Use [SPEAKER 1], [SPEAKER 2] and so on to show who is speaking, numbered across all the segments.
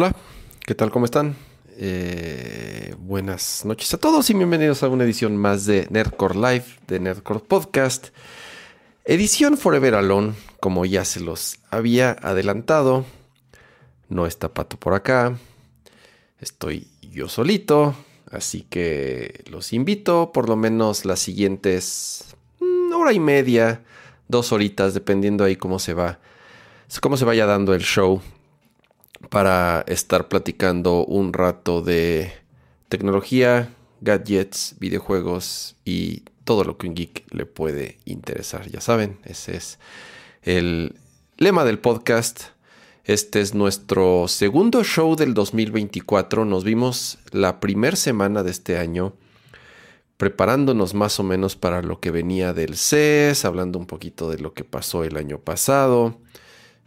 [SPEAKER 1] Hola, ¿qué tal? ¿Cómo están? Eh, buenas noches a todos y bienvenidos a una edición más de Nerdcore Live, de Nerdcore Podcast. Edición Forever Alone, como ya se los había adelantado. No está Pato por acá. Estoy yo solito. Así que los invito por lo menos las siguientes mm, hora y media, dos horitas, dependiendo ahí cómo se va, cómo se vaya dando el show para estar platicando un rato de tecnología, gadgets, videojuegos y todo lo que un geek le puede interesar. Ya saben, ese es el lema del podcast. Este es nuestro segundo show del 2024. Nos vimos la primera semana de este año preparándonos más o menos para lo que venía del CES, hablando un poquito de lo que pasó el año pasado.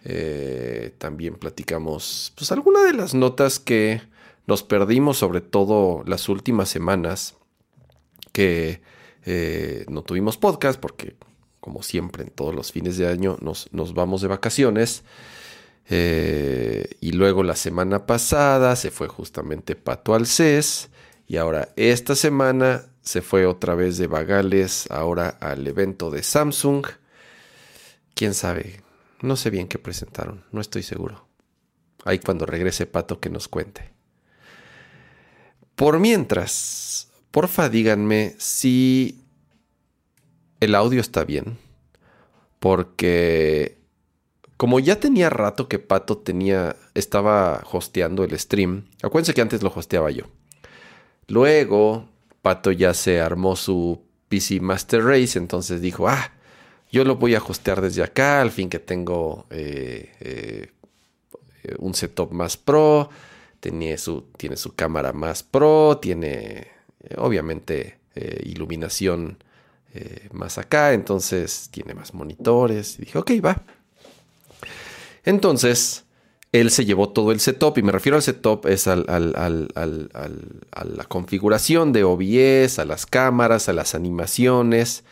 [SPEAKER 1] Eh, también platicamos pues algunas de las notas que nos perdimos, sobre todo las últimas semanas, que eh, no tuvimos podcast porque como siempre en todos los fines de año nos, vamos de vacaciones. Eh, y luego la semana pasada se fue justamente Pato al CES. Y ahora esta semana se fue otra vez de Vagales, ahora al evento de Samsung. Quién sabe, no sé bien qué presentaron, no estoy seguro. Ahí cuando regrese Pato que nos cuente. Por mientras, porfa díganme si el audio está bien. Porque como ya tenía rato que Pato tenía, estaba hosteando el stream. Acuérdense que antes lo hosteaba yo. Luego, Pato ya se armó su PC Master Race, entonces dijo, ah, yo lo voy a hostear desde acá, al fin que tengo eh, eh, un setup más pro, tiene su, tiene su cámara más pro, tiene eh, obviamente iluminación más acá, entonces tiene más monitores. Y dije, ok, va. Entonces, él se llevó todo el setup, y me refiero al setup, es al, a la configuración de OBS, a las cámaras, a las animaciones.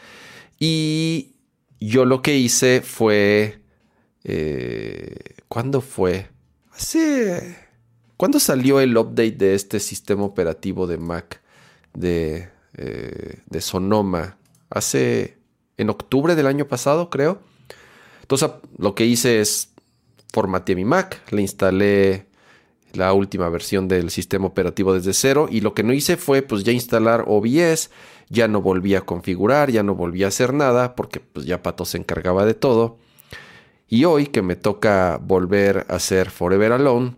[SPEAKER 1] Y yo lo que hice fue... Eh, ¿Cuándo fue? Hace... ¿Cuándo salió el update de este sistema operativo de Mac de, eh, de Sonoma? Hace... En octubre del año pasado, creo. Entonces lo que hice es formateé mi Mac, le instalé la última versión del sistema operativo desde cero y lo que no hice fue pues ya instalar OBS ya no volví a configurar, ya no volví a hacer nada porque pues ya Pato se encargaba de todo. Y hoy que me toca volver a hacer Forever Alone,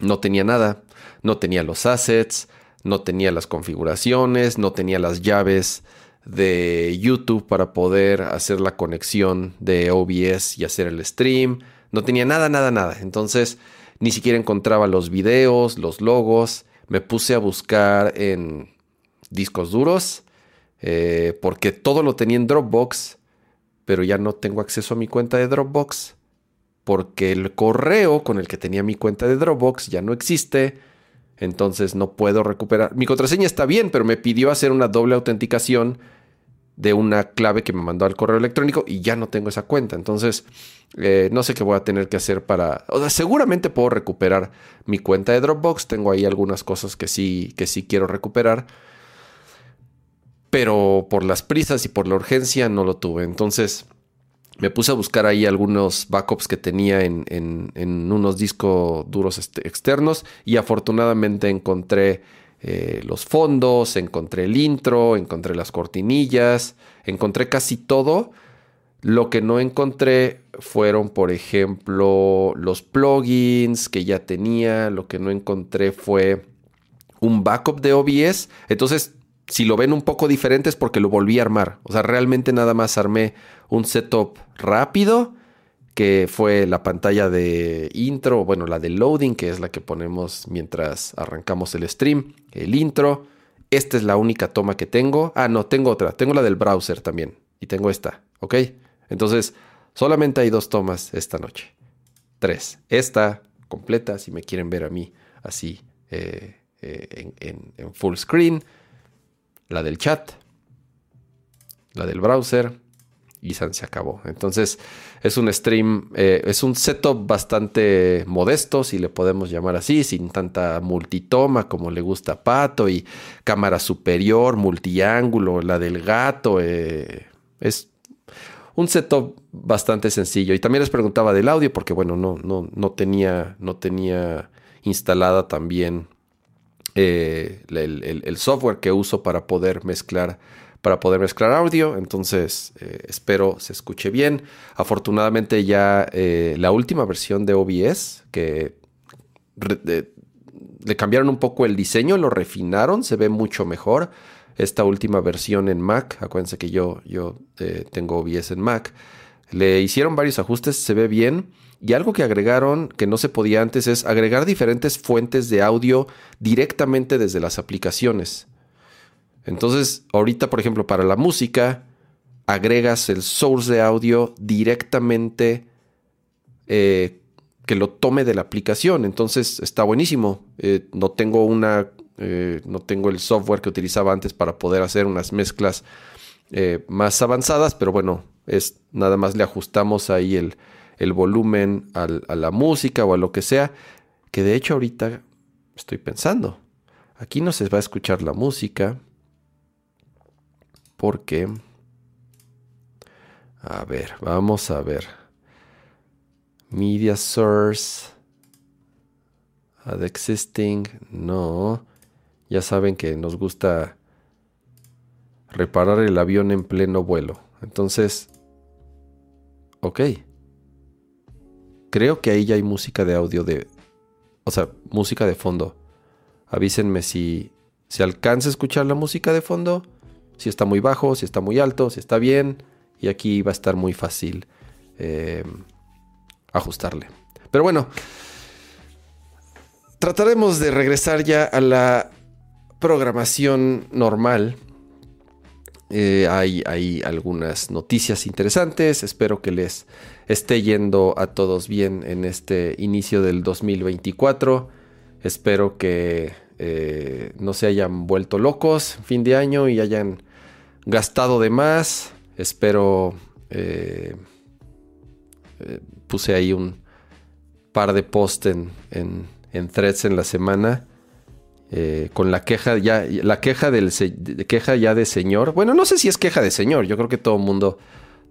[SPEAKER 1] no tenía nada, no tenía los assets, no tenía las configuraciones, no tenía las llaves de YouTube para poder hacer la conexión de OBS y hacer el stream. No tenía nada, nada, nada. Entonces ni siquiera encontraba los videos, los logos. Me puse a buscar en discos duros, eh, porque todo lo tenía en Dropbox, pero ya no tengo acceso a mi cuenta de Dropbox, porque el correo con el que tenía mi cuenta de Dropbox ya no existe, entonces no puedo recuperar. Mi contraseña está bien, pero me pidió hacer una doble autenticación de una clave que me mandó al correo electrónico y ya no tengo esa cuenta. Entonces, eh, no sé qué voy a tener que hacer para... Seguramente puedo recuperar mi cuenta de Dropbox. Tengo ahí algunas cosas que sí, que sí quiero recuperar pero por las prisas y por la urgencia no lo tuve. Entonces me puse a buscar ahí algunos backups que tenía en, unos discos duros este, externos y afortunadamente encontré eh, los fondos, encontré el intro, encontré las cortinillas, encontré casi todo. Lo que no encontré fueron, por ejemplo, los plugins que ya tenía. Lo que no encontré fue un backup de OBS. Entonces si lo ven un poco diferente es porque lo volví a armar. O sea, realmente nada más armé un setup rápido, que fue la pantalla de intro, bueno, la de loading, que es la que ponemos mientras arrancamos el stream, el intro. Esta es la única toma que tengo. Ah, no, tengo otra. Tengo la del browser también. Y tengo esta, ¿ok? Entonces, solamente hay dos tomas esta noche. Tres. Esta completa, si me quieren ver a mí así eh, eh, en full screen la del chat, la del browser y se acabó. Entonces es un stream, eh, es un setup bastante modesto, si le podemos llamar así, sin tanta multitoma como le gusta a Pato y cámara superior, multiángulo, la del gato. Eh, es un setup bastante sencillo. Y también les preguntaba del audio porque, bueno, no, no, no, tenía, no tenía instalada también eh, el software que uso para poder mezclar para poder mezclar audio. Entonces, eh, espero se escuche bien. Afortunadamente ya eh, la última versión de OBS, que le cambiaron un poco el diseño, lo refinaron, se ve mucho mejor. Esta última versión en Mac, acuérdense que yo, yo tengo OBS en Mac, le hicieron varios ajustes, se ve bien. Y algo que agregaron que no se podía antes es agregar diferentes fuentes de audio directamente desde las aplicaciones. Entonces, ahorita, por ejemplo, para la música, agregas el source de audio directamente eh, que lo tome de la aplicación. Entonces, está buenísimo. Eh, no tengo una. Eh, no tengo el software que utilizaba antes para poder hacer unas mezclas más avanzadas, pero bueno, es nada más le ajustamos ahí el, el volumen a la música o a lo que sea. Que de hecho, ahorita estoy pensando. Aquí no se va a escuchar la música porque... A ver, vamos a ver. Media source. Ad existing. No. Ya saben que nos gusta reparar el avión en pleno vuelo. Entonces... Ok. Creo que ahí ya hay música de audio de... O sea, música de fondo. Avísenme si se alcanza a escuchar la música de fondo si está muy bajo, si está muy alto, si está bien. Y aquí va a estar muy fácil eh, ajustarle. Pero bueno, trataremos de regresar ya a la programación normal. Eh, hay, hay, algunas noticias interesantes. Espero que les esté yendo a todos bien en este inicio del 2024. Espero que eh, no se hayan vuelto locos fin de año y hayan gastado de más. Espero. Eh, eh, puse ahí un par de posts en, en, threads en la semana. Con la queja ya. La queja del queja ya de señor. Bueno, no sé si es queja de señor. Yo creo que todo el mundo.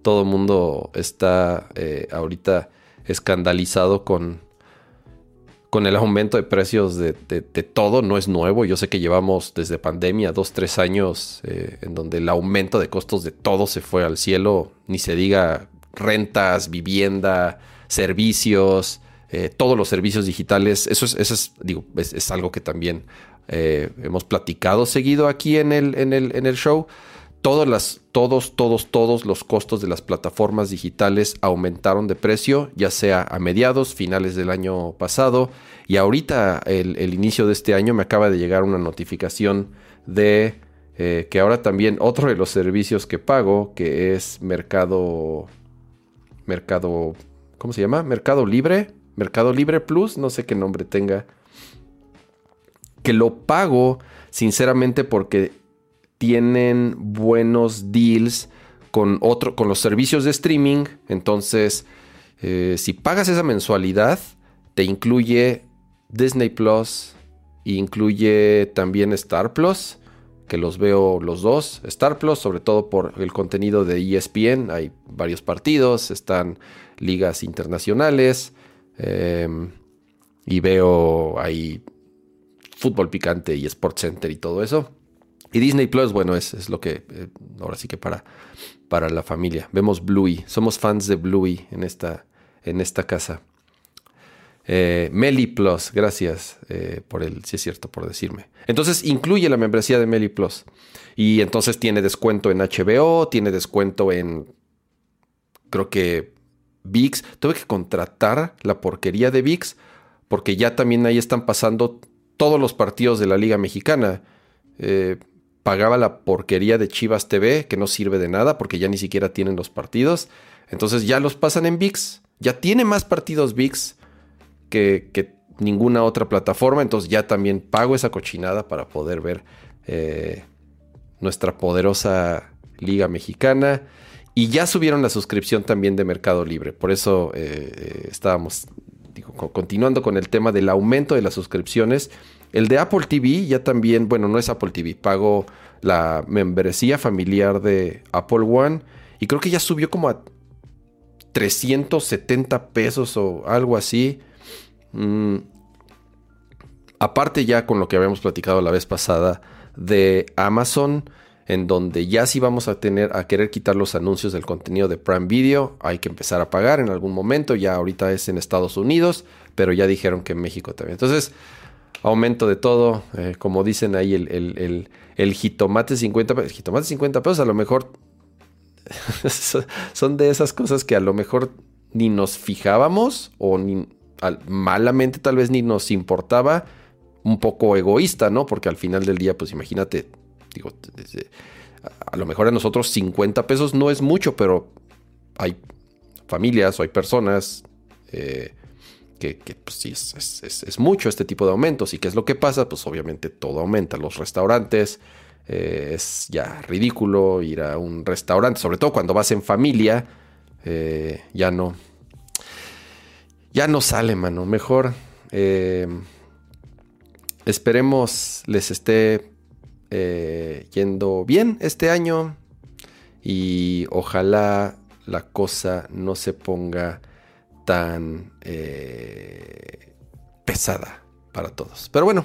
[SPEAKER 1] Todo mundo está ahorita escandalizado con con el aumento de precios de, todo, no es nuevo. Yo sé que llevamos desde pandemia dos, tres años eh, en donde el aumento de costos de todo se fue al cielo, ni se diga rentas, vivienda, servicios, eh, todos los servicios digitales. Eso es, eso es, digo, es, algo que también eh, hemos platicado seguido aquí en el, en el, en el show las, todos, todos, todos los costos de las plataformas digitales aumentaron de precio, ya sea a mediados, finales del año pasado y ahorita el, inicio de este año me acaba de llegar una notificación de eh, que ahora también otro de los servicios que pago, que es Mercado, Mercado, ¿cómo se llama? Mercado Libre, Mercado Libre Plus, no sé qué nombre tenga, que lo pago sinceramente porque tienen buenos deals con, otro, con los servicios de streaming. Entonces, eh, si pagas esa mensualidad, te incluye Disney Plus incluye también Star Plus, que los veo los dos. Star Plus, sobre todo por el contenido de ESPN. Hay varios partidos, están ligas internacionales. Em, y veo ahí fútbol picante y Sports Center y todo eso. Y Disney Plus, bueno, es, es lo que, eh, ahora sí que para, para la familia. Vemos Bluey, somos fans de Bluey en esta, en esta casa. Eh, Meli Plus, gracias eh, por el, si es cierto, por decirme. Entonces incluye la membresía de Meli Plus. Y entonces tiene descuento en HBO, tiene descuento en, creo que VIX. Tuve que contratar la porquería de VIX porque ya también ahí están pasando todos los partidos de la Liga Mexicana. Eh, pagaba la porquería de Chivas TV, que no sirve de nada porque ya ni siquiera tienen los partidos. Entonces ya los pasan en VIX. Ya tiene más partidos VIX que, ninguna otra plataforma. Entonces ya también pago esa cochinada para poder ver eh, nuestra poderosa Liga Mexicana. Y ya subieron la suscripción también de Mercado Libre. Por eso eh, estábamos continuando con el tema del aumento de las suscripciones. El de Apple TV ya también, bueno, no es Apple TV, pago la membresía familiar de Apple One y creo que ya subió como a 370 pesos o algo así. Mm, aparte ya con lo que habíamos platicado la vez pasada de Amazon, en donde ya sí vamos a tener a querer quitar los anuncios del contenido de Prime Video, hay que empezar a pagar en algún momento, ya ahorita es en Estados Unidos, pero ya dijeron que en México también. Entonces, aumento de todo, eh, como dicen ahí, el, el, el, jitomate 50 pesos, jitomate 50 pesos a lo mejor son de esas cosas que a lo mejor ni nos fijábamos o ni, malamente tal vez ni nos importaba, un poco egoísta, ¿no? Porque al final del día, pues imagínate, digo, a lo mejor a nosotros 50 pesos no es mucho, pero hay familias o hay personas eh, que, pues sí, es, mucho este tipo de aumentos. ¿Y qué es lo que pasa? Pues obviamente todo aumenta. Los restaurantes, eh, es ya ridículo ir a un restaurante, sobre todo cuando vas en familia, eh, ya no, ya no sale, mano. Mejor esperemos les esté eh, yendo bien este año y ojalá la cosa no se ponga tan eh, pesada para todos. Pero bueno,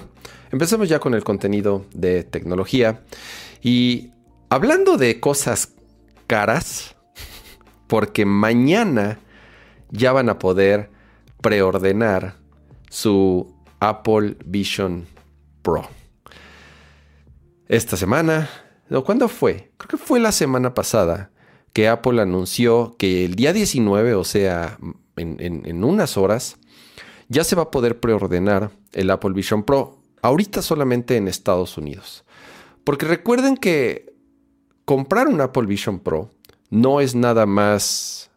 [SPEAKER 1] empecemos ya con el contenido de tecnología. Y hablando de cosas caras, porque mañana ya van a poder preordenar su Apple Vision Pro esta semana. ¿cuándo fue? Creo que fue la semana pasada que Apple anunció que el día 19, o sea, en, unas horas, ya se va a poder preordenar el Apple Vision Pro, ahorita solamente en Estados Unidos. Porque recuerden que comprar un Apple Vision Pro no es nada más,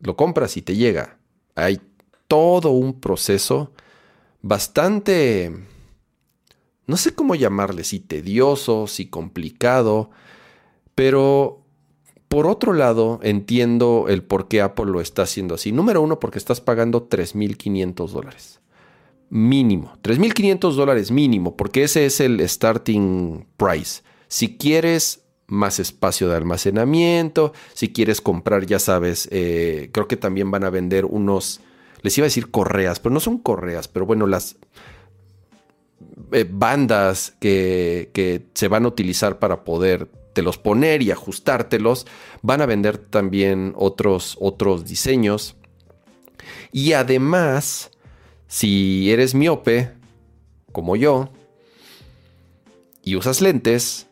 [SPEAKER 1] lo compras y te llega. Hay todo un proceso bastante no sé cómo llamarle, si tedioso, si complicado, pero por otro lado entiendo el por qué Apple lo está haciendo así. Número uno, porque estás pagando 3.500 dólares. Mínimo, 3.500 dólares mínimo, porque ese es el starting price. Si quieres más espacio de almacenamiento, si quieres comprar, ya sabes, eh, creo que también van a vender unos, les iba a decir correas, pero no son correas, pero bueno, las eh, bandas que, se van a utilizar para poder los poner y ajustártelos. Van a vender también otros, otros diseños. Y además, si eres miope, como yo, y usas lentes,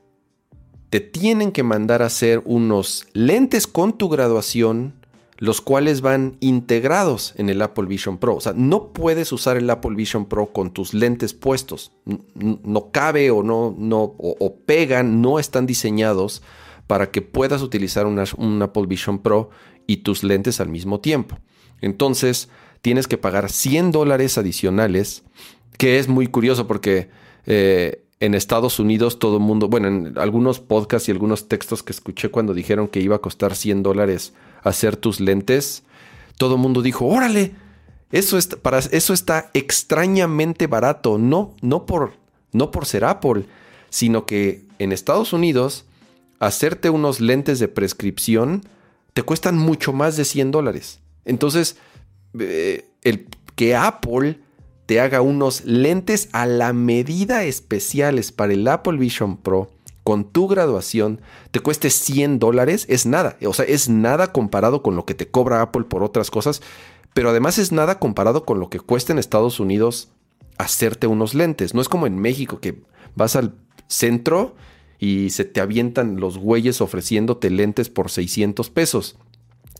[SPEAKER 1] te tienen que mandar a hacer unos lentes con tu graduación los cuales van integrados en el Apple Vision Pro. O sea, no puedes usar el Apple Vision Pro con tus lentes puestos. No cabe o no, no o, pegan, no están diseñados para que puedas utilizar un Apple Vision Pro y tus lentes al mismo tiempo. Entonces, tienes que pagar 100 dólares adicionales, que es muy curioso porque eh, en Estados Unidos todo el mundo, bueno, en algunos podcasts y algunos textos que escuché cuando dijeron que iba a costar 100 dólares hacer tus lentes, todo el mundo dijo, órale, eso, está, para, eso está extrañamente barato, no, no, por, no por ser Apple, sino que en Estados Unidos hacerte unos lentes de prescripción te cuestan mucho más de 100 dólares. Entonces, eh, el que Apple te haga unos lentes a la medida especiales para el Apple Vision Pro con tu graduación te cueste 100 dólares, es nada. O sea, es nada comparado con lo que te cobra Apple por otras cosas, pero además es nada comparado con lo que cuesta en Estados Unidos hacerte unos lentes. No es como en México que vas al centro y se te avientan los güeyes ofreciéndote lentes por 600 pesos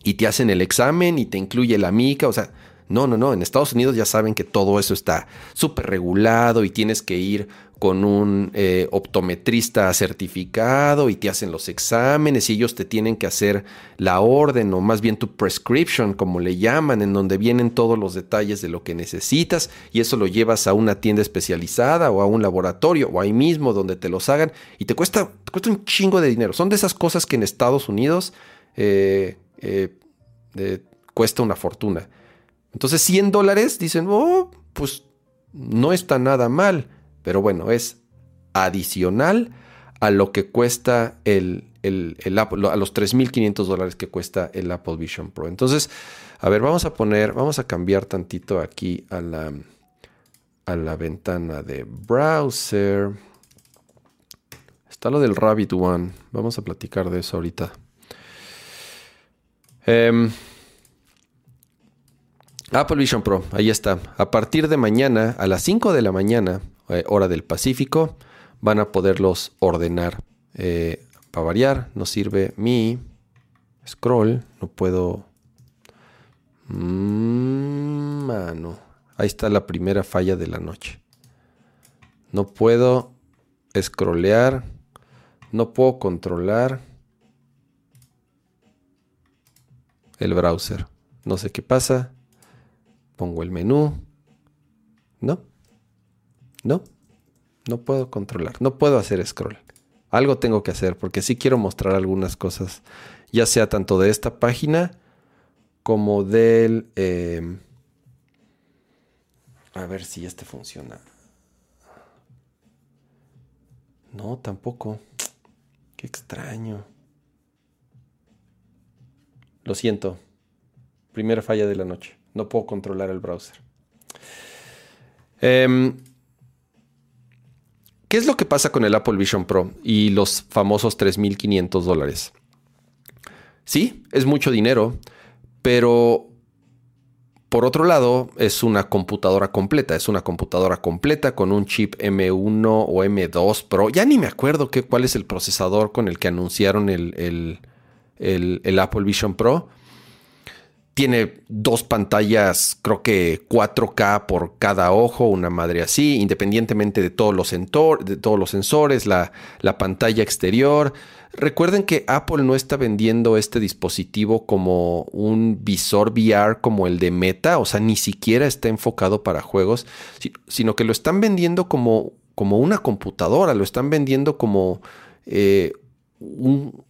[SPEAKER 1] y te hacen el examen y te incluye la mica, o sea, no, no, no. En Estados Unidos ya saben que todo eso está súper regulado y tienes que ir con un eh, optometrista certificado y te hacen los exámenes y ellos te tienen que hacer la orden o más bien tu prescription, como le llaman, en donde vienen todos los detalles de lo que necesitas y eso lo llevas a una tienda especializada o a un laboratorio o ahí mismo donde te los hagan y te cuesta, te cuesta un chingo de dinero. Son de esas cosas que en Estados Unidos eh, eh, cuesta una fortuna. Entonces 100 dólares dicen, oh, pues no está nada mal, pero bueno, es adicional a lo que cuesta el, el, Apple, a los 3.500 dólares que cuesta el Apple Vision Pro. Entonces, a ver, vamos a poner, vamos a cambiar tantito aquí a la, a la ventana de browser. Está lo del Rabbit One. Vamos a platicar de eso ahorita. Em, Apple Vision Pro, ahí está. A partir de mañana, a las 5 de la mañana, eh, hora del Pacífico, van a poderlos ordenar. Eh, para variar, nos sirve mi scroll. No puedo... Mm, mano. Ahí está la primera falla de la noche. No puedo scrollear. No puedo controlar el browser. No sé qué pasa pongo el menú. No, no, no puedo controlar, no puedo hacer scroll. Algo tengo que hacer porque sí quiero mostrar algunas cosas, ya sea tanto de esta página como del... Em, a ver si este funciona. No, tampoco. Qué extraño. Lo siento. Primera falla de la noche. No puedo controlar el browser. Em, ¿Qué es lo que pasa con el Apple Vision Pro y los famosos 3.500 dólares? Sí, es mucho dinero, pero por otro lado es una computadora completa. Es una computadora completa con un chip M1 o M2 Pro. Ya ni me acuerdo cuál es el procesador con el que anunciaron el, el Apple Vision Pro tiene dos pantallas, creo que 4K por cada ojo, una madre así, independientemente de todos los, de todos los sensores, la, la, pantalla exterior. Recuerden que Apple no está vendiendo este dispositivo como un visor VR como el de Meta, o sea, ni siquiera está enfocado para juegos, sino que lo están vendiendo como, como una computadora, lo están vendiendo como eh, un,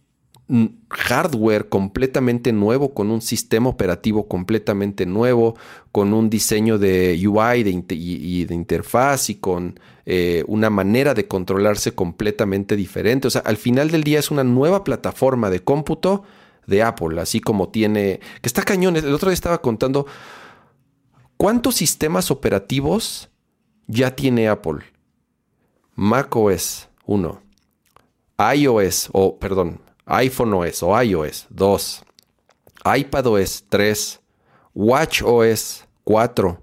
[SPEAKER 1] hardware completamente nuevo, con un sistema operativo completamente nuevo, con un diseño de UI de y de interfaz y con eh, una manera de controlarse completamente diferente. O sea, al final del día es una nueva plataforma de cómputo de Apple, así como tiene, que está cañón. El otro día estaba contando cuántos sistemas operativos ya tiene Apple. Mac OS 1, iOS, o perdón, iPhone OS o iOS 2, iPad OS 3, Watch OS 4,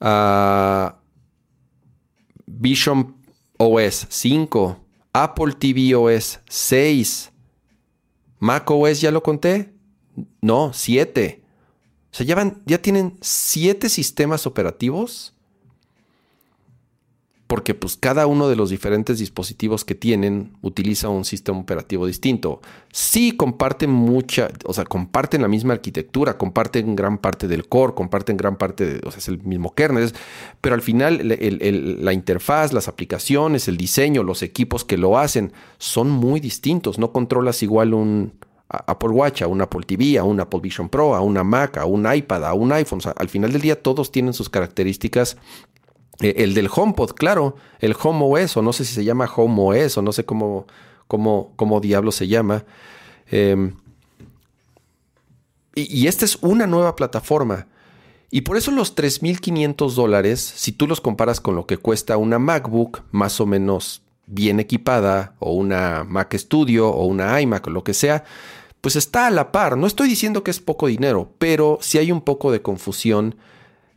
[SPEAKER 1] ah, Vision OS 5, Apple TV OS 6, Mac OS ya lo conté, no, 7. O sea, ya, ya tienen 7 sistemas operativos porque pues cada uno de los diferentes dispositivos que tienen utiliza un sistema operativo distinto. Sí comparten mucha, o sea, comparten la misma arquitectura, comparten gran parte del core, comparten gran parte, de, o sea, es el mismo kernel, pero al final la interfaz, las aplicaciones, el diseño, los equipos que lo hacen son muy distintos. No controlas igual un Apple Watch, a un Apple TV, a un Apple Vision Pro, a una Mac, a un iPad, a un iPhone. O sea, al final del día todos tienen sus características el del HomePod, claro, el Home OS, o no sé si se llama Home OS, o no sé cómo, cómo, cómo diablo se llama. Em, y, esta es una nueva plataforma. Y por eso los 3.500 dólares, si tú los comparas con lo que cuesta una MacBook más o menos bien equipada, o una Mac Studio, o una iMac, o lo que sea, pues está a la par. No estoy diciendo que es poco dinero, pero si hay un poco de confusión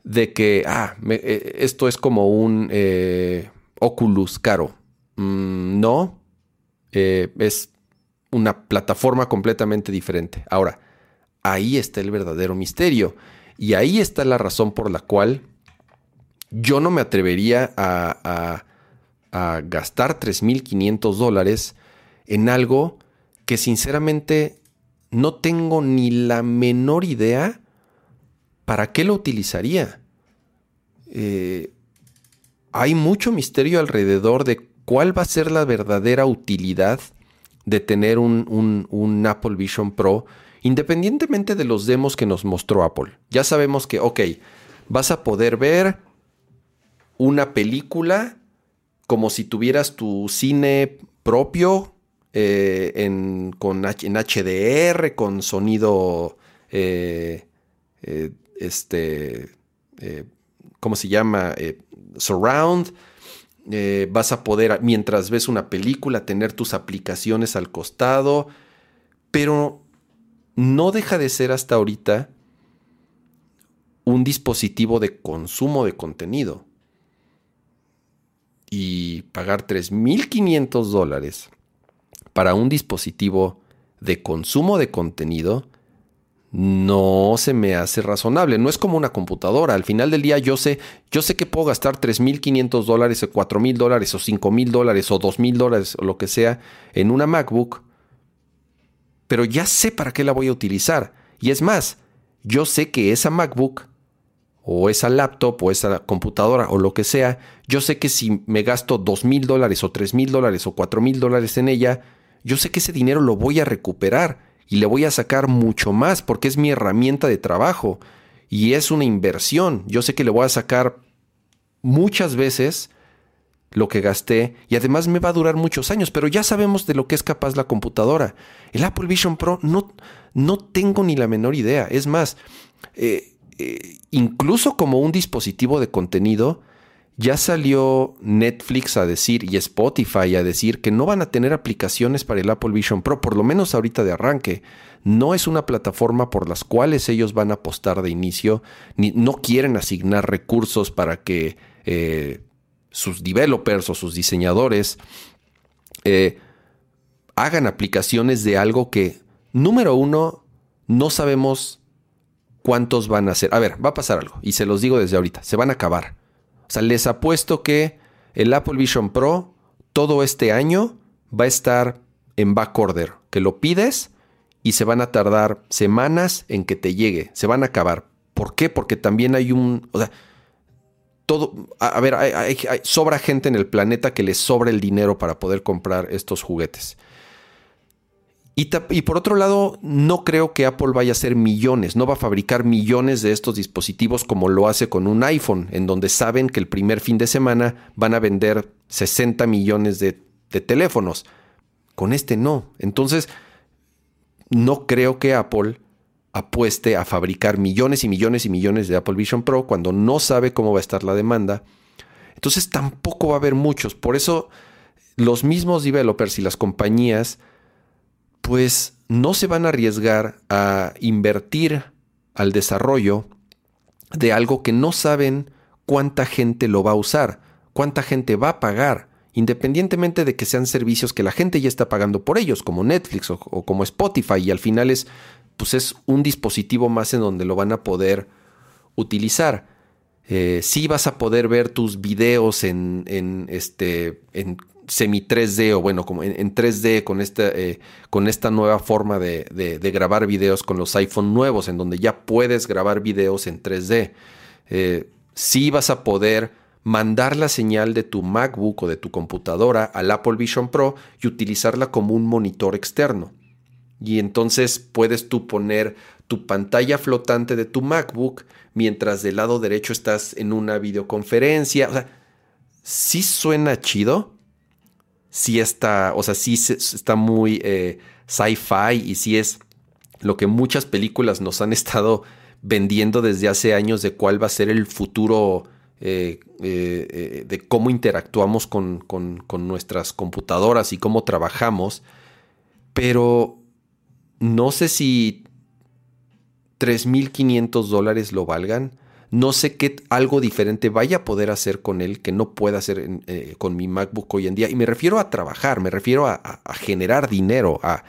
[SPEAKER 1] de que, ah, eh, esto es como un eh, Oculus caro. Mm, no, eh, es una plataforma completamente diferente. Ahora, ahí está el verdadero misterio y ahí está la razón por la cual yo no me atrevería a, a, a gastar 3.500 dólares en algo que sinceramente no tengo ni la menor idea ¿para qué lo utilizaría? Eh, hay mucho misterio alrededor de cuál va a ser la verdadera utilidad de tener un, un, Apple Vision Pro, independientemente de los demos que nos mostró Apple. Ya sabemos que, ok, vas a poder ver una película como si tuvieras tu cine propio eh, en, con, en HDR, con sonido, eh, este, ¿cómo se llama? surround. vas a poder, mientras ves una película, tener tus aplicaciones al costado. Pero no deja de ser hasta ahorita un dispositivo de consumo de contenido y pagar 3.500 dólares para un dispositivo de consumo de contenido no se me hace razonable. No es como una computadora. Al final del día yo sé, yo sé que puedo gastar 3.500 dólares o 4.000 dólares o 5.000 dólares o 2.000 dólares o lo que sea en una MacBook, pero ya sé para qué la voy a utilizar. Y es más, yo sé que esa MacBook o esa laptop o esa computadora o lo que sea, yo sé que si me gasto dos mil dólares o tres mil dólares o cuatro mil dólares en ella, yo sé que ese dinero lo voy a recuperar y le voy a sacar mucho más porque es mi herramienta de trabajo y es una inversión. Yo sé que le voy a sacar muchas veces lo que gasté y además me va a durar muchos años, pero ya sabemos de lo que es capaz la computadora. El Apple Vision Pro no, no tengo ni la menor idea. Es más, eh, eh, incluso como un dispositivo de contenido, ya salió Netflix a decir y Spotify a decir que no van a tener aplicaciones para el Apple Vision Pro, por lo menos ahorita de arranque. No es una plataforma por las cuales ellos van a apostar de inicio, ni no quieren asignar recursos para que eh, sus developers o sus diseñadores eh, hagan aplicaciones de algo que, número uno, no sabemos cuántos van a ser. A ver, va a pasar algo, y se los digo desde ahorita, se van a acabar. O sea, les apuesto que el Apple Vision Pro todo este año va a estar en backorder, que lo pides y se van a tardar semanas en que te llegue, se van a acabar. ¿Por qué? Porque también hay un, o sea, todo, a, ver, hay, sobra gente en el planeta que le sobra el dinero para poder comprar estos juguetes. Y, por otro lado, no creo que Apple vaya a hacer millones, no va a fabricar millones de estos dispositivos como lo hace con un iPhone, en donde saben que el primer fin de semana van a vender 60 millones de, de teléfonos. Con este no. Entonces, no creo que Apple apueste a fabricar millones y millones y millones de Apple Vision Pro cuando no sabe cómo va a estar la demanda. Entonces tampoco va a haber muchos. Por eso los mismos developers y las compañías pues no se van a arriesgar a invertir al desarrollo de algo que no saben cuánta gente lo va a usar, cuánta gente va a pagar, independientemente de que sean servicios que la gente ya está pagando por ellos, como Netflix o, como Spotify, y al final es, pues es un dispositivo más en donde lo van a poder utilizar. Eh, sí vas a poder ver tus videos en, en, este, en semi 3D o bueno, como en, 3D con eh, con esta nueva forma de, grabar videos con los iPhone nuevos, en donde ya puedes grabar videos en 3D. Eh, sí vas a poder mandar la señal de tu MacBook o de tu computadora al Apple Vision Pro y utilizarla como un monitor externo. Y entonces puedes tú poner tu pantalla flotante de tu MacBook mientras del lado derecho estás en una videoconferencia. O sea, sí suena chido, sí está, o sea, sí está muy eh, sci-fi y sí es lo que muchas películas nos han estado vendiendo desde hace años de cuál va a ser el futuro eh, eh, de cómo interactuamos con, con, nuestras computadoras y cómo trabajamos, pero no sé si 3.500 dólares lo valgan no sé qué algo diferente vaya a poder hacer con él que no pueda hacer eh, con mi MacBook hoy en día. Y me refiero a trabajar, me refiero a, generar dinero, a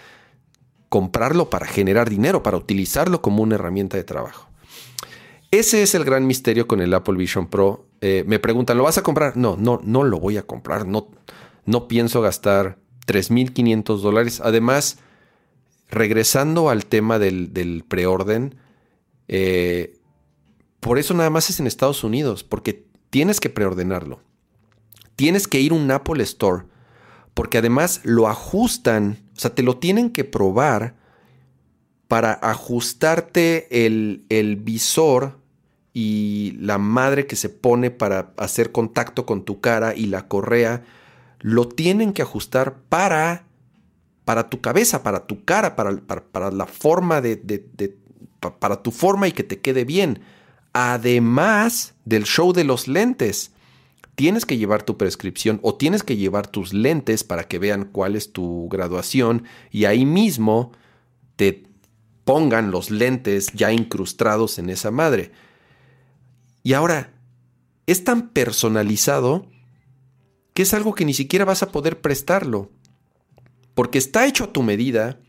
[SPEAKER 1] comprarlo para generar dinero, para utilizarlo como una herramienta de trabajo. Ese es el gran misterio con el Apple Vision Pro. Eh, me preguntan, ¿lo vas a comprar? No, no, no lo voy a comprar. No, no pienso gastar 3.500 dólares. Además, regresando al tema del, del preorden, eh, por eso nada más es en Estados Unidos, porque tienes que preordenarlo. Tienes que ir a un Apple Store porque además lo ajustan, o sea, te lo tienen que probar para ajustarte el, el visor y la madre que se pone para hacer contacto con tu cara y la correa, lo tienen que ajustar para, para tu cabeza, para tu cara, para, para, la forma de, de, para tu forma y que te quede bien. Además del show de los lentes tienes que llevar tu prescripción o tienes que llevar tus lentes para que vean cuál es tu graduación y ahí mismo te pongan los lentes ya incrustados en esa madre. Y ahora, es tan personalizado que es algo que ni siquiera vas a poder prestarlo. Porque está hecho a tu medida,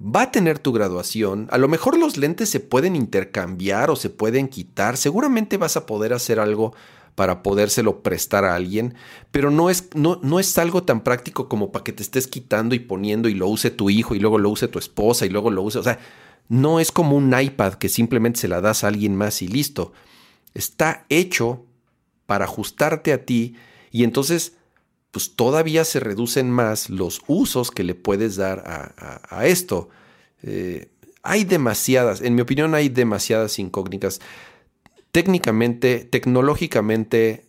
[SPEAKER 1] va a tener tu graduación, a lo mejor los lentes se pueden intercambiar o se pueden quitar, seguramente vas a poder hacer algo para podérselo prestar a alguien, pero no es, no, no es algo tan práctico como para que te estés quitando y poniendo y lo use tu hijo y luego lo use tu esposa y luego lo use, o sea, no es como un iPad que simplemente se la das a alguien más y listo. Está hecho para ajustarte a ti y entonces pues todavía se reducen más los usos que le puedes dar a, esto. Eh, hay demasiadas, en mi opinión hay demasiadas incógnitas técnicamente, tecnológicamente,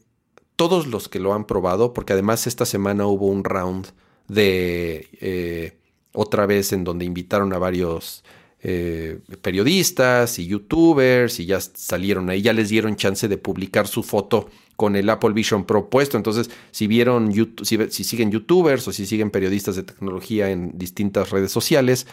[SPEAKER 1] todos los que lo han probado, porque además esta semana hubo un round de eh, otra vez en donde invitaron a varios eh, periodistas y youtubers y ya salieron ahí, ya les dieron chance de publicar su foto con el Apple Vision Pro puesto. Entonces, si vieron, si, si siguen youtubers o si siguen periodistas de tecnología en distintas redes sociales,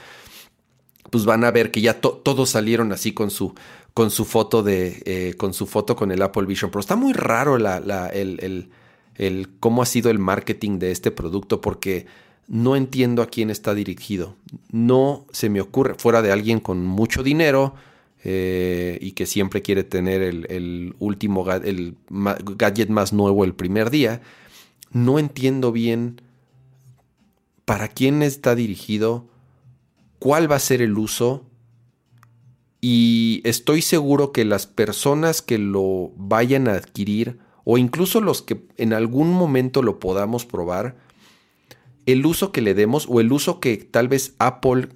[SPEAKER 1] pues van a ver que ya todos salieron así con su, con su foto de, eh, con su foto con el Apple Vision Pro. Está muy raro la, el, el, cómo ha sido el marketing de este producto porque no entiendo a quién está dirigido. No se me ocurre, fuera de alguien con mucho dinero eh, y que siempre quiere tener el, el último el gadget más nuevo el primer día, no entiendo bien para quién está dirigido cuál va a ser el uso y estoy seguro que las personas que lo vayan a adquirir o incluso los que en algún momento lo podamos probar, el uso que le demos o el uso que tal vez Apple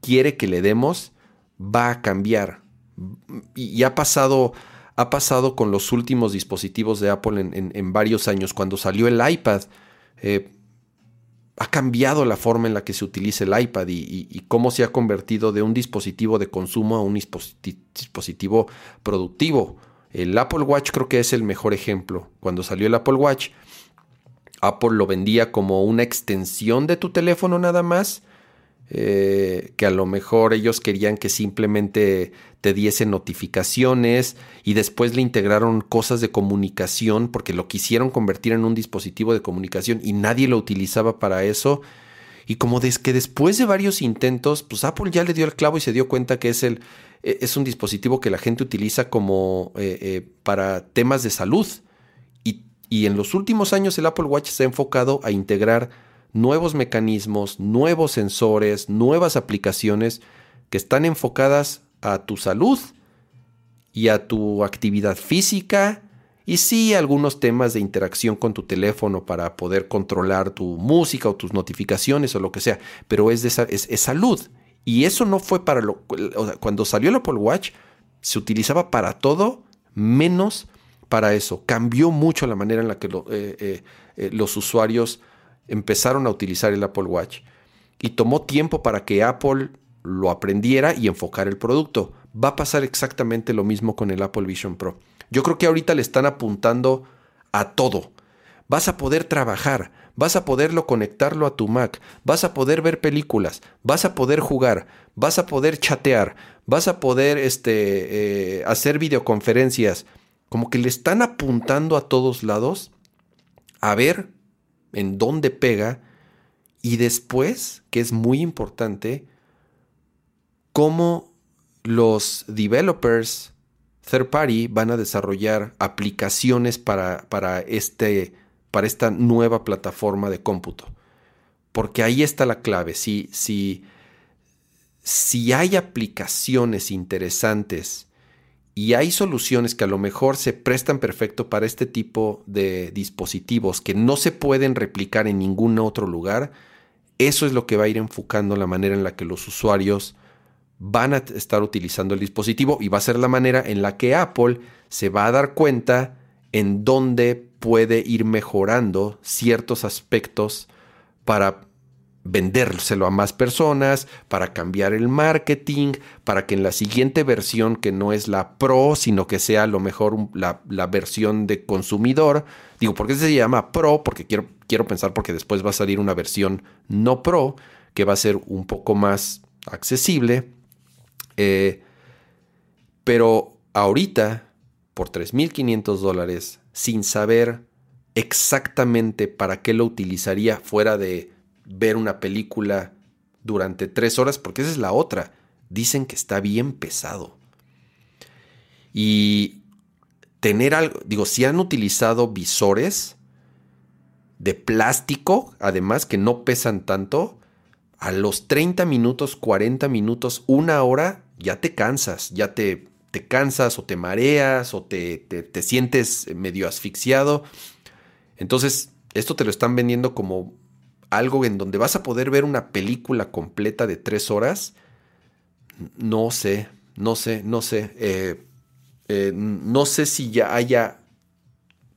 [SPEAKER 1] quiere que le demos va a cambiar. Y, ha pasado, ha pasado con los últimos dispositivos de Apple en, varios años. Cuando salió el iPad, eh, ha cambiado la forma en la que se utiliza el iPad y, cómo se ha convertido de un dispositivo de consumo a un dispositivo productivo. El Apple Watch creo que es el mejor ejemplo. Cuando salió el Apple Watch, Apple lo vendía como una extensión de tu teléfono nada más eh, que a lo mejor ellos querían que simplemente te diese notificaciones y después le integraron cosas de comunicación porque lo quisieron convertir en un dispositivo de comunicación y nadie lo utilizaba para eso. Y como que después de varios intentos, pues Apple ya le dio el clavo y se dio cuenta que es, el, e, es un dispositivo que la gente utiliza como eh, eh, para temas de salud. Y, en los últimos años el Apple Watch se ha enfocado a integrar nuevos mecanismos, nuevos sensores, nuevas aplicaciones que están enfocadas a tu salud y a tu actividad física y sí algunos temas de interacción con tu teléfono para poder controlar tu música o tus notificaciones o lo que sea, pero es, de es, salud. Y eso no fue para lo... cuando salió el Apple Watch se utilizaba para todo menos para eso. Cambió mucho la manera en la que eh, eh, eh, los usuarios empezaron a utilizar el Apple Watch y tomó tiempo para que Apple lo aprendiera y enfocar el producto. Va a pasar exactamente lo mismo con el Apple Vision Pro. Yo creo que ahorita le están apuntando a todo. Vas a poder trabajar, vas a poderlo conectarlo a tu Mac, vas a poder ver películas, vas a poder jugar, vas a poder chatear, vas a poder este, hacer videoconferencias. Como que le están apuntando a todos lados a ver en dónde pega y después, que es muy importante, cómo los developers third party van a desarrollar aplicaciones para, para, este, para esta nueva plataforma de cómputo. Porque ahí está la clave. Si, si, si hay aplicaciones interesantes y hay soluciones que a lo mejor se prestan perfecto para este tipo de dispositivos que no se pueden replicar en ningún otro lugar, eso es lo que va a ir enfocando la manera en la que los usuarios van a estar utilizando el dispositivo y va a ser la manera en la que Apple se va a dar cuenta en dónde puede ir mejorando ciertos aspectos para vendérselo a más personas, para cambiar el marketing, para que en la siguiente versión, que no es la Pro, sino que sea a lo mejor la, versión de consumidor, digo, ¿por qué se llama Pro? Porque quiero, quiero pensar porque después va a salir una versión no Pro, que va a ser un poco más accesible. Eh, pero ahorita, por 3.500 dólares, sin saber exactamente para qué lo utilizaría fuera de ver una película durante tres horas, porque esa es la otra. Dicen que está bien pesado. Y tener algo, digo, si han utilizado visores de plástico, además que no pesan tanto, a los 30 minutos, 40 minutos, una hora, ya te cansas, ya te, te cansas o te mareas o te, te sientes medio asfixiado. Entonces, esto te lo están vendiendo como algo en donde vas a poder ver una película completa de tres horas, no sé, no sé, no sé. Eh, eh, no sé si ya haya,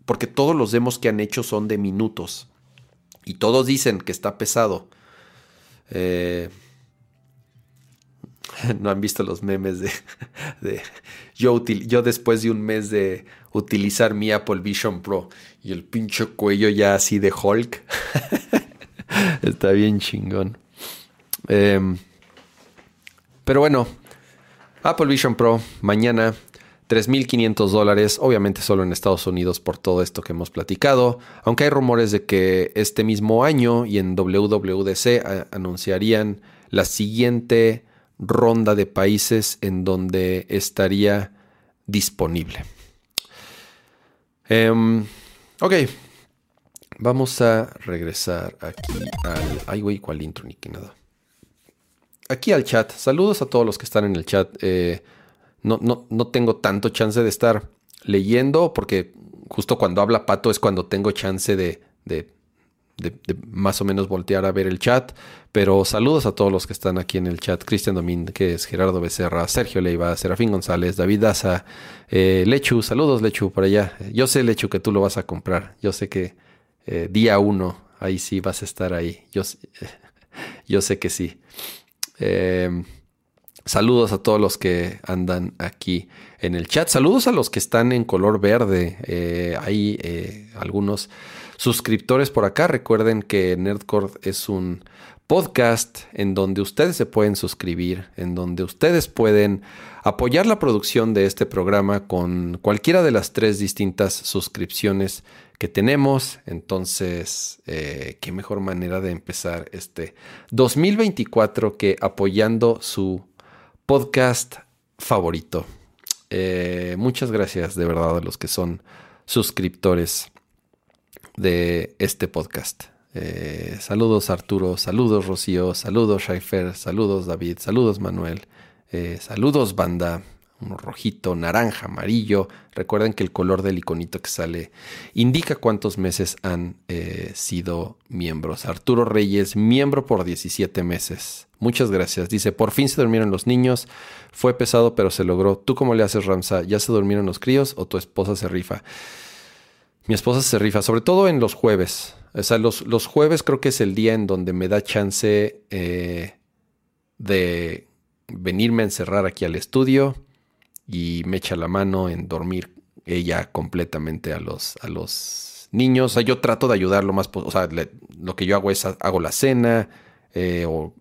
[SPEAKER 1] porque todos los demos que han hecho son de minutos y todos dicen que está pesado. Eh, no han visto los memes de, yo, yo después de un mes de utilizar mi Apple Vision Pro y el pinche cuello ya así de Hulk. Está bien chingón. Em, pero bueno, Apple Vision Pro mañana 3.500 dólares, obviamente solo en Estados Unidos por todo esto que hemos platicado, aunque hay rumores de que este mismo año y en WWDC anunciarían la siguiente ronda de países en donde estaría disponible. Em, ok, Vamos a regresar aquí al. Ay, güey, ¿cuál intro ni que nada? Aquí al chat. Saludos a todos los que están en el chat. Eh, no, no, no tengo tanto chance de estar leyendo porque justo cuando habla Pato es cuando tengo chance de, de, más o menos voltear a ver el chat. Pero saludos a todos los que están aquí en el chat. Cristian Domínguez, Gerardo Becerra, Sergio Leiva, Serafín González, David Daza, eh, Lechu. Saludos, Lechu, por allá. Yo sé, Lechu, que tú lo vas a comprar. Yo sé que eh, día uno, ahí sí vas a estar ahí. Yo, yo sé que sí. Em, saludos a todos los que andan aquí en el chat. Saludos a los que están en color verde. Eh, hay eh, algunos suscriptores por acá. Recuerden que Nerdcore es un podcast en donde ustedes se pueden suscribir, en donde ustedes pueden apoyar la producción de este programa con cualquiera de las tres distintas suscripciones que tenemos. Entonces, eh, qué mejor manera de empezar este 2024 que apoyando su podcast favorito. Eh, muchas gracias de verdad a los que son suscriptores de este podcast. Eh, saludos Arturo, saludos Rocío, saludos Schaifer, saludos David, saludos Manuel, saludos banda, rojito, naranja, amarillo. Recuerden que el color del iconito que sale indica cuántos meses han eh, sido miembros. Arturo Reyes, miembro por 17 meses. Muchas gracias. Dice, por fin se durmieron los niños. Fue pesado, pero se logró. ¿Tú cómo le haces, Ramsa? ¿Ya se durmieron los críos o tu esposa se rifa? Mi esposa se rifa, sobre todo en los jueves. O sea, los, los jueves creo que es el día en donde me da chance eh, de venirme a encerrar aquí al estudio y me echa la mano en dormir ella completamente a los, a los niños. O sea, yo trato de ayudar lo más posible. O sea, lo que yo hago es hago la cena eh, o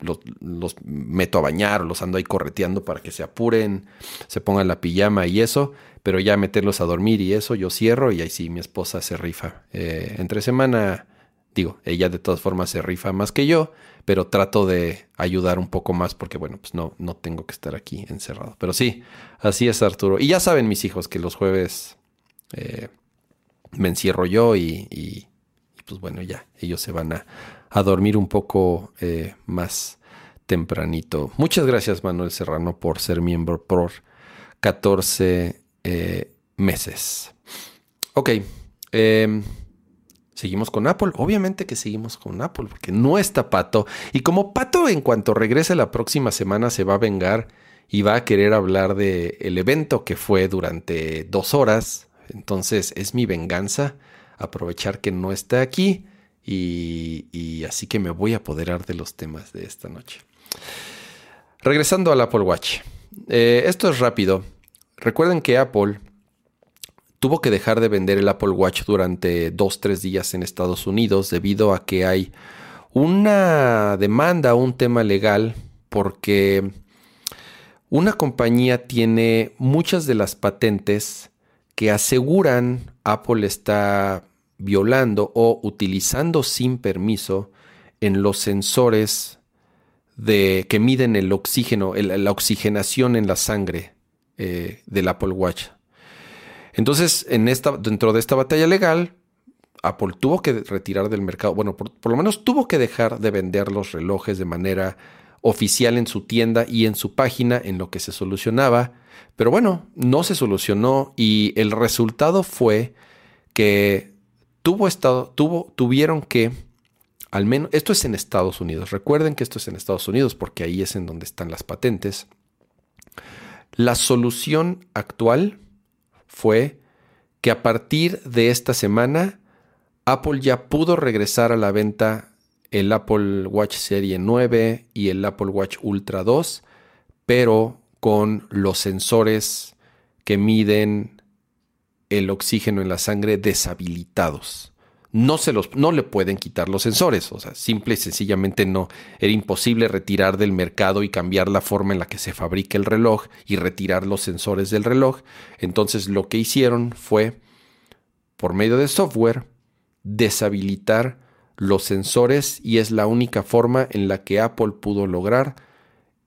[SPEAKER 1] los, meto a bañar los ando ahí correteando para que se apuren, se pongan la pijama y eso. Pero ya meterlos a dormir y eso, yo cierro y ahí sí, mi esposa se rifa. Eh, entre semana Digo, ella de todas formas se rifa más que yo, pero trato de ayudar un poco más porque, bueno, pues no, no tengo que estar aquí encerrado. Pero sí, así es Arturo. Y ya saben mis hijos que los jueves eh, me encierro yo y, pues bueno, ya, ellos se van a, dormir un poco eh, más tempranito. Muchas gracias Manuel Serrano por ser miembro por 14 eh, meses. Ok. Seguimos con Apple. Obviamente que seguimos con Apple, porque no está Pato. Y como Pato, en cuanto regrese la próxima semana, se va a vengar y va a querer hablar del el evento que fue durante dos horas. Entonces es mi venganza aprovechar que no está aquí y, así que me voy a apoderar de los temas de esta noche. Regresando al Apple Watch. Eh, esto es rápido. Recuerden que Apple tuvo que dejar de vender el Apple Watch durante dos, tres días en Estados Unidos debido a que hay una demanda, un tema legal, porque una compañía tiene muchas de las patentes que aseguran Apple está violando o utilizando sin permiso en los sensores de, que miden el oxígeno, la oxigenación en la sangre eh, del Apple Watch. Entonces, dentro de esta batalla legal, Apple tuvo que retirar del mercado, bueno, por, por, lo menos tuvo que dejar de vender los relojes de manera oficial en su tienda y en su página en lo que se solucionaba. Pero bueno, no se solucionó y el resultado fue que tuvo estado, tuvo, tuvieron que, al menos, esto es en Estados Unidos, recuerden que esto es en Estados Unidos porque ahí es en donde están las patentes. La solución actual fue que a partir de esta semana Apple ya pudo regresar a la venta el Apple Watch Serie 9 y el Apple Watch Ultra 2, pero con los sensores que miden el oxígeno en la sangre deshabilitados. No, se los, no le pueden quitar los sensores, o sea, simple y sencillamente no. Era imposible retirar del mercado y cambiar la forma en la que se fabrica el reloj y retirar los sensores del reloj. Entonces lo que hicieron fue, por medio de software, deshabilitar los sensores y es la única forma en la que Apple pudo lograr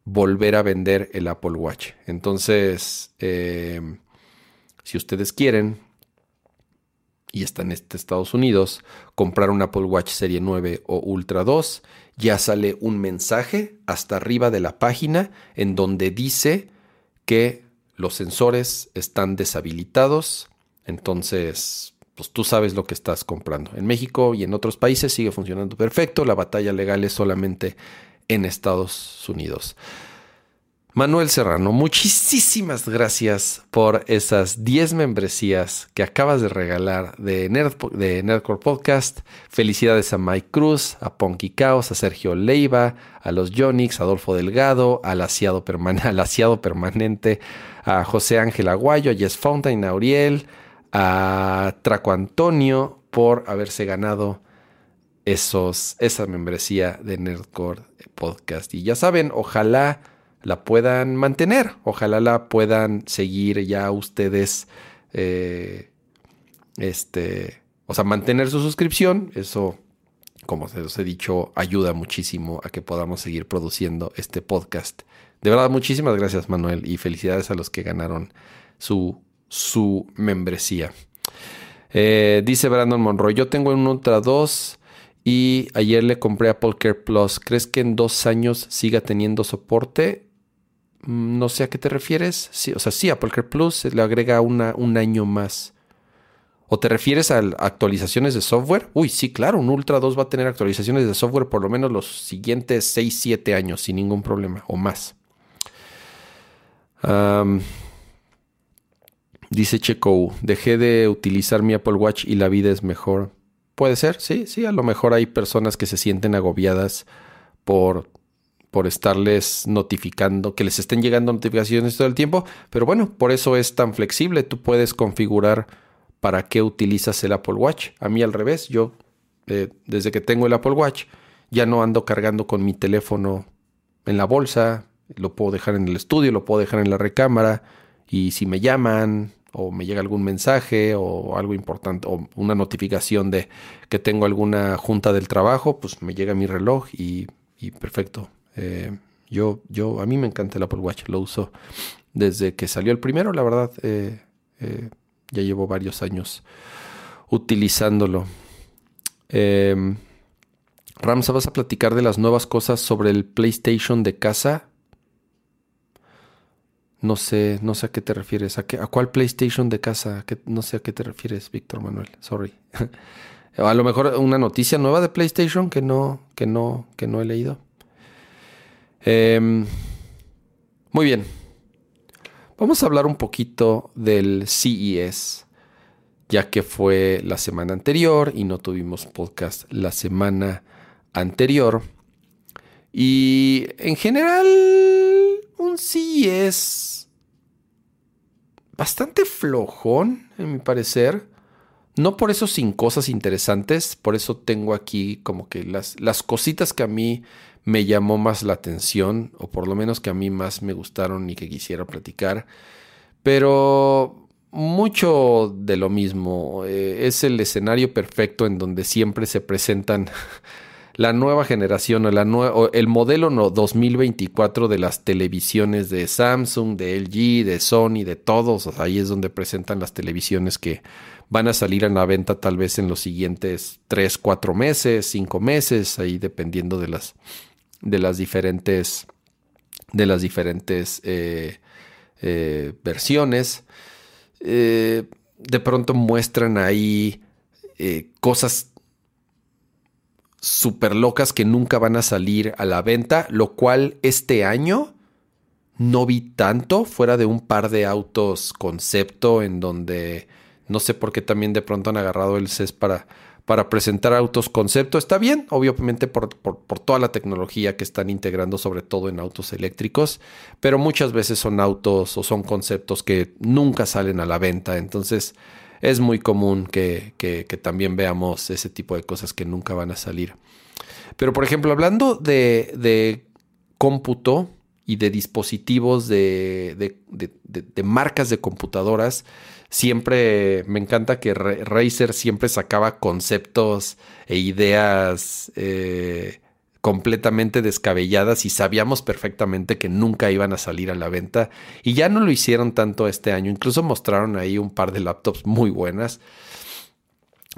[SPEAKER 1] volver a vender el Apple Watch. Entonces, eh, si ustedes quieren y están en este Estados Unidos, comprar un Apple Watch Serie 9 o Ultra 2, ya sale un mensaje hasta arriba de la página en donde dice que los sensores están deshabilitados. Entonces, pues tú sabes lo que estás comprando. En México y en otros países sigue funcionando perfecto. La batalla legal es solamente en Estados Unidos. Manuel Serrano, muchísimas gracias por esas 10 membresías que acabas de regalar de, de Nerdcore Podcast. Felicidades a Mike Cruz, a Ponky Caos, a Sergio Leiva, a los Jonix, a Adolfo Delgado, al asiado, permanente, a José Ángel Aguayo, a Jess Fountain, a Uriel, a Traco Antonio por haberse ganado esos, esa membresía de Nerdcore Podcast. Y ya saben, ojalá la puedan mantener. Ojalá la puedan seguir ya ustedes. Eh, este. O sea, mantener su suscripción. Eso, como se los he dicho, ayuda muchísimo a que podamos seguir produciendo este podcast. De verdad, muchísimas gracias, Manuel. Y felicidades a los que ganaron su, su membresía. Eh, dice Brandon Monroy: Yo tengo un Ultra 2 y ayer le compré Apple Care Plus. ¿Crees que en dos años siga teniendo soporte? Mm, no sé a qué te refieres. O sea, sí, Apple Care Plus le agrega un año más. ¿O te refieres a actualizaciones de software? Uy, sí, claro, un Ultra 2 va a tener actualizaciones de software por lo menos los siguientes 6, 7 años sin ningún problema o más. dice Checo, dejé de utilizar mi Apple Watch y la vida es mejor. Puede ser, sí, sí, a lo mejor hay personas que se sienten agobiadas por por estarles notificando, que les estén llegando notificaciones todo el tiempo, pero bueno, por eso es tan flexible, tú puedes configurar para qué utilizas el Apple Watch. A mí al revés, yo eh, desde que tengo el Apple Watch ya no ando cargando con mi teléfono en la bolsa, lo puedo dejar en el estudio, lo puedo dejar en la recámara y si me llaman o me llega algún mensaje o algo importante o una notificación de que tengo alguna junta del trabajo, pues me llega mi reloj y, y perfecto, eh, yo, yo, a mí me encanta el Apple Watch, lo uso desde que salió el primero, la verdad, eh, eh, ya llevo varios años utilizándolo. Eh, Ramsa, ¿vas a platicar de las nuevas cosas sobre el PlayStation de casa? No sé, no sé a qué te refieres. ¿A, qué, a cuál PlayStation de casa? no sé a qué te refieres, Víctor Manuel. Sorry. a lo mejor una noticia nueva de PlayStation que no, que no, que no he leído. Em, muy bien. Vamos a hablar un poquito del CES, ya que fue la semana anterior y no tuvimos podcast la semana anterior. Y en general, un CES bastante flojón, en mi parecer. No por eso sin cosas interesantes, por eso tengo aquí como que las, las cositas que a mí me llamó más la atención, o por lo menos que a mí más me gustaron y que quisiera platicar. Pero mucho de lo mismo. Eh, es el escenario perfecto en donde siempre se presentan la nueva generación o, la el modelo no, 2024 de las televisiones de Samsung, de LG, de Sony, de todos. ahí es donde presentan las televisiones que van a salir a la venta tal vez en los siguientes 3, 4 meses, 5 meses, ahí dependiendo de las, de las diferentes, de las diferentes eh, eh, versiones. Eh, de pronto muestran ahí cosas super locas que nunca van a salir a la venta, lo cual este año no vi tanto, fuera de un par de autos concepto en donde no sé por qué también de pronto han agarrado el CES para, para presentar autos concepto. Está bien, obviamente por, por, toda la tecnología que están integrando, sobre todo en autos eléctricos, pero muchas veces son autos o son conceptos que nunca salen a la venta. Entonces, es muy común que, también veamos ese tipo de cosas que nunca van a salir. Pero, por ejemplo, hablando de, cómputo y de dispositivos de, marcas de computadoras, siempre me encanta que Razer siempre sacaba conceptos e ideas eh, completamente descabelladas y sabíamos perfectamente que nunca iban a salir a la venta y ya no lo hicieron tanto este año, incluso mostraron ahí un par de laptops muy buenas.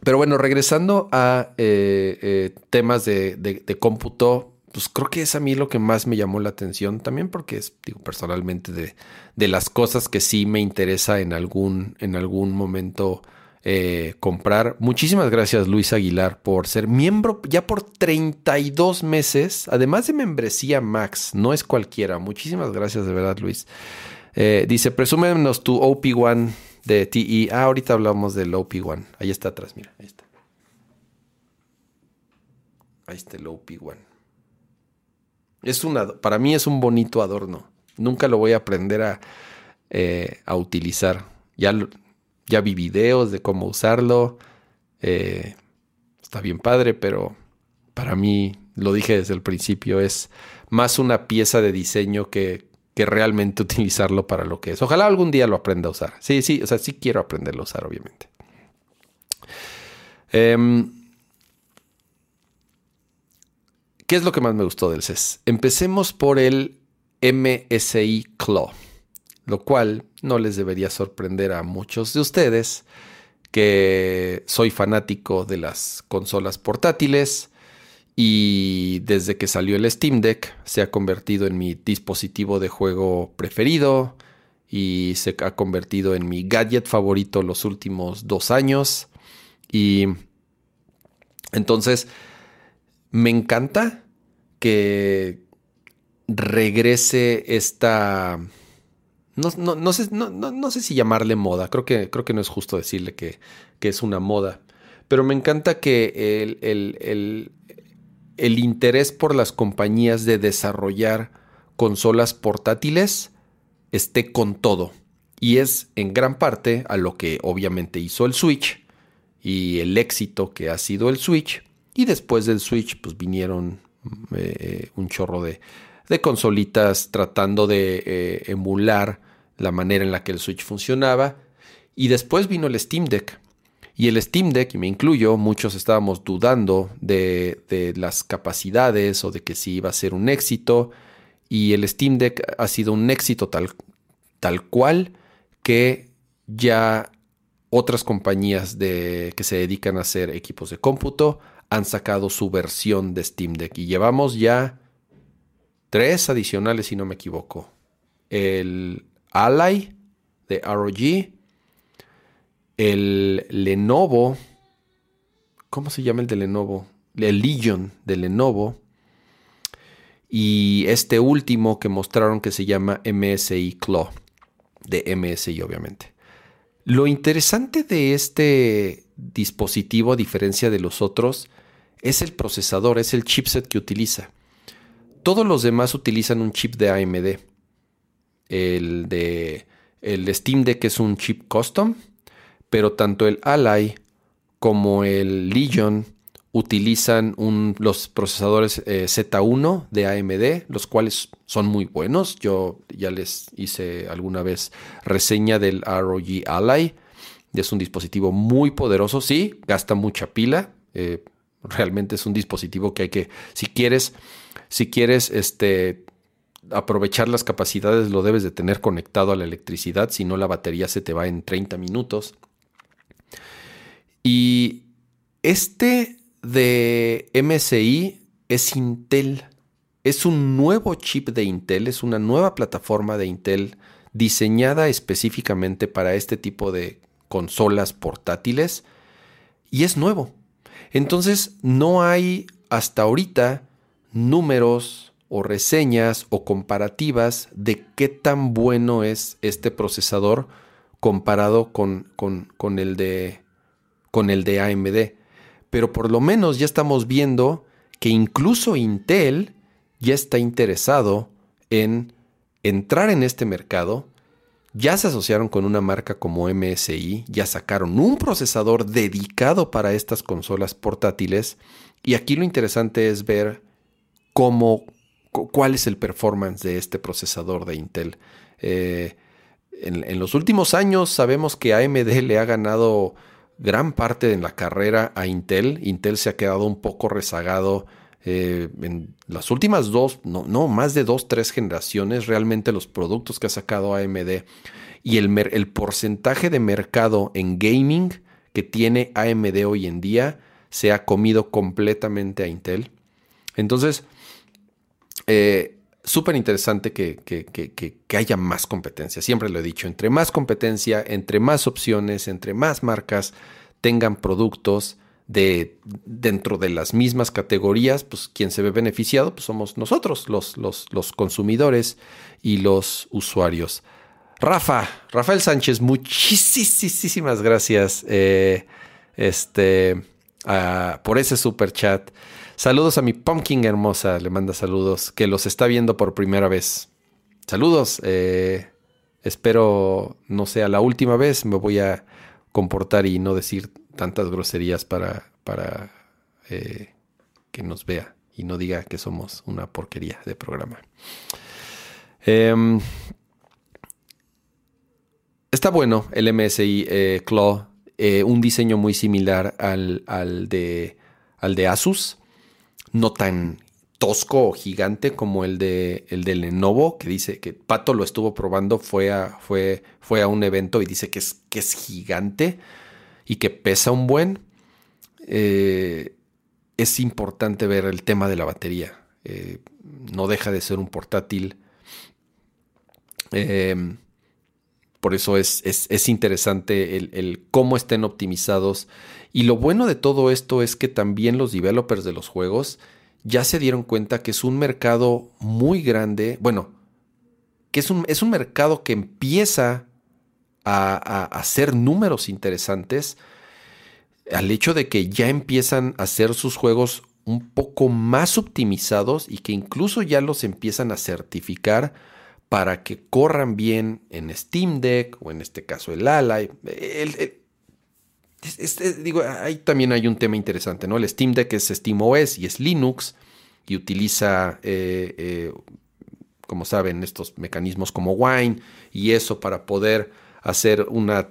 [SPEAKER 1] Pero bueno, regresando a eh, eh, temas de, cómputo, pues creo que es a mí lo que más me llamó la atención, también porque es, digo, personalmente de, de las cosas que sí me interesa en algún, en algún momento eh, comprar. Muchísimas gracias Luis Aguilar por ser miembro ya por 32 meses, además de membresía Max, no es cualquiera. Muchísimas gracias de verdad Luis. Eh, dice, presúmenos tu OP1 de TE. Ah, ahorita hablamos del OP1. Ahí está atrás, mira, ahí está. Ahí está el OP1. Es una, para mí es un bonito adorno. Nunca lo voy a aprender a, eh, a utilizar. Ya ya vi videos de cómo usarlo. Eh, está bien padre, pero para mí, lo dije desde el principio, es más una pieza de diseño que, que realmente utilizarlo para lo que es. Ojalá algún día lo aprenda a usar. Sí, sí, o sea, sí quiero aprenderlo a usar, obviamente. Em, ¿Qué es lo que más me gustó del CES? Empecemos por el MSI Claw lo cual no les debería sorprender a muchos de ustedes que soy fanático de las consolas portátiles y desde que salió el Steam Deck se ha convertido en mi dispositivo de juego preferido y se ha convertido en mi gadget favorito los últimos dos años y entonces me encanta que regrese esta no, no, sé, no, sé, si llamarle moda, creo que, creo que no es justo decirle que, es una moda, pero me encanta que el, el, interés por las compañías de desarrollar consolas portátiles esté con todo. Y es en gran parte a lo que obviamente hizo el Switch y el éxito que ha sido el Switch. Y después del Switch pues vinieron eh, un chorro de, de consolitas tratando de eh, emular la manera en la que el Switch funcionaba. Y después vino el Steam Deck. Y el Steam Deck, y me incluyo, muchos estábamos dudando de, las capacidades o de que si iba a ser un éxito. Y el Steam Deck ha sido un éxito tal, tal cual que ya otras compañías de, que se dedican a hacer equipos de cómputo han sacado su versión de Steam Deck. Y llevamos ya tres adicionales, si no me equivoco. El Ally de ROG, el Lenovo, ¿cómo se llama el de Lenovo? El Legion de Lenovo. Y este último que mostraron que se llama MSI Claw, de MSI obviamente. Lo interesante de este dispositivo, a diferencia de los otros, es el procesador, es el chipset que utiliza. Todos los demás utilizan un chip de AMD. El de, el Steam Deck es un chip custom, pero tanto el Ally como el Legion utilizan los procesadores eh, Z1 de AMD, los cuales son muy buenos. Yo ya les hice alguna vez reseña del ROG Ally. Es un dispositivo muy poderoso, sí, gasta mucha pila. Eh, realmente es un dispositivo que hay que, si quieres, si quieres este, aprovechar las capacidades, lo debes de tener conectado a la electricidad, si no la batería se te va en 30 minutos. Y este de MSI es Intel. Es un nuevo chip de Intel, es una nueva plataforma de Intel diseñada específicamente para este tipo de consolas portátiles y es nuevo. Entonces no hay hasta ahorita números o reseñas o comparativas de qué tan bueno es este procesador comparado con, con, el, de, con el de AMD. Pero por lo menos ya estamos viendo que incluso Intel ya está interesado en entrar en este mercado ya se asociaron con una marca como MSI, ya sacaron un procesador dedicado para estas consolas portátiles y aquí lo interesante es ver cómo, cuál es el performance de este procesador de Intel. Eh, en, en, los últimos años sabemos que AMD le ha ganado gran parte de la carrera a Intel. Intel se ha quedado un poco rezagado eh, en las últimas dos, no, no, más de dos, tres generaciones, realmente los productos que ha sacado AMD y el, porcentaje de mercado en gaming que tiene AMD hoy en día se ha comido completamente a Intel. Entonces, eh, súper interesante que, que, haya más competencia. Siempre lo he dicho, entre más competencia, entre más opciones, entre más marcas tengan productos, de dentro de las mismas categorías, pues quien se ve beneficiado pues somos nosotros, los, los, consumidores y los usuarios. Rafa, Rafael Sánchez, muchísimas gracias eh, este, por ese super chat. Saludos a mi pumpkin hermosa, le manda saludos, que los está viendo por primera vez. Saludos, eh, espero no sea la última vez, me voy a comportar y no decir tantas groserías para, para eh, que nos vea y no diga que somos una porquería de programa. Em, está bueno el MSI eh, Claw, eh, un diseño muy similar al, al, de, al de Asus, no tan tosco o gigante como el de, el de Lenovo, que dice que Pato lo estuvo probando, fue a, fue, fue a un evento y dice que es, que es gigante y que pesa un buen, eh, es importante ver el tema de la batería. Eh, no deja de ser un portátil. Em, por eso es, es, interesante el, cómo estén optimizados. Y lo bueno de todo esto es que también los developers de los juegos ya se dieron cuenta que es un mercado muy grande. Bueno, que es un, es un mercado que empieza a, hacer números interesantes al hecho de que ya empiezan a hacer sus juegos un poco más optimizados y que incluso ya los empiezan a certificar para que corran bien en Steam Deck o en este caso el Ally. digo, ahí también hay un tema interesante, ¿no? El Steam Deck es Steam OS y es Linux y utiliza, eh, eh, como saben, estos mecanismos como Wine y eso para poder hacer una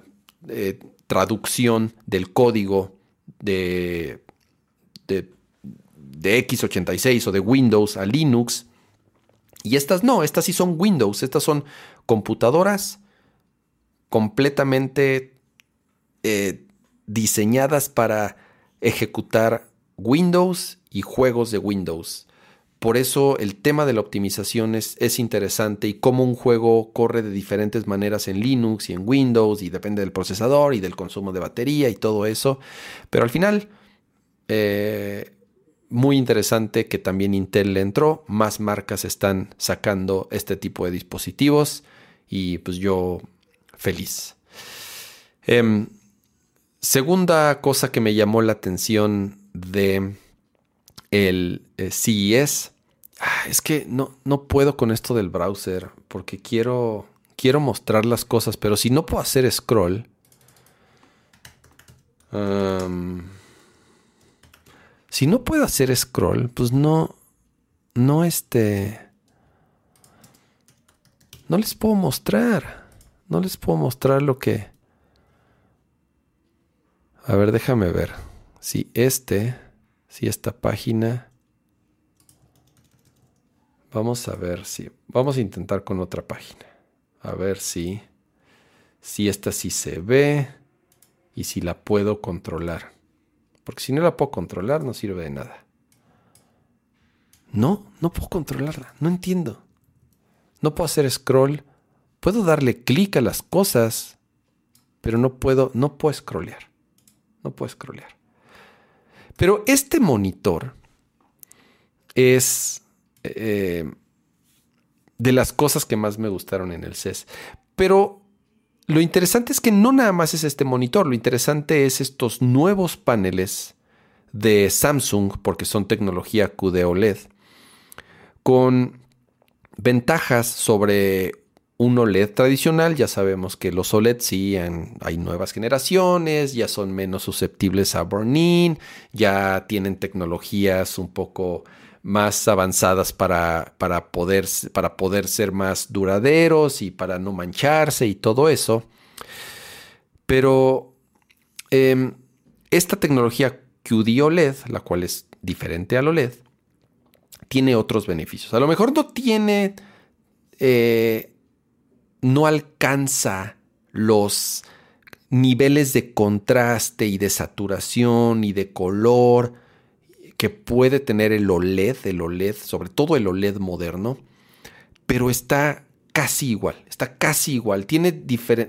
[SPEAKER 1] eh, traducción del código de, de, x86 o de Windows a Linux. Y estas no, estas sí son Windows, estas son computadoras completamente eh, diseñadas para ejecutar Windows y juegos de Windows por eso el tema de la optimización es, es, interesante y cómo un juego corre de diferentes maneras en Linux y en Windows y depende del procesador y del consumo de batería y todo eso. Pero al final, eh, muy interesante que también Intel le entró, más marcas están sacando este tipo de dispositivos y pues yo feliz. Em, segunda cosa que me llamó la atención de el eh, CES, es que no, no puedo con esto del browser porque quiero, quiero mostrar las cosas, pero si no puedo hacer scroll, si no puedo hacer scroll, pues no, no este, no les puedo mostrar, no les puedo mostrar lo que, a ver, déjame ver, si este, si esta página, vamos a ver si, vamos a intentar con otra página, a ver si, si esta sí se ve y si la puedo controlar. Porque si no la puedo controlar, no sirve de nada. No, no puedo controlarla. No entiendo. No puedo hacer scroll. Puedo darle clic a las cosas, pero no puedo, no puedo scrollear. No puedo scrollear. Pero este monitor es eh, de las cosas que más me gustaron en el CES. Pero lo interesante es que no nada más es este monitor, lo interesante es estos nuevos paneles de Samsung, porque son tecnología QD OLED, con ventajas sobre un OLED tradicional. Ya sabemos que los OLED sí hay nuevas generaciones, ya son menos susceptibles a burn-in, ya tienen tecnologías un poco más avanzadas para, para, poder, para poder ser más duraderos y para no mancharse y todo eso. Pero em, esta tecnología QD OLED, la cual es diferente al OLED, tiene otros beneficios. A lo mejor no tiene, eh, no alcanza los niveles de contraste y de saturación y de color que puede tener el OLED, el OLED, sobre todo el OLED moderno, pero está casi igual, está casi igual. Tiene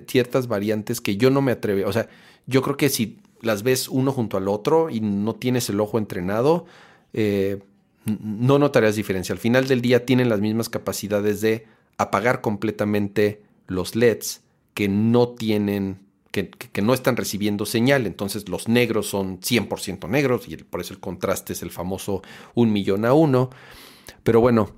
[SPEAKER 1] ciertas variantes que yo no me atrevo, o sea, yo creo que si las ves uno junto al otro y no tienes el ojo entrenado, eh, no notarías diferencia. Al final del día tienen las mismas capacidades de apagar completamente los LEDs que no tienen que, no están recibiendo señal. Entonces los negros son 100% negros y por eso el contraste es el famoso un millón a uno. Pero bueno,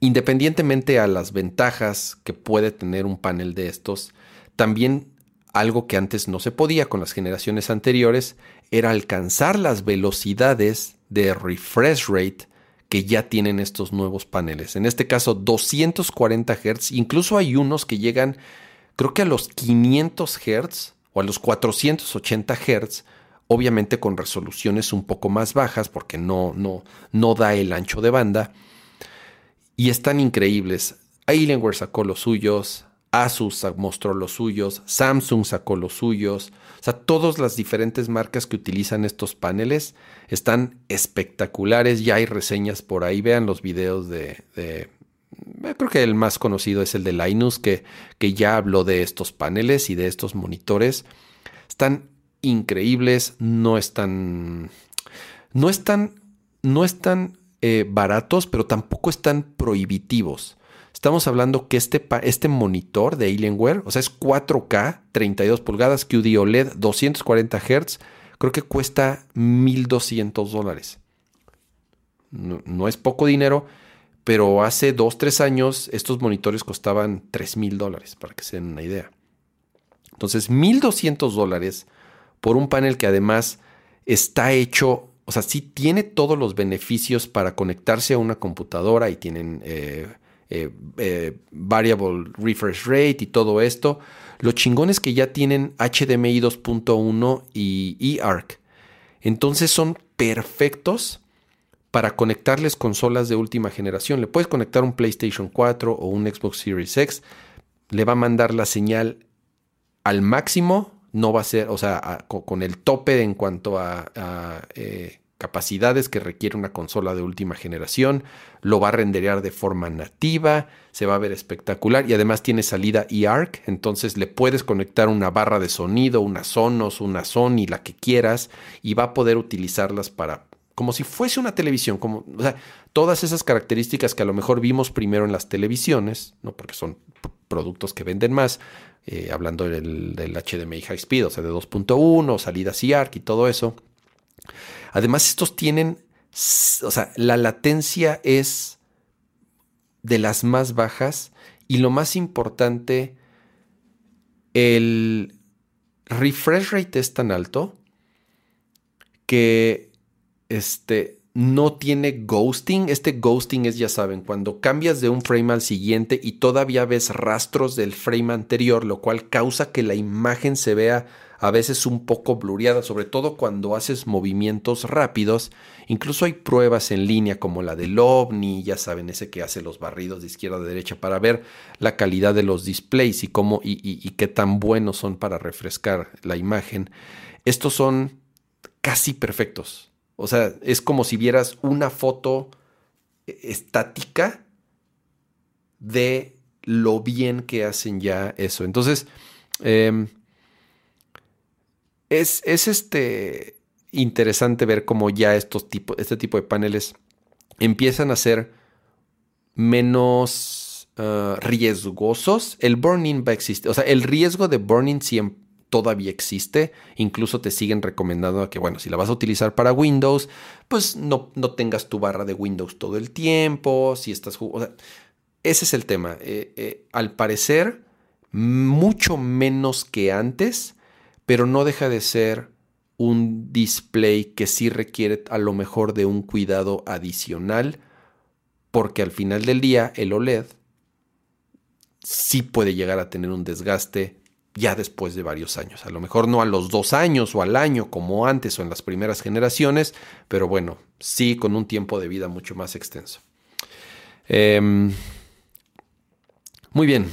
[SPEAKER 1] independientemente a las ventajas que puede tener un panel de estos, también algo que antes no se podía con las generaciones anteriores era alcanzar las velocidades de refresh rate que ya tienen estos nuevos paneles. En este caso 240 Hz, incluso hay unos que llegan creo que a los 500 Hz o a los 480 Hz, obviamente con resoluciones un poco más bajas porque no, no, no da el ancho de banda. Y están increíbles. Alienware sacó los suyos, Asus mostró los suyos, Samsung sacó los suyos. O sea, todas las diferentes marcas que utilizan estos paneles están espectaculares. Ya hay reseñas por ahí. Vean los videos de, eh, creo que el más conocido es el de Linus, que, que ya habló de estos paneles y de estos monitores. Están increíbles, no están, no están, no están eh, baratos, pero tampoco están prohibitivos. Estamos hablando que este, este monitor de Alienware, o sea, es 4K, 32 pulgadas, QD OLED, 240 Hz, creo que cuesta 1.200 dólares. no, es poco dinero, pero hace dos, tres años estos monitores costaban 3 mil dólares, para que se den una idea. Entonces, 1.200 dólares por un panel que además está hecho, o sea, sí tiene todos los beneficios para conectarse a una computadora y tienen eh, eh, eh, variable refresh rate y todo esto. Lo chingón es que ya tienen HDMI 2.1 y eARC. Entonces son perfectos para conectarles consolas de última generación. Le puedes conectar un PlayStation 4 o un Xbox Series X. Le va a mandar la señal al máximo. No va a ser, o sea, con el tope en cuanto a, eh, capacidades que requiere una consola de última generación, lo va a renderear de forma nativa, se va a ver espectacular y además tiene salida eARC, entonces le puedes conectar una barra de sonido, una Sonos, una Sony, la que quieras y va a poder utilizarlas para como si fuese una televisión, como o sea, todas esas características que a lo mejor vimos primero en las televisiones, no porque son productos que venden más, eh, hablando del, del, HDMI High Speed, o sea, de 2.1, salida CARC y todo eso. Además, estos tienen, o sea, la latencia es de las más bajas y lo más importante, el refresh rate es tan alto que este, no tiene ghosting. Este ghosting es, ya saben, cuando cambias de un frame al siguiente y todavía ves rastros del frame anterior, lo cual causa que la imagen se vea a veces un poco blurreada, sobre todo cuando haces movimientos rápidos. Incluso hay pruebas en línea como la del OVNI, ya saben, ese que hace los barridos de izquierda a derecha para ver la calidad de los displays y cómo y qué tan buenos son para refrescar la imagen. Estos son casi perfectos. O sea, es como si vieras una foto estática de lo bien que hacen ya eso. Entonces, em, es, este interesante ver cómo ya estos este tipo de paneles empiezan a ser menos ah, riesgosos. El burning va a existir. O sea, el riesgo de burning siempre todavía existe. Incluso te siguen recomendando que, bueno, si la vas a utilizar para Windows, pues no, no tengas tu barra de Windows todo el tiempo. Si estás jugando. ese es el tema. Eh, eh, al parecer, mucho menos que antes, pero no deja de ser un display que sí requiere a lo mejor de un cuidado adicional, porque al final del día el OLED sí puede llegar a tener un desgaste ya después de varios años. A lo mejor no a los dos años o al año como antes o en las primeras generaciones, pero bueno, sí con un tiempo de vida mucho más extenso. Em, muy bien,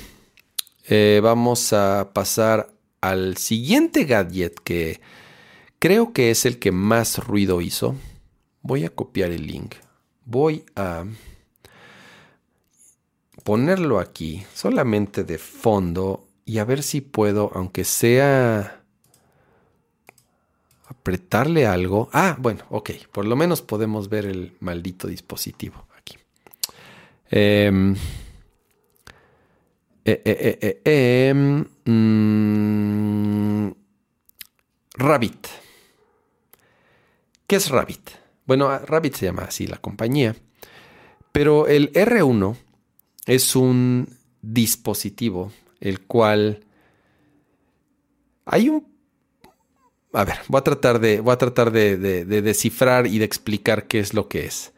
[SPEAKER 1] eh, vamos a pasar al siguiente gadget que creo que es el que más ruido hizo. Voy a copiar el link. Voy a ponerlo aquí solamente de fondo y a ver si puedo, aunque sea apretarle algo. Ah, bueno, ok, por lo menos podemos ver el maldito dispositivo aquí. Em, eh, eh, eh, em, mm, Rabbit. ¿Qué es Rabbit? Bueno, Rabbit se llama así la compañía. Pero el R1 es un dispositivo el cual hay un... A ver, voy a tratar, de, voy a tratar de, descifrar y de explicar qué es lo que es.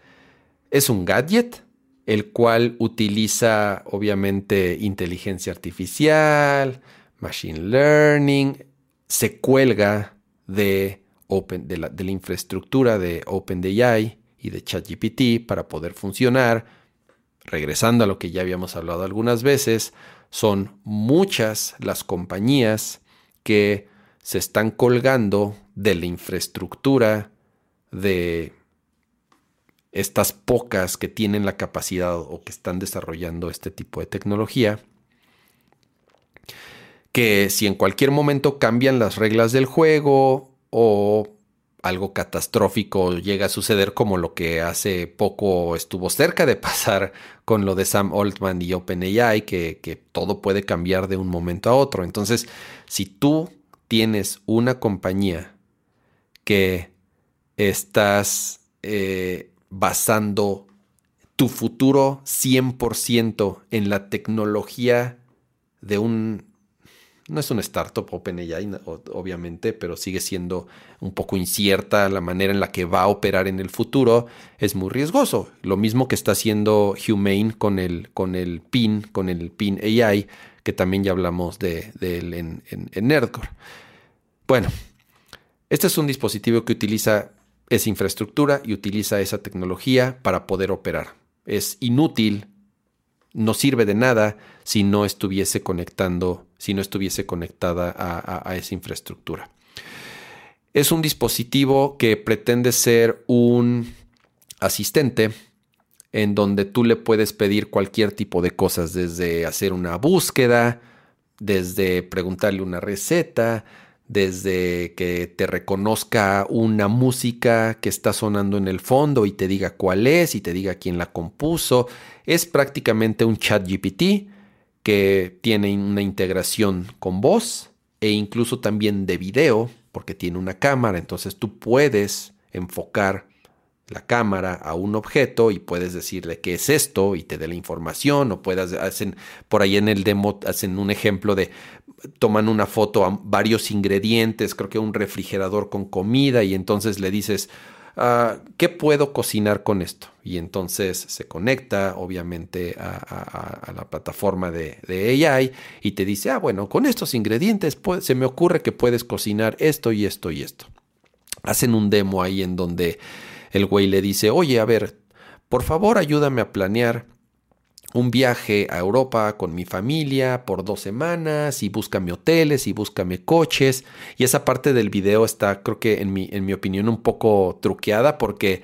[SPEAKER 1] Es un gadget, el cual utiliza obviamente inteligencia artificial, machine learning, se cuelga de, open, de, la, de la infraestructura de OpenAI y de ChatGPT para poder funcionar. Regresando a lo que ya habíamos hablado algunas veces, son muchas las compañías que se están colgando de la infraestructura de estas pocas que tienen la capacidad o que están desarrollando este tipo de tecnología, que si en cualquier momento cambian las reglas del juego o algo catastrófico llega a suceder como lo que hace poco estuvo cerca de pasar con lo de Sam Altman y OpenAI, que, que todo puede cambiar de un momento a otro. Entonces, si tú tienes una compañía que estás eh, basando tu futuro 100% en la tecnología de un no es una startup OpenAI, obviamente, pero sigue siendo un poco incierta la manera en la que va a operar en el futuro. Es muy riesgoso. Lo mismo que está haciendo Humane con el, con el PIN, con el PIN AI, que también ya hablamos de, él en, en Nerdcore. Bueno, este es un dispositivo que utiliza esa infraestructura y utiliza esa tecnología para poder operar. Es inútil no sirve de nada si no estuviese conectando, si no estuviese conectada a, esa infraestructura. Es un dispositivo que pretende ser un asistente en donde tú le puedes pedir cualquier tipo de cosas, desde hacer una búsqueda, desde preguntarle una receta, desde que te reconozca una música que está sonando en el fondo y te diga cuál es y te diga quién la compuso. Es prácticamente un chat GPT que tiene una integración con voz e incluso también de video, porque tiene una cámara, entonces tú puedes enfocar la cámara a un objeto y puedes decirle qué es esto y te dé la información o puedas hacen por ahí en el demo hacen un ejemplo de toman una foto a varios ingredientes, creo que un refrigerador con comida y entonces le dices ah, ¿qué puedo cocinar con esto? Y entonces se conecta obviamente a, la plataforma de, de, AI y te dice, ah, bueno, con estos ingredientes se me ocurre que puedes cocinar esto y esto y esto. Hacen un demo ahí en donde el güey le dice, oye, a ver, por favor ayúdame a planear un viaje a Europa con mi familia por dos semanas y búscame hoteles y búscame coches. Y esa parte del video está, creo que en mi, en mi opinión, un poco truqueada porque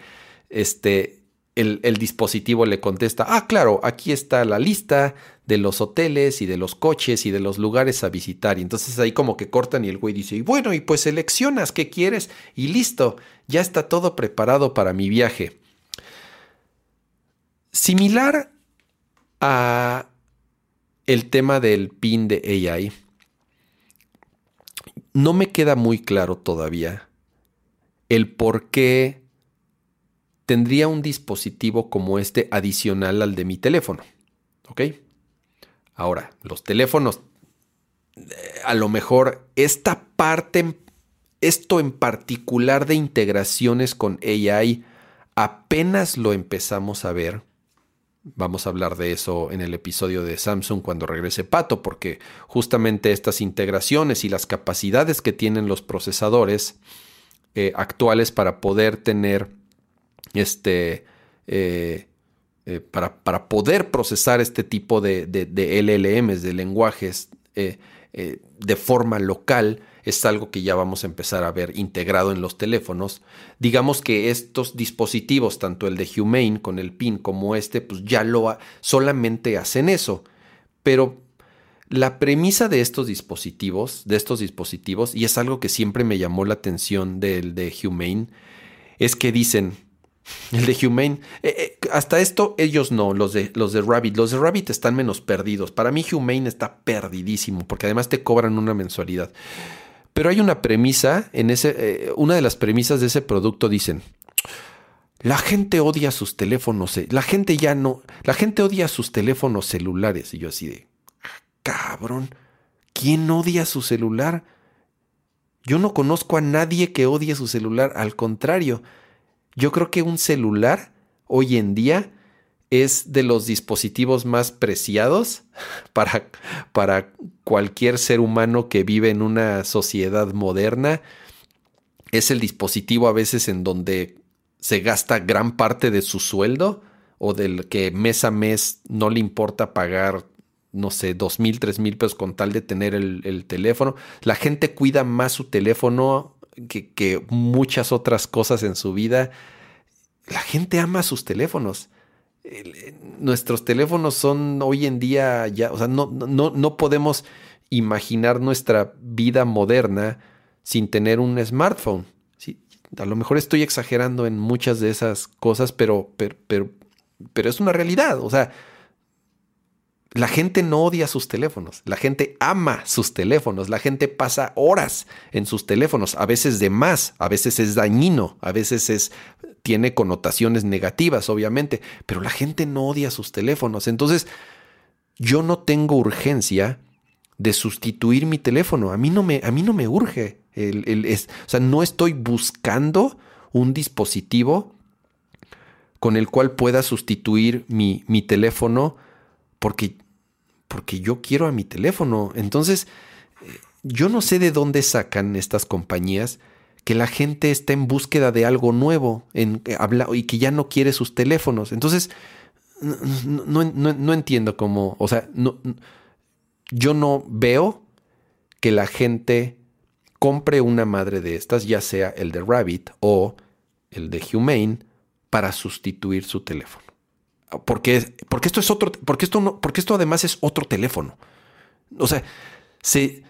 [SPEAKER 1] este, el, el, dispositivo le contesta, ah, claro, aquí está la lista de los hoteles y de los coches y de los lugares a visitar. Y entonces ahí como que cortan y el güey dice, y bueno, y pues seleccionas qué quieres y listo, ya está todo preparado para mi viaje. Similar a el tema del pin de AI, no me queda muy claro todavía el por qué tendría un dispositivo como este adicional al de mi teléfono. ¿Ok? Ahora, los teléfonos, a lo mejor esta parte, esto en particular de integraciones con AI, apenas lo empezamos a ver. Vamos a hablar de eso en el episodio de Samsung cuando regrese Pato, porque justamente estas integraciones y las capacidades que tienen los procesadores eh, actuales para poder tener este, eh, eh, para, poder procesar este tipo de, LLMs, de lenguajes eh, de forma local, es algo que ya vamos a empezar a ver integrado en los teléfonos. Digamos que estos dispositivos, tanto el de Humane con el PIN como este, pues ya lo solamente hacen eso. Pero la premisa de estos dispositivos, de estos dispositivos, y es algo que siempre me llamó la atención del de Humane, es que dicen, el de Humane. Eh, eh, hasta esto, ellos no, los de, los de Rabbit. Los de Rabbit están menos perdidos. Para mí, Humane está perdidísimo, porque además te cobran una mensualidad. Pero hay una premisa, en ese, eh, una de las premisas de ese producto dicen. La gente odia sus teléfonos, la gente ya no, la gente odia sus teléfonos celulares. Y yo así de, cabrón, ¿quién odia su celular? Yo no conozco a nadie que odie su celular, al contrario, yo creo que un celular hoy en día es de los dispositivos más preciados para, para cualquier ser humano que vive en una sociedad moderna. Es el dispositivo a veces en donde se gasta gran parte de su sueldo o del que mes a mes no le importa pagar, no sé, dos mil, tres mil pesos con tal de tener el, el teléfono. La gente cuida más su teléfono que, muchas otras cosas en su vida. La gente ama sus teléfonos. Eh, nuestros teléfonos son hoy en día ya, o sea, no, no, no podemos imaginar nuestra vida moderna sin tener un smartphone. A lo mejor estoy exagerando en muchas de esas cosas, pero, pero, pero, pero es una realidad. O sea, la gente no odia sus teléfonos, la gente ama sus teléfonos, la gente pasa horas en sus teléfonos, a veces de más, a veces es dañino, a veces es tiene connotaciones negativas, obviamente, pero la gente no odia sus teléfonos. Entonces, yo no tengo urgencia de sustituir mi teléfono. A mí no me, a mí no me urge. O sea, no estoy buscando un dispositivo con el cual pueda sustituir mi, mi teléfono porque porque yo quiero a mi teléfono. Entonces, eh, yo no sé de dónde sacan estas compañías que la gente está en búsqueda de algo nuevo y que ya no quiere sus teléfonos. Entonces, no, entiendo cómo, o sea, no, yo no veo que la gente compre una madre de estas, ya sea el de Rabbit o el de Humane, para sustituir su teléfono. Porque, porque esto es otro, porque esto no, porque esto además es otro teléfono. O sea, se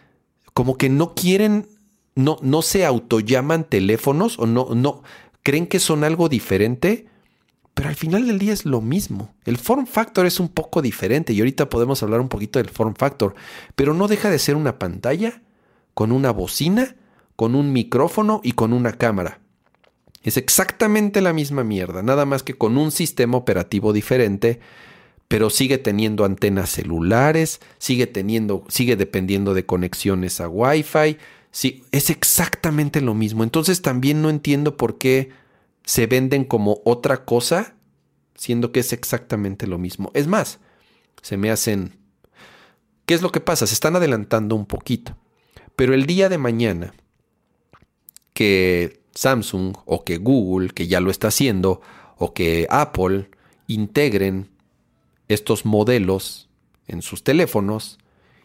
[SPEAKER 1] como que no quieren, no, no se autollaman teléfonos o no, no creen que son algo diferente, pero al final del día es lo mismo. El form factor es un poco diferente y ahorita podemos hablar un poquito del form factor, pero no deja de ser una pantalla con una bocina, con un micrófono y con una cámara. Es exactamente la misma mierda, nada más que con un sistema operativo diferente, pero sigue teniendo antenas celulares, sigue teniendo, sigue dependiendo de conexiones a Wi-Fi. Sí, es exactamente lo mismo. Entonces también no entiendo por qué se venden como otra cosa, siendo que es exactamente lo mismo. Es más, se me hacen... ¿Qué es lo que pasa? Se están adelantando un poquito. Pero el día de mañana, que Samsung o que Google, que ya lo está haciendo, o que Apple integren estos modelos en sus teléfonos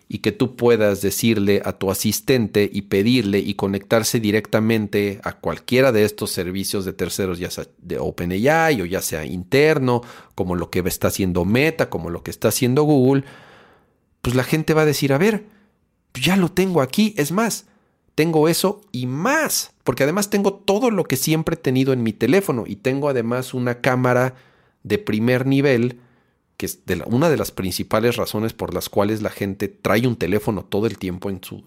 [SPEAKER 1] y que tú puedas decirle a tu asistente y pedirle y conectarse directamente a cualquiera de estos servicios de terceros, ya sea de OpenAI o ya sea interno, como lo que está haciendo Meta, como lo que está haciendo Google, pues la gente va a decir, a ver, ya lo tengo aquí, es más, tengo eso y más, porque además tengo todo lo que siempre he tenido en mi teléfono y tengo además una cámara de primer nivel, que es una de las principales razones por las cuales la gente trae un teléfono todo el tiempo en su,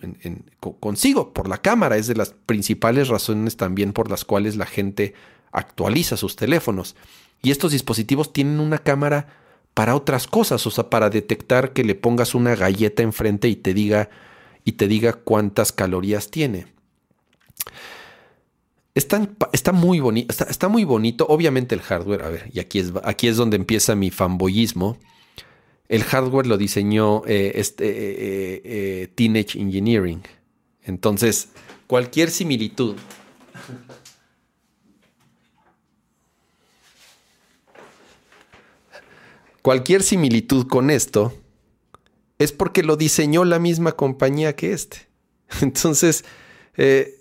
[SPEAKER 1] consigo, por la cámara, es de las principales razones también por las cuales la gente actualiza sus teléfonos. Y estos dispositivos tienen una cámara para otras cosas, o sea, para detectar que le pongas una galleta enfrente y te diga y te diga cuántas calorías tiene. Está, está muy bonito, está, muy bonito. Obviamente el hardware, a ver, y aquí es, aquí es donde empieza mi fanboyismo. El hardware lo diseñó eh, este, eh, eh, Teenage Engineering. Entonces, cualquier similitud. Cualquier similitud con esto es porque lo diseñó la misma compañía que este. Entonces, eh,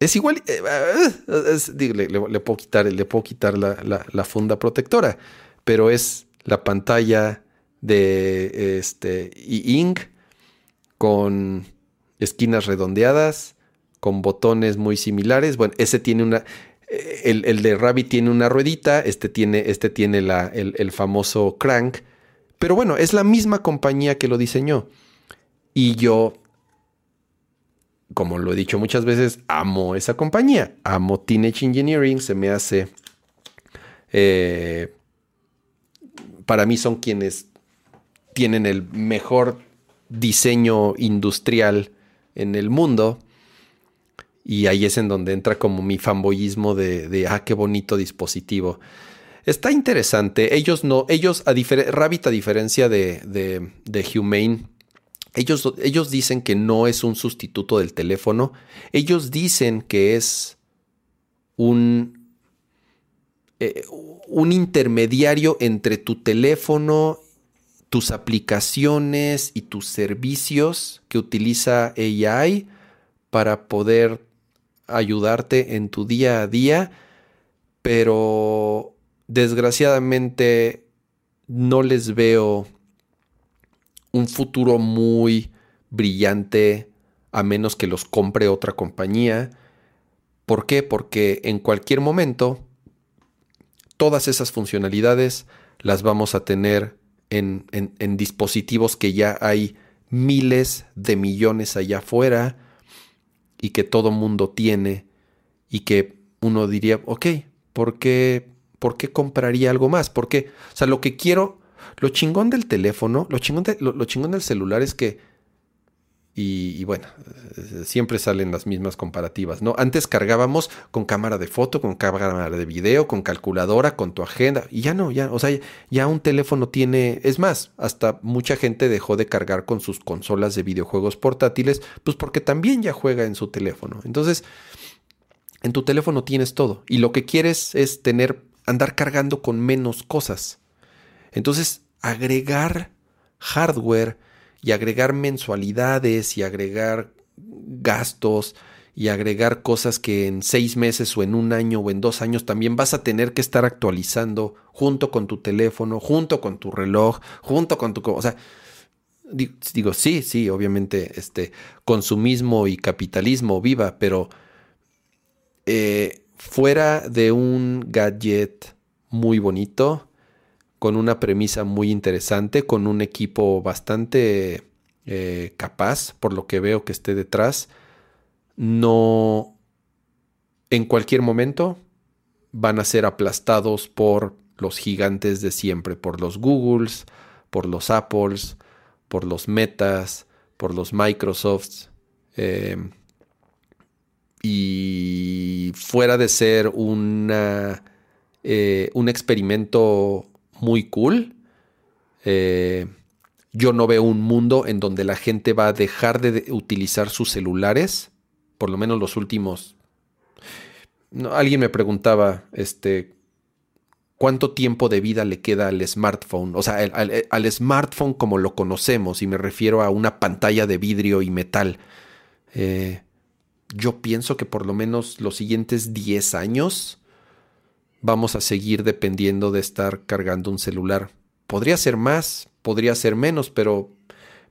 [SPEAKER 1] es igual, eh, le, puedo quitar, le puedo quitar la, funda protectora, pero es la pantalla de este e-ink con esquinas redondeadas, con botones muy similares. Bueno, ese tiene una, eh, el, de Rabbit tiene una ruedita, este tiene, este tiene la, el, el famoso crank pero bueno, es la misma compañía que lo diseñó. Y yo, como lo he dicho muchas veces, amo esa compañía. Amo Teenage Engineering. Se me hace... Eh, para mí son quienes tienen el mejor diseño industrial en el mundo. Y ahí es en donde entra como mi fanboyismo de, de ah, qué bonito dispositivo. Está interesante. Ellos no, ellos, a Rabbit, a diferencia de, de, Humane, ellos, ellos dicen que no es un sustituto del teléfono. Ellos dicen que es un, eh, un intermediario entre tu teléfono, tus aplicaciones y tus servicios que utiliza AI para poder ayudarte en tu día a día, pero desgraciadamente no les veo un futuro muy brillante a menos que los compre otra compañía. ¿Por qué? Porque en cualquier momento todas esas funcionalidades las vamos a tener en, dispositivos que ya hay miles de millones allá afuera y que todo mundo tiene y que uno diría, ok, ¿por qué ¿por qué compraría algo más? Porque, o sea, lo que quiero, lo chingón del teléfono, lo chingón, lo, chingón del celular es que, y, bueno, siempre salen las mismas comparativas, ¿no? Antes cargábamos con cámara de foto, con cámara de video, con calculadora, con tu agenda, y ya no, ya, o sea, ya un teléfono tiene, es más, hasta mucha gente dejó de cargar con sus consolas de videojuegos portátiles, pues porque también ya juega en su teléfono. Entonces, en tu teléfono tienes todo, y lo que quieres es tener andar cargando con menos cosas. Entonces, agregar hardware y agregar mensualidades y agregar gastos y agregar cosas que en seis meses o en un año o en dos años también vas a tener que estar actualizando junto con tu teléfono, junto con tu reloj, junto con tu... O sea, digo, sí, sí, obviamente este consumismo y capitalismo viva, pero eh, fuera de un gadget muy bonito, con una premisa muy interesante, con un equipo bastante eh, capaz, por lo que veo que esté detrás, no en cualquier momento van a ser aplastados por los gigantes de siempre, por los Googles, por los Apples, por los Metas, por los Microsofts. Eh, y fuera de ser una, eh, un experimento muy cool, eh, yo no veo un mundo en donde la gente va a dejar de utilizar sus celulares, por lo menos los últimos. alguien me preguntaba, este, ¿cuánto tiempo de vida le queda al smartphone? O sea, al, smartphone como lo conocemos, y me refiero a una pantalla de vidrio y metal. Eh, yo pienso que por lo menos los siguientes 10 años vamos a seguir dependiendo de estar cargando un celular. Podría ser más, podría ser menos, pero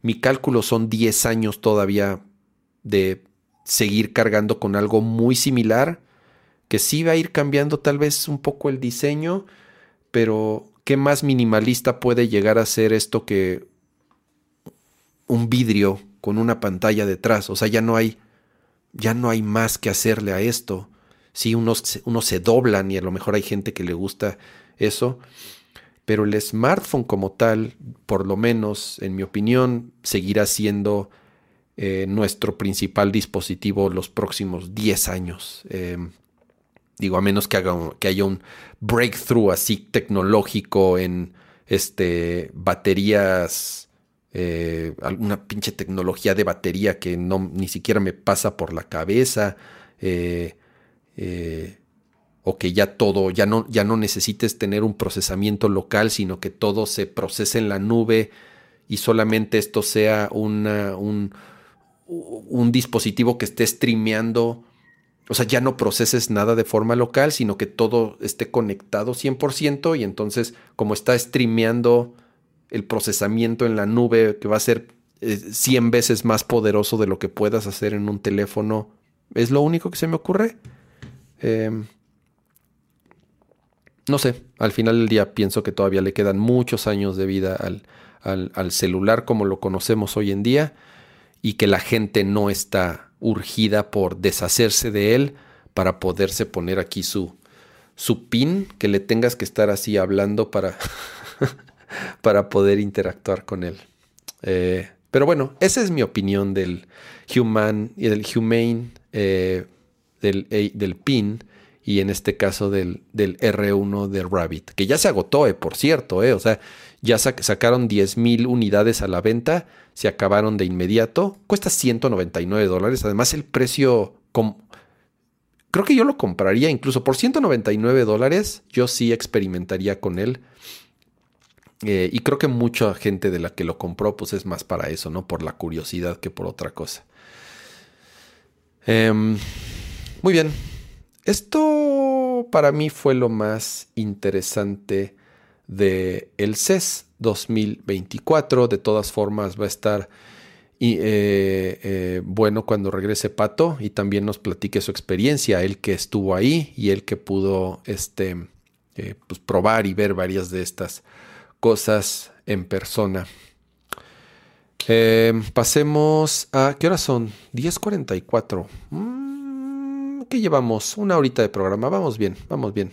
[SPEAKER 1] mi cálculo son 10 años todavía de seguir cargando con algo muy similar, que sí va a ir cambiando tal vez un poco el diseño, pero ¿qué más minimalista puede llegar a ser esto que un vidrio con una pantalla detrás? O sea, ya no hay, ya no hay más que hacerle a esto sí, unos, se doblan y a lo mejor hay gente que le gusta eso, pero el smartphone como tal, por lo menos en mi opinión, seguirá siendo eh, nuestro principal dispositivo los próximos 10 años. Em, digo, a menos que, haga que haya un breakthrough así tecnológico en este, baterías, eh, alguna pinche tecnología de batería que no, ni siquiera me pasa por la cabeza. Eh, eh, o que ya todo, ya no, ya no necesites tener un procesamiento local, sino que todo se procese en la nube y solamente esto sea un, un dispositivo que esté streameando. O sea, ya no proceses nada de forma local, sino que todo esté conectado 100% y entonces como está streameando el procesamiento en la nube, que va a ser 100 eh, veces más poderoso de lo que puedas hacer en un teléfono, es lo único que se me ocurre. Em, no sé, al final del día pienso que todavía le quedan muchos años de vida al, celular como lo conocemos hoy en día y que la gente no está urgida por deshacerse de él para poderse poner aquí su, su pin, que le tengas que estar así hablando para, para poder interactuar con él. Eh, pero bueno, esa es mi opinión del Human y del Humane eh, del, del PIN y en este caso del, del, R1 de Rabbit, que ya se agotó, eh, por cierto, eh, o sea, ya sacaron 10 mil unidades a la venta, se acabaron de inmediato, cuesta 199 dólares, además el precio, creo que yo lo compraría incluso por 199 dólares, yo sí experimentaría con él. Eh, y creo que mucha gente de la que lo compró, pues es más para eso, ¿no? Por la curiosidad que por otra cosa. Em, muy bien. Esto para mí fue lo más interesante de el CES 2024. De todas formas, va a estar y, eh, eh, bueno cuando regrese Pato y también nos platique su experiencia, él que estuvo ahí y él que pudo este, pues, probar y ver varias de estas cosas en persona. pasemos a... ¿Qué horas son? 10.44 llevamos? Una horita de programa. Vamos bien, vamos bien.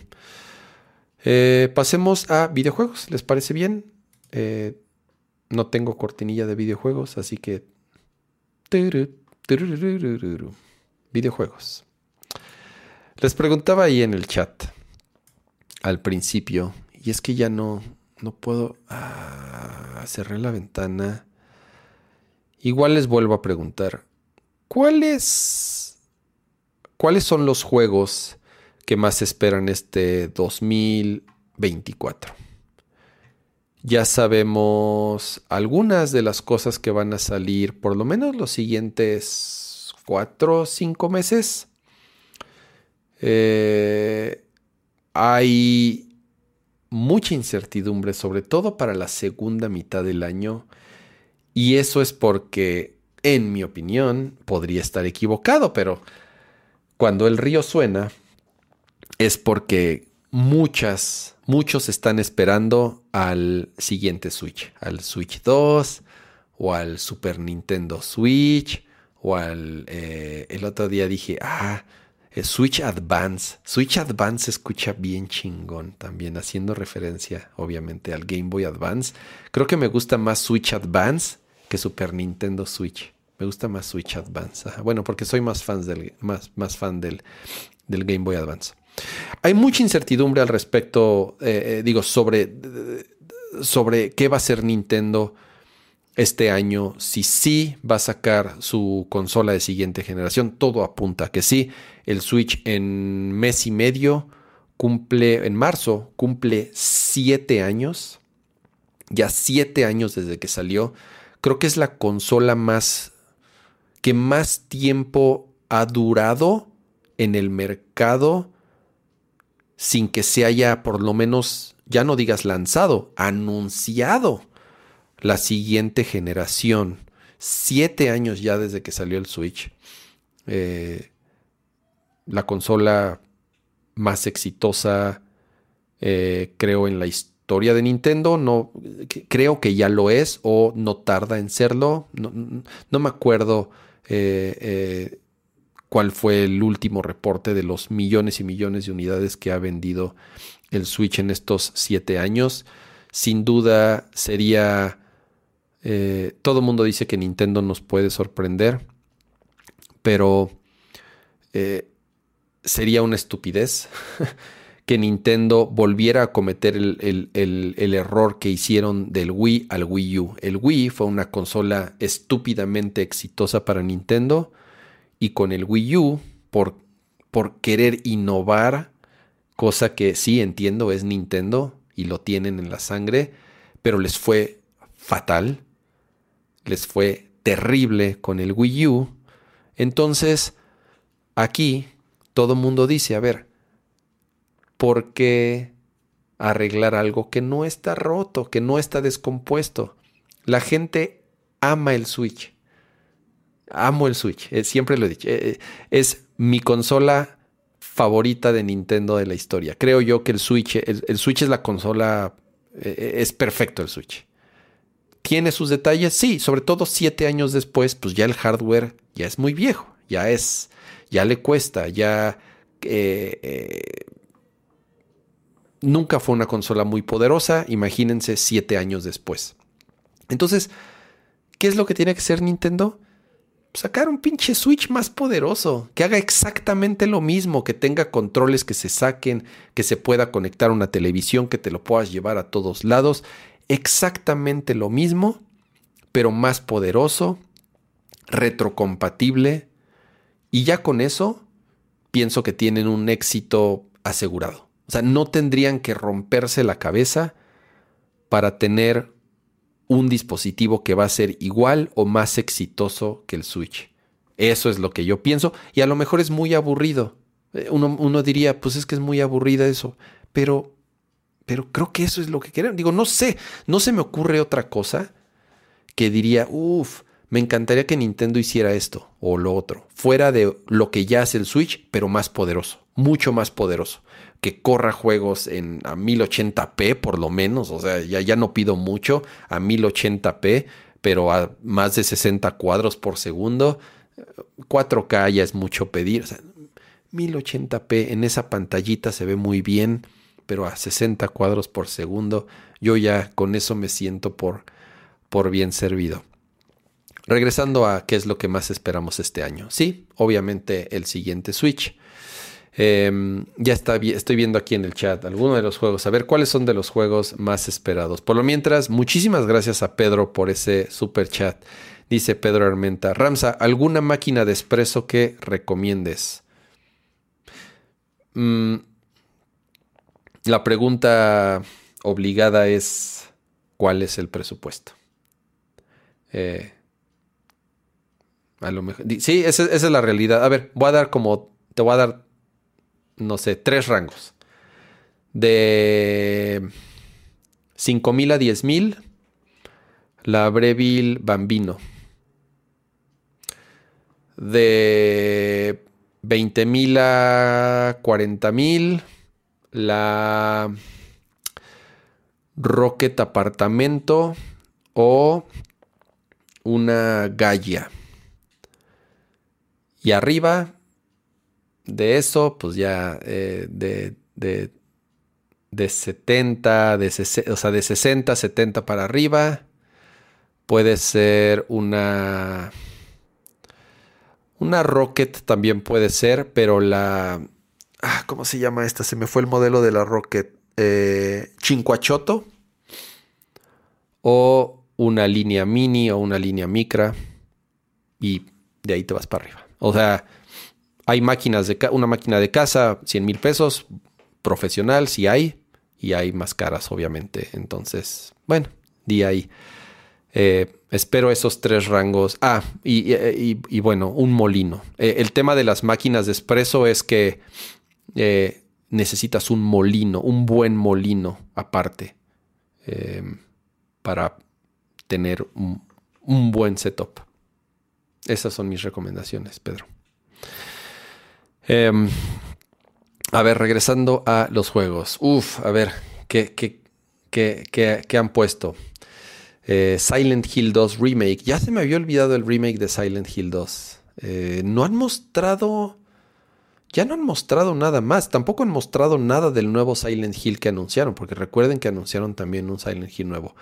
[SPEAKER 1] Eh, pasemos a videojuegos. ¿Les parece bien? Eh, no tengo cortinilla de videojuegos, así que... Videojuegos. Les preguntaba ahí en el chat al principio, y es que ya no, no puedo... Ah, cerré la ventana. Igual les vuelvo a preguntar, ¿cuál es ¿Cuáles son los juegos que más esperan este 2024? Ya sabemos algunas de las cosas que van a salir, por lo menos los siguientes cuatro o cinco meses. Eh, hay mucha incertidumbre, sobre todo para la segunda mitad del año. Y eso es porque, en mi opinión, podría estar equivocado, pero cuando el río suena es porque muchas, muchos están esperando al siguiente Switch, al Switch 2 o al Super Nintendo Switch o al... Eh, el otro día dije, ah, Switch Advance. Switch Advance se escucha bien chingón también, haciendo referencia obviamente al Game Boy Advance. Creo que me gusta más Switch Advance que Super Nintendo Switch. Me gusta más Switch Advance. Bueno, porque soy más, del, más, más fan del, del Game Boy Advance. Hay mucha incertidumbre al respecto, eh, eh, digo, sobre, sobre qué va a ser Nintendo este año, si sí va a sacar su consola de siguiente generación. Todo apunta a que sí. El Switch en mes y medio cumple, en marzo, cumple siete años. Ya siete años desde que salió. Creo que es la consola más que más tiempo ha durado en el mercado sin que se haya por lo menos, ya no digas lanzado, anunciado la siguiente generación. Siete años ya desde que salió el Switch. Eh, la consola más exitosa, eh, creo, en la historia de Nintendo. No, creo que ya lo es o no tarda en serlo. No, me acuerdo eh, cuál fue el último reporte de los millones y millones de unidades que ha vendido el Switch en estos siete años. Sin duda sería eh, todo el mundo dice que Nintendo nos puede sorprender, pero eh, sería una estupidez que Nintendo volviera a cometer el, error que hicieron del Wii al Wii U. El Wii fue una consola estúpidamente exitosa para Nintendo y con el Wii U, por, por querer innovar, cosa que sí entiendo es Nintendo y lo tienen en la sangre, pero les fue fatal les fue terrible con el Wii U. Entonces, aquí todo mundo dice, a ver, ¿por qué arreglar algo que no está roto, que no está descompuesto? La gente ama el Switch. Amo el Switch, eh, siempre lo he dicho. Eh, eh, es mi consola favorita de Nintendo de la historia. Creo yo que el Switch, el Switch es la consola, es perfecto el Switch. ¿Tiene sus detalles? Sí, sobre todo siete años después, pues ya el hardware ya es muy viejo, ya es, ya le cuesta, ya... Eh, eh, nunca fue una consola muy poderosa, imagínense siete años después. Entonces, ¿qué es lo que tiene que ser Nintendo? Sacar un pinche Switch más poderoso, que haga exactamente lo mismo, que tenga controles que se saquen, que se pueda conectar a una televisión, que te lo puedas llevar a todos lados exactamente lo mismo, pero más poderoso, retrocompatible, y ya con eso pienso que tienen un éxito asegurado. O sea, no tendrían que romperse la cabeza para tener un dispositivo que va a ser igual o más exitoso que el Switch. Eso es lo que yo pienso y a lo mejor es muy aburrido. Eh, uno, uno diría, pues es que es muy aburrida eso, pero pero creo que eso es lo que quieren. Digo, no sé, no se me ocurre otra cosa que diría, uff, me encantaría que Nintendo hiciera esto o lo otro, fuera de lo que ya hace el Switch, pero más poderoso, mucho más poderoso. Que corra juegos en a 1080p por lo menos, o sea, ya, no pido mucho, a 1080p, pero a más de 60 cuadros por segundo. 4K ya es mucho pedir, o sea, 1080p en esa pantallita se ve muy bien pero a 60 cuadros por segundo, yo ya con eso me siento por, por bien servido. Regresando a qué es lo que más esperamos este año. Sí, obviamente el siguiente Switch. Em, ya está, estoy viendo aquí en el chat algunos de los juegos. A ver cuáles son de los juegos más esperados. Por lo mientras, muchísimas gracias a Pedro por ese super chat. Dice Pedro Armenta. Ramsa, ¿alguna máquina de expreso que recomiendes? Mm, la pregunta obligada es, ¿cuál es el presupuesto? Eh, A lo mejor. Sí, esa, esa es la realidad. A ver, voy a dar como. Te voy a dar. No sé, tres rangos. De 5.000 a 10.000. La Breville Bambino. De 20.000 a 40.000. La Rocket Apartamento. O una Gaia. Y arriba de eso, pues ya eh, de, de, de, 70, de, o sea, de 60, 70 para arriba, puede ser una... Una Rocket también puede ser, pero la... Ah, ¿Cómo se llama esta? Se me fue el modelo de la Rocket. Eh, Chincuachoto. O una línea mini o una línea micra. Y de ahí te vas para arriba. O sea, hay máquinas de una máquina de casa, 100 mil pesos, profesional, si hay, y hay más caras, obviamente. Entonces, bueno, di ahí. Eh, espero esos tres rangos. Ah, y, bueno, un molino. Eh, el tema de las máquinas de espresso es que eh, necesitas un molino, un buen molino aparte para tener un buen setup. Esas son mis recomendaciones, Pedro. Em, a ver, regresando a los juegos. Uf, a ver, ¿qué, qué, han puesto? Eh, Silent Hill 2 Remake. Ya se me había olvidado el remake de Silent Hill 2. Eh, no han mostrado... Ya no han mostrado nada más. Tampoco han mostrado nada del nuevo Silent Hill que anunciaron. Porque recuerden que anunciaron también un Silent Hill nuevo.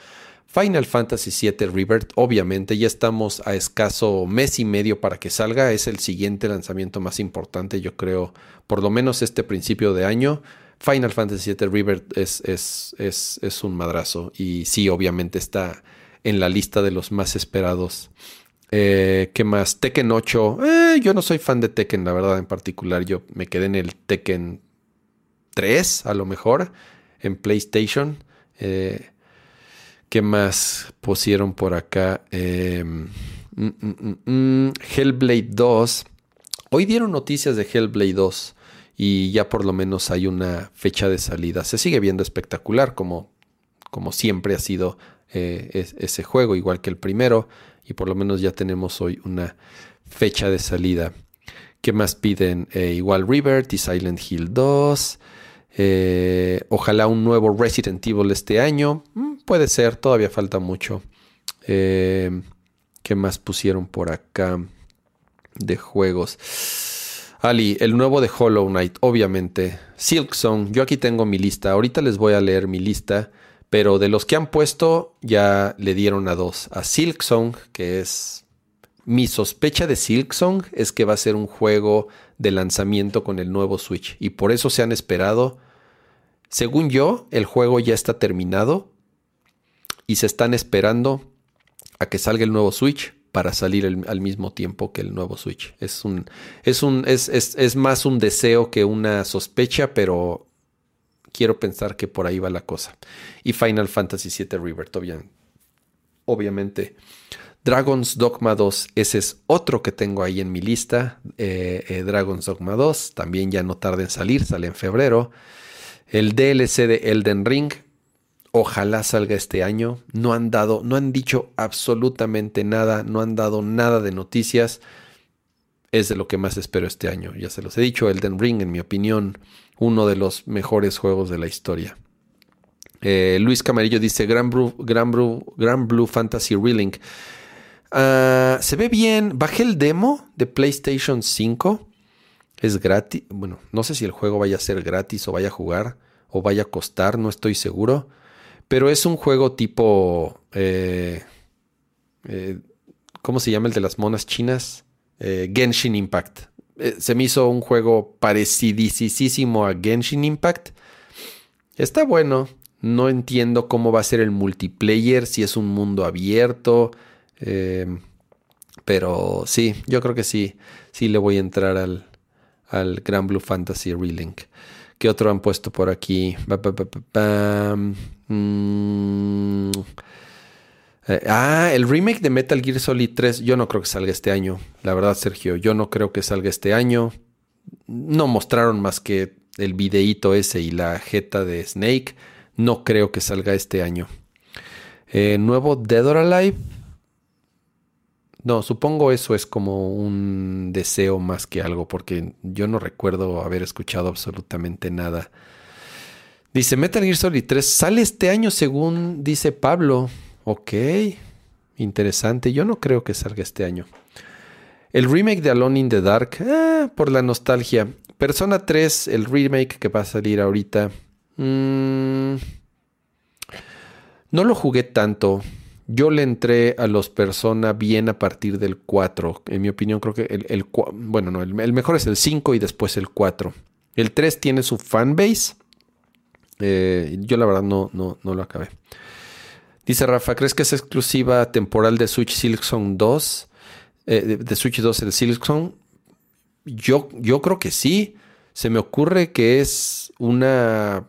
[SPEAKER 1] Final Fantasy VII Rebirth, obviamente, ya estamos a escaso mes y medio para que salga. Es el siguiente lanzamiento más importante, yo creo, por lo menos este principio de año. Final Fantasy VII Rebirth es, es, es, un madrazo y sí, obviamente está en la lista de los más esperados. Eh, ¿Qué más? Tekken 8. Eh, yo no soy fan de Tekken, la verdad, en particular. Yo me quedé en el Tekken 3, a lo mejor, en PlayStation. Eh, ¿Qué más pusieron por acá? Em, mm, mm, mm, Hellblade 2. Hoy dieron noticias de Hellblade 2 y ya por lo menos hay una fecha de salida. Se sigue viendo espectacular como, como siempre ha sido eh, ese juego, igual que el primero. Y por lo menos ya tenemos hoy una fecha de salida. ¿Qué más piden? Eh, igual River y Silent Hill 2. Eh, ojalá un nuevo Resident Evil este año. Mm, puede ser, todavía falta mucho. Eh, ¿Qué más pusieron por acá de juegos? Ali, el nuevo de Hollow Knight, obviamente. Silksong, yo aquí tengo mi lista. Ahorita les voy a leer mi lista. Pero de los que han puesto, ya le dieron a dos. A Silksong, que es. Mi sospecha de Silksong es que va a ser un juego de lanzamiento con el nuevo Switch. Y por eso se han esperado. Según yo, el juego ya está terminado. Y se están esperando a que salga el nuevo Switch para salir al mismo tiempo que el nuevo Switch. Es un. Es un. Es, es, más un deseo que una sospecha, pero quiero pensar que por ahí va la cosa. Y Final Fantasy VII Rebirth, obviamente. Dragon's Dogma 2, ese es otro que tengo ahí en mi lista. Eh, eh, Dragon's Dogma 2, también ya no tarda en salir, sale en febrero. El DLC de Elden Ring, ojalá salga este año. No han dado, no han dicho absolutamente nada, no han dado nada de noticias. Es de lo que más espero este año. Ya se los he dicho, Elden Ring, en mi opinión, uno de los mejores juegos de la historia. Eh, Luis Camarillo dice Gran Blue, Gran Blue Fantasy Relink. Ah, se ve bien. Bajé el demo de PlayStation 5. Es gratis. Bueno, no sé si el juego vaya a ser gratis o vaya a jugar o vaya a costar, no estoy seguro. Pero es un juego tipo... Eh, eh, ¿Cómo se llama el de las monas chinas? Eh, Genshin Impact. se me hizo un juego parecidísimo a Genshin Impact. Está bueno. No entiendo cómo va a ser el multiplayer, si es un mundo abierto, Em, pero sí, yo creo que sí, sí le voy a entrar al, al Gran Blue Fantasy Relink. ¿Qué otro han puesto por aquí? Mm, Eh, ah, el remake de Metal Gear Solid 3, yo no creo que salga este año. La verdad, Sergio, yo no creo que salga este año. No mostraron más que el videíto ese y la jeta de Snake. No creo que salga este año. Eh, nuevo Dead or Alive. No, supongo eso es como un deseo más que algo, porque yo no recuerdo haber escuchado absolutamente nada. Dice Metal Gear Solid 3 sale este año según dice Pablo. Ok, interesante. Yo no creo que salga este año. El remake de Alone in the Dark, eh, por la nostalgia. Persona 3, el remake que va a salir ahorita. Mm, no lo jugué tanto. Yo le entré a los Persona bien a partir del 4. En mi opinión, creo que el, bueno, no, el, mejor es el 5 y después el 4. El 3 tiene su fanbase. Eh, yo la verdad no, no, no lo acabé. Dice Rafa, ¿crees que es exclusiva temporal de Switch Silksong 2? Eh, de, Switch 2 el Silksong. Yo, yo creo que sí. Se me ocurre que es una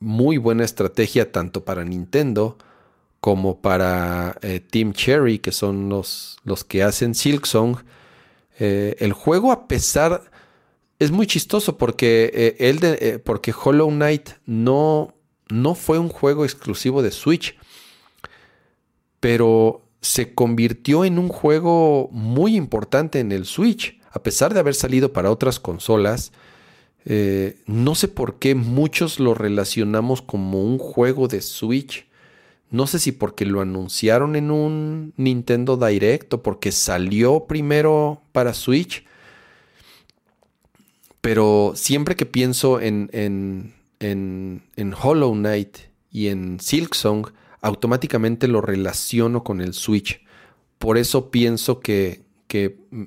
[SPEAKER 1] muy buena estrategia tanto para Nintendo como para eh, Team Cherry, que son los, los que hacen Silksong. Eh, el juego, a pesar, es muy chistoso porque, él porque Hollow Knight no, no fue un juego exclusivo de Switch pero se convirtió en un juego muy importante en el Switch, a pesar de haber salido para otras consolas. Eh, no sé por qué muchos lo relacionamos como un juego de Switch. No sé si porque lo anunciaron en un Nintendo Direct o porque salió primero para Switch. Pero siempre que pienso en, en, en, en Hollow Knight y en Silksong, automáticamente lo relaciono con el Switch. Por eso pienso que, mm,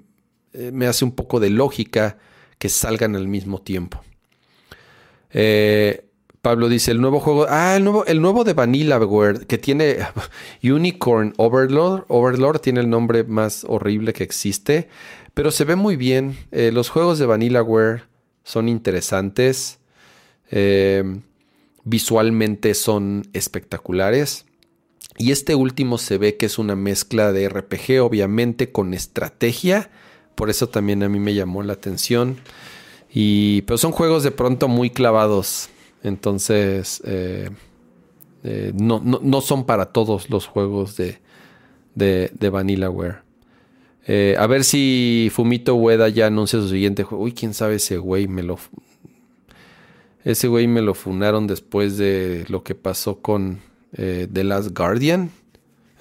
[SPEAKER 1] eh, me hace un poco de lógica que salgan al mismo tiempo. Eh, Pablo dice, el nuevo juego, ah, el nuevo, el nuevo de Vanillaware, que tiene Unicorn Overlord, Overlord tiene el nombre más horrible que existe, pero se ve muy bien. Eh, los juegos de Vanillaware son interesantes visualmente son espectaculares. Y este último se ve que es una mezcla de RPG, obviamente, con estrategia. Por eso también a mí me llamó la atención. Y, pero son juegos de pronto muy clavados. Entonces, eh, eh, no, son para todos los juegos de, de, de Vanillaware. Eh, a ver si Fumito Ueda ya anuncia su siguiente juego. Uy, quién sabe ese güey, me lo, ese güey me lo funaron después de lo que pasó con eh, The Last Guardian.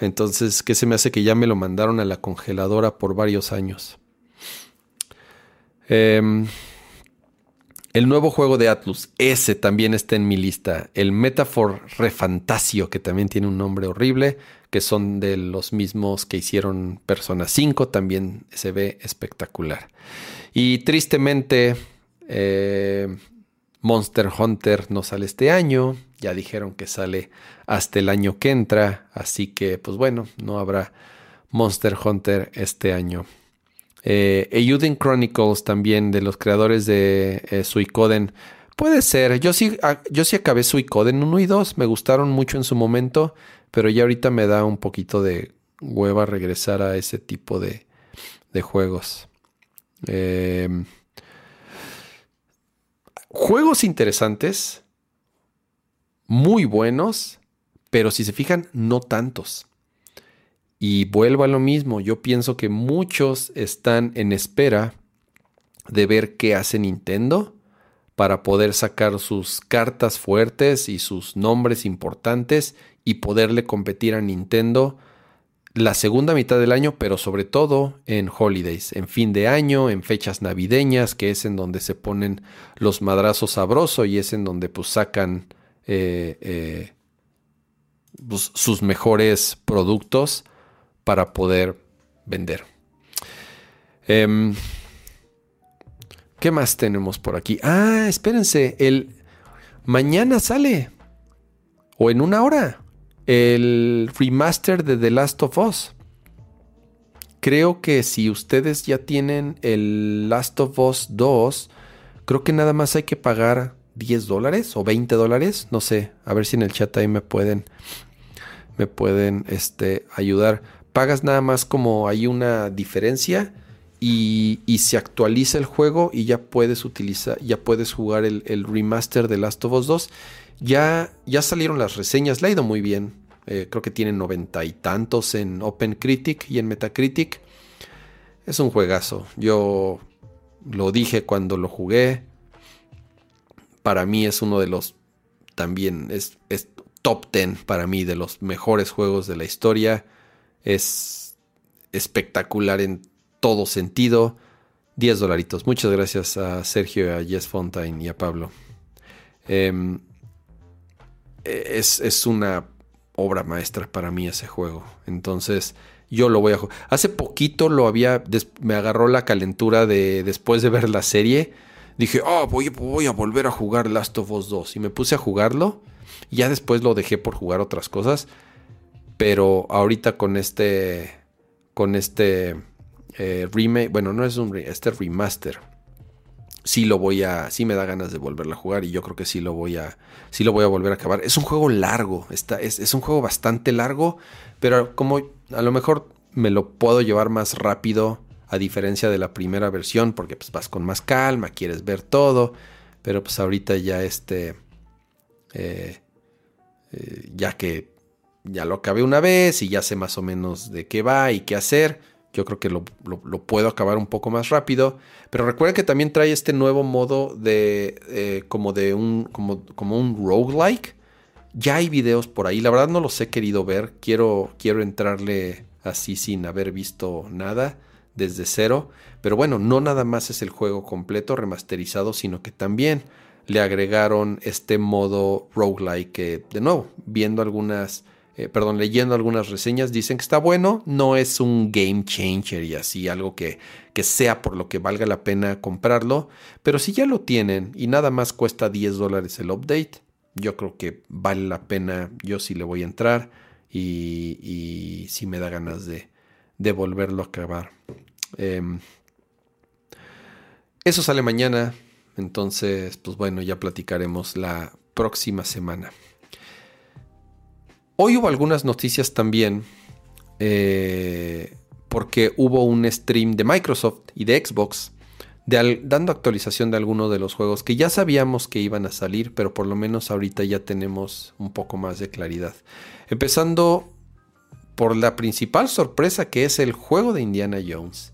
[SPEAKER 1] Entonces, ¿qué se me hace que ya me lo mandaron a la congeladora por varios años? Em, el nuevo juego de Atlus, ese también está en mi lista. El Metaphor Refantasio, que también tiene un nombre horrible, que son de los mismos que hicieron Persona 5, también se ve espectacular. Y tristemente, eh, Monster Hunter no sale este año, ya dijeron que sale hasta el año que entra, así que pues bueno, no habrá Monster Hunter este año. Eh, Chronicles también de los creadores de eh, Suicoden. Puede ser, yo sí, yo sí acabé Suicoden 1 y 2, me gustaron mucho en su momento, pero ya ahorita me da un poquito de hueva regresar a ese tipo de, de juegos. Eh, Juegos interesantes, muy buenos, pero si se fijan, no tantos. Y vuelvo a lo mismo, yo pienso que muchos están en espera de ver qué hace Nintendo para poder sacar sus cartas fuertes y sus nombres importantes y poderle competir a Nintendo la segunda mitad del año, pero sobre todo en holidays, en fin de año, en fechas navideñas, que es en donde se ponen los madrazos sabrosos y es en donde pues sacan eh, eh, pues, sus mejores productos para poder vender. Em, ¿Qué más tenemos por aquí? Ah, espérense, el mañana sale o en una hora el remaster de The Last of Us. Creo que si ustedes ya tienen el Last of Us 2, creo que nada más hay que pagar 10 dólares o 20 dólares. No sé, a ver si en el chat ahí me pueden me pueden este, ayudar. Pagas nada más como hay una diferencia y, se actualiza el juego y ya puedes utilizar, ya puedes jugar el, remaster de Last of Us 2. Ya, ya salieron las reseñas, le ha ido muy bien. Eh, creo que tienen noventa y tantos en Open Critic y en Metacritic. Es un juegazo. Yo lo dije cuando lo jugué. Para mí es uno de los. También es, es top 10 para mí de los mejores juegos de la historia. Es espectacular en todo sentido. 10 dolaritos. Muchas gracias a Sergio, a Jess Fontaine y a Pablo. Em, es, es, una obra maestra para mí ese juego. Entonces, yo lo voy a jugar. Hace poquito lo había, me agarró la calentura de después de ver la serie. Dije, oh, voy, voy a volver a jugar Last of Us 2. Y me puse a jugarlo. Ya después lo dejé por jugar otras cosas. Pero ahorita con este, con este eh, remake, bueno, no es un este remaster. Sí lo voy a, sí me da ganas de volverlo a jugar y yo creo que sí lo voy a, sí lo voy a volver a acabar. Es un juego largo, está, es, es un juego bastante largo, pero como a lo mejor me lo puedo llevar más rápido a diferencia de la primera versión porque pues vas con más calma, quieres ver todo, pero pues ahorita ya este, eh, eh, ya que ya lo acabé una vez y ya sé más o menos de qué va y qué hacer, yo creo que lo, puedo acabar un poco más rápido. Pero recuerden que también trae este nuevo modo de eh, como de un como, como un roguelike. Ya hay videos por ahí, la verdad no los he querido ver, quiero, quiero entrarle así sin haber visto nada desde cero, pero bueno, no nada más es el juego completo remasterizado, sino que también le agregaron este modo roguelike que, de nuevo, viendo algunas, eh, perdón, leyendo algunas reseñas, dicen que está bueno, no es un game changer y así, algo que, que sea por lo que valga la pena comprarlo, pero si ya lo tienen y nada más cuesta 10 dólares el update, yo creo que vale la pena, yo sí le voy a entrar y, y sí me da ganas de, volverlo a acabar. Em, eso sale mañana, entonces, pues bueno, ya platicaremos la próxima semana. Hoy hubo algunas noticias también, eh, porque hubo un stream de Microsoft y de Xbox dando actualización de algunos de los juegos que ya sabíamos que iban a salir, pero por lo menos ahorita ya tenemos un poco más de claridad. Empezando por la principal sorpresa que es el juego de Indiana Jones,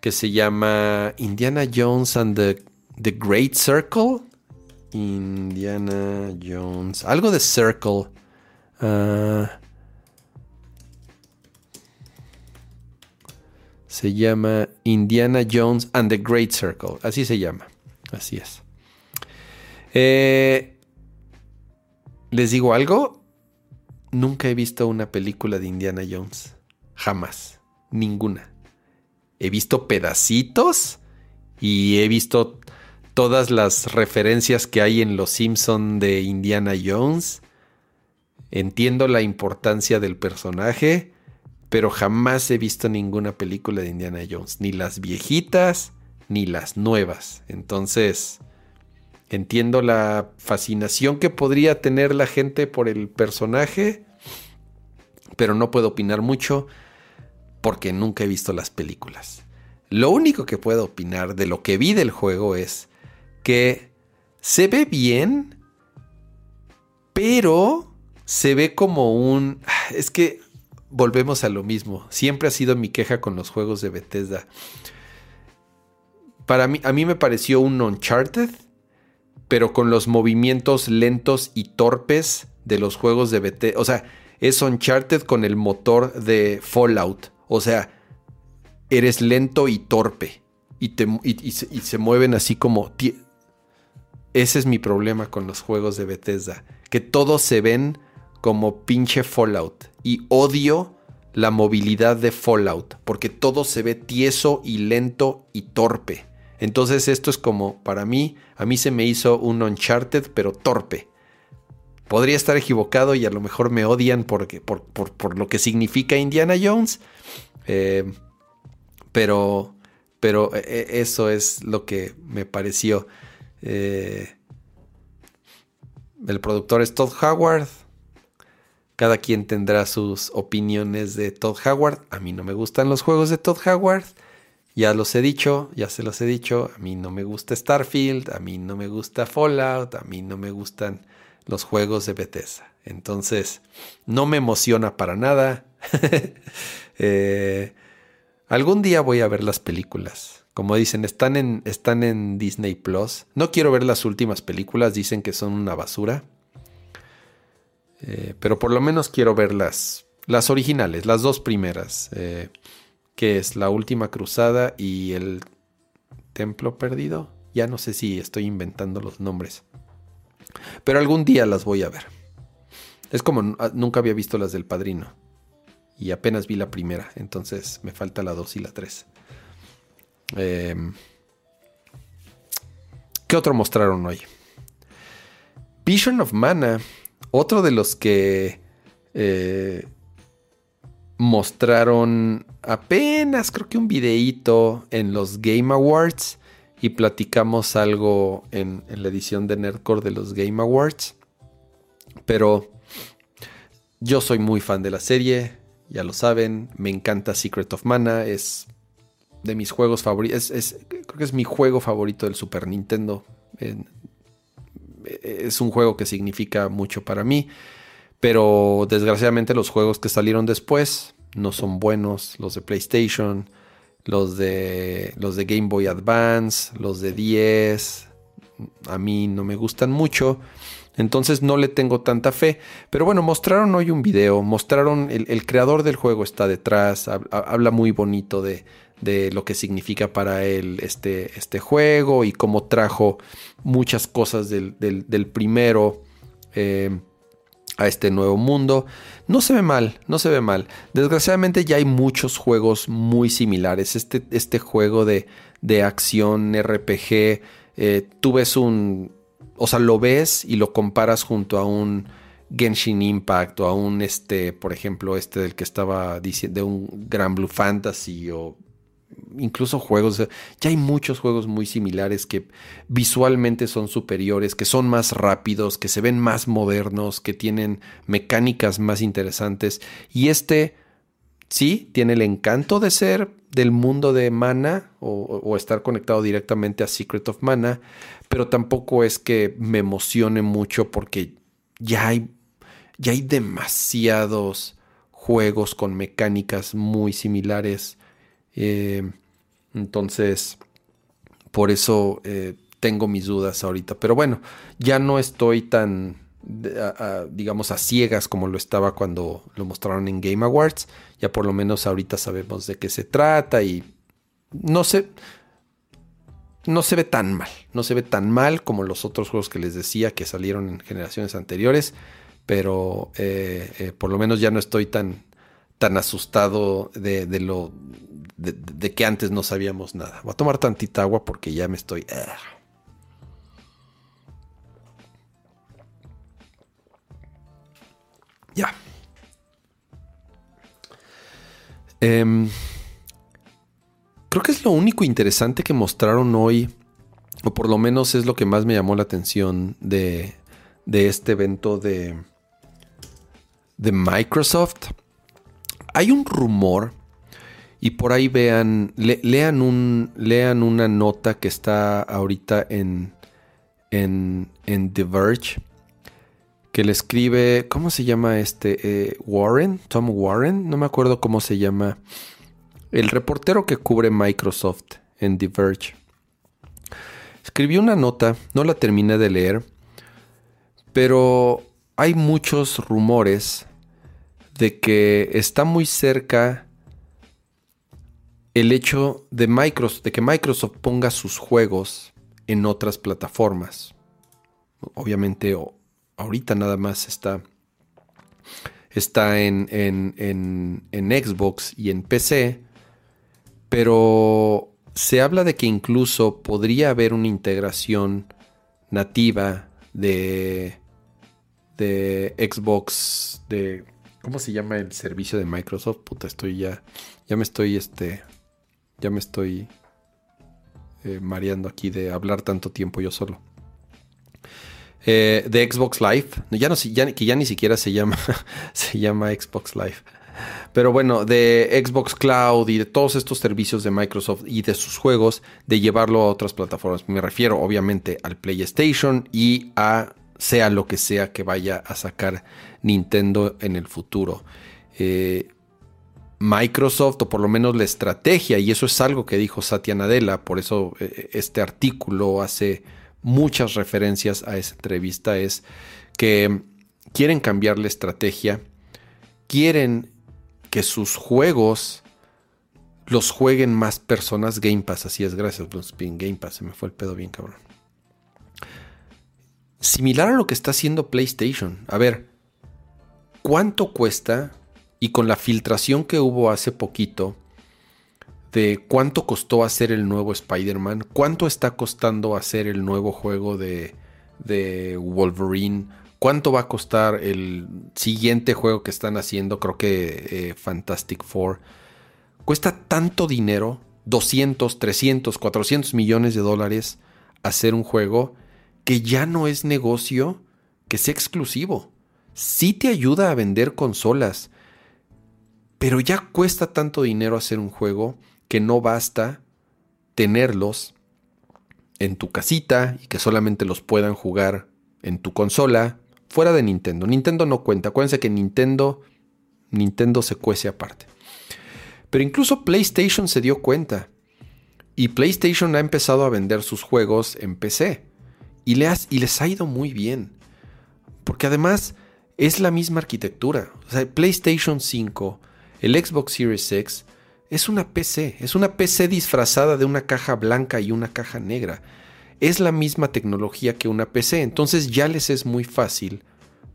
[SPEAKER 1] que se llama Indiana Jones and the, the Great Circle. Indiana Jones, algo de Circle. Ah, Se llama Indiana Jones and the Great Circle. Así se llama. Así es. Eh, ¿Les digo algo? Nunca he visto una película de Indiana Jones. Jamás. Ninguna. He visto pedacitos y he visto todas las referencias que hay en Los Simpson de Indiana Jones. Entiendo la importancia del personaje pero jamás he visto ninguna película de Indiana Jones, ni las viejitas ni las nuevas. Entonces, entiendo la fascinación que podría tener la gente por el personaje, pero no puedo opinar mucho porque nunca he visto las películas. Lo único que puedo opinar de lo que vi del juego es que se ve bien, pero se ve como un... Es que volvemos a lo mismo. Siempre ha sido mi queja con los juegos de Bethesda. Para mí, a mí me pareció un Uncharted, pero con los movimientos lentos y torpes de los juegos de Bethesda. O sea, es Uncharted con el motor de Fallout. O sea, eres lento y torpe. Y, te, y se mueven así como... Ese es mi problema con los juegos de Bethesda. Que todos se ven como pinche Fallout. Y odio la movilidad de Fallout, porque todo se ve tieso y lento y torpe. Entonces esto es como, para mí, a mí se me hizo un Uncharted, pero torpe. Podría estar equivocado y a lo mejor me odian porque, por, por, lo que significa Indiana Jones. Eh, pero, pero eh, eh, eso es lo que me pareció. el productor es Todd Howard Cada quien tendrá sus opiniones de Todd Howard. A mí no me gustan los juegos de Todd Howard. Ya los he dicho, ya se los he dicho. A mí no me gusta Starfield, a mí no me gusta Fallout, a mí no me gustan los juegos de Bethesda. Entonces, no me emociona para nada. Eh, algún día voy a ver las películas. Como dicen, están en, están en Disney Plus. No quiero ver las últimas películas, dicen que son una basura. Eh, pero por lo menos quiero ver las, originales, las dos primeras. Eh, que es La Última Cruzada y El Templo Perdido. Ya no sé si estoy inventando los nombres. Pero algún día las voy a ver. Es como ah, nunca había visto las del Padrino. Y apenas vi la primera. Entonces me falta la 2 y la 3. Em, ¿Qué otro mostraron hoy? Vision of Mana. Otro de los que eh, mostraron apenas creo que un videíto en los Game Awards y platicamos algo en, la edición de Nerdcore de los Game Awards. Pero yo soy muy fan de la serie, ya lo saben, me encanta Secret of Mana, es de mis juegos favoritos, es, creo que es mi juego favorito del Super Nintendo. Es un juego que significa mucho para mí, pero desgraciadamente los juegos que salieron después, no son buenos, los de PlayStation, los de, los de Game Boy Advance, los de 10, a mí no me gustan mucho. Entonces no le tengo tanta fe. Pero bueno, mostraron hoy un video, mostraron, el, creador del juego está detrás, habla muy bonito de, de, lo que significa para él este, este juego y cómo trajo muchas cosas del, del, primero. Eh, a este nuevo mundo. No se ve mal, no se ve mal. Desgraciadamente ya hay muchos juegos muy similares. Este, este juego de, de acción RPG, eh, tú ves un... O sea, lo ves y lo comparas junto a un Genshin Impact o a un, este, por ejemplo, este del que estaba diciendo, de un Gran Blue Fantasy o incluso juegos, ya hay muchos juegos muy similares que visualmente son superiores, que son más rápidos, que se ven más modernos, que tienen mecánicas más interesantes. Y este sí tiene el encanto de ser del mundo de Mana o, estar conectado directamente a Secret of Mana, pero tampoco es que me emocione mucho porque ya hay, ya hay demasiados juegos con mecánicas muy similares eh, entonces, por eso eh, tengo mis dudas ahorita. Pero bueno, ya no estoy tan, digamos, a ciegas como lo estaba cuando lo mostraron en Game Awards. Ya por lo menos ahorita sabemos de qué se trata y no. No se ve tan mal, no se ve tan mal como los otros juegos que les decía que salieron en generaciones anteriores, pero eh, por lo menos ya no estoy tan, tan asustado de, lo de, que antes no sabíamos nada. Voy a tomar tantita agua porque ya me estoy. Ah. Ya. Em, creo que es lo único interesante que mostraron hoy, o por lo menos es lo que más me llamó la atención de, de este evento de, de Microsoft hay un rumor y por ahí vean, lean, un, lean una nota que está ahorita en, en, en The Verge, que le escribe, ¿cómo se llama este? Eh, Warren, Tom Warren, no me acuerdo cómo se llama, el reportero que cubre Microsoft en The Verge. Escribió una nota, no la terminé de leer, pero hay muchos rumores de que está muy cerca el hecho de, Microsoft, de que Microsoft ponga sus juegos en otras plataformas. Obviamente ahorita nada más está, está en, en, en Xbox y en PC, pero se habla de que incluso podría haber una integración nativa de, de Xbox, de ¿Cómo se llama el servicio de Microsoft? Puta, estoy ya. Ya me estoy este. Ya me estoy eh, mareando aquí de hablar tanto tiempo yo solo. eh, de Xbox Live, ya no, ya, que ya ni siquiera se llama, se llama Xbox Live. Pero bueno, de Xbox Cloud y de todos estos servicios de Microsoft y de sus juegos, de llevarlo a otras plataformas. Me refiero obviamente al PlayStation y a sea lo que sea que vaya a sacar Nintendo en el futuro. Eh, Microsoft, o por lo menos la estrategia, y eso es algo que dijo Satya Nadella, por eso eh, este artículo hace muchas referencias a esa entrevista, es que quieren cambiar la estrategia, quieren que sus juegos los jueguen más personas. Game Pass, así es, gracias, Game Pass, se me fue el pedo bien, cabrón. Similar a lo que está haciendo PlayStation. A ver, ¿cuánto cuesta? Y con la filtración que hubo hace poquito de cuánto costó hacer el nuevo Spider-Man, cuánto está costando hacer el nuevo juego de, de Wolverine, ¿Cuánto va a costar el siguiente juego que están haciendo? Creo que eh, Fantastic Four. Cuesta tanto dinero, 200, 300, 400 millones de dólares, hacer un juego que ya no es negocio que sea exclusivo. Sí te ayuda a vender consolas, pero ya cuesta tanto dinero hacer un juego que no basta tenerlos en tu casita y que solamente los puedan jugar en tu consola Fuera de Nintendo. Nintendo no cuenta. Acuérdense que Nintendo, Nintendo se cuece aparte. Pero incluso PlayStation se dio cuenta. Y PlayStation ha empezado a vender sus juegos en PC. Y, les ha ido muy bien. Porque además es la misma arquitectura. O sea, PlayStation 5, el Xbox Series X, es una PC. Es una PC disfrazada de una caja blanca y una caja negra es la misma tecnología que una PC, entonces ya les es muy fácil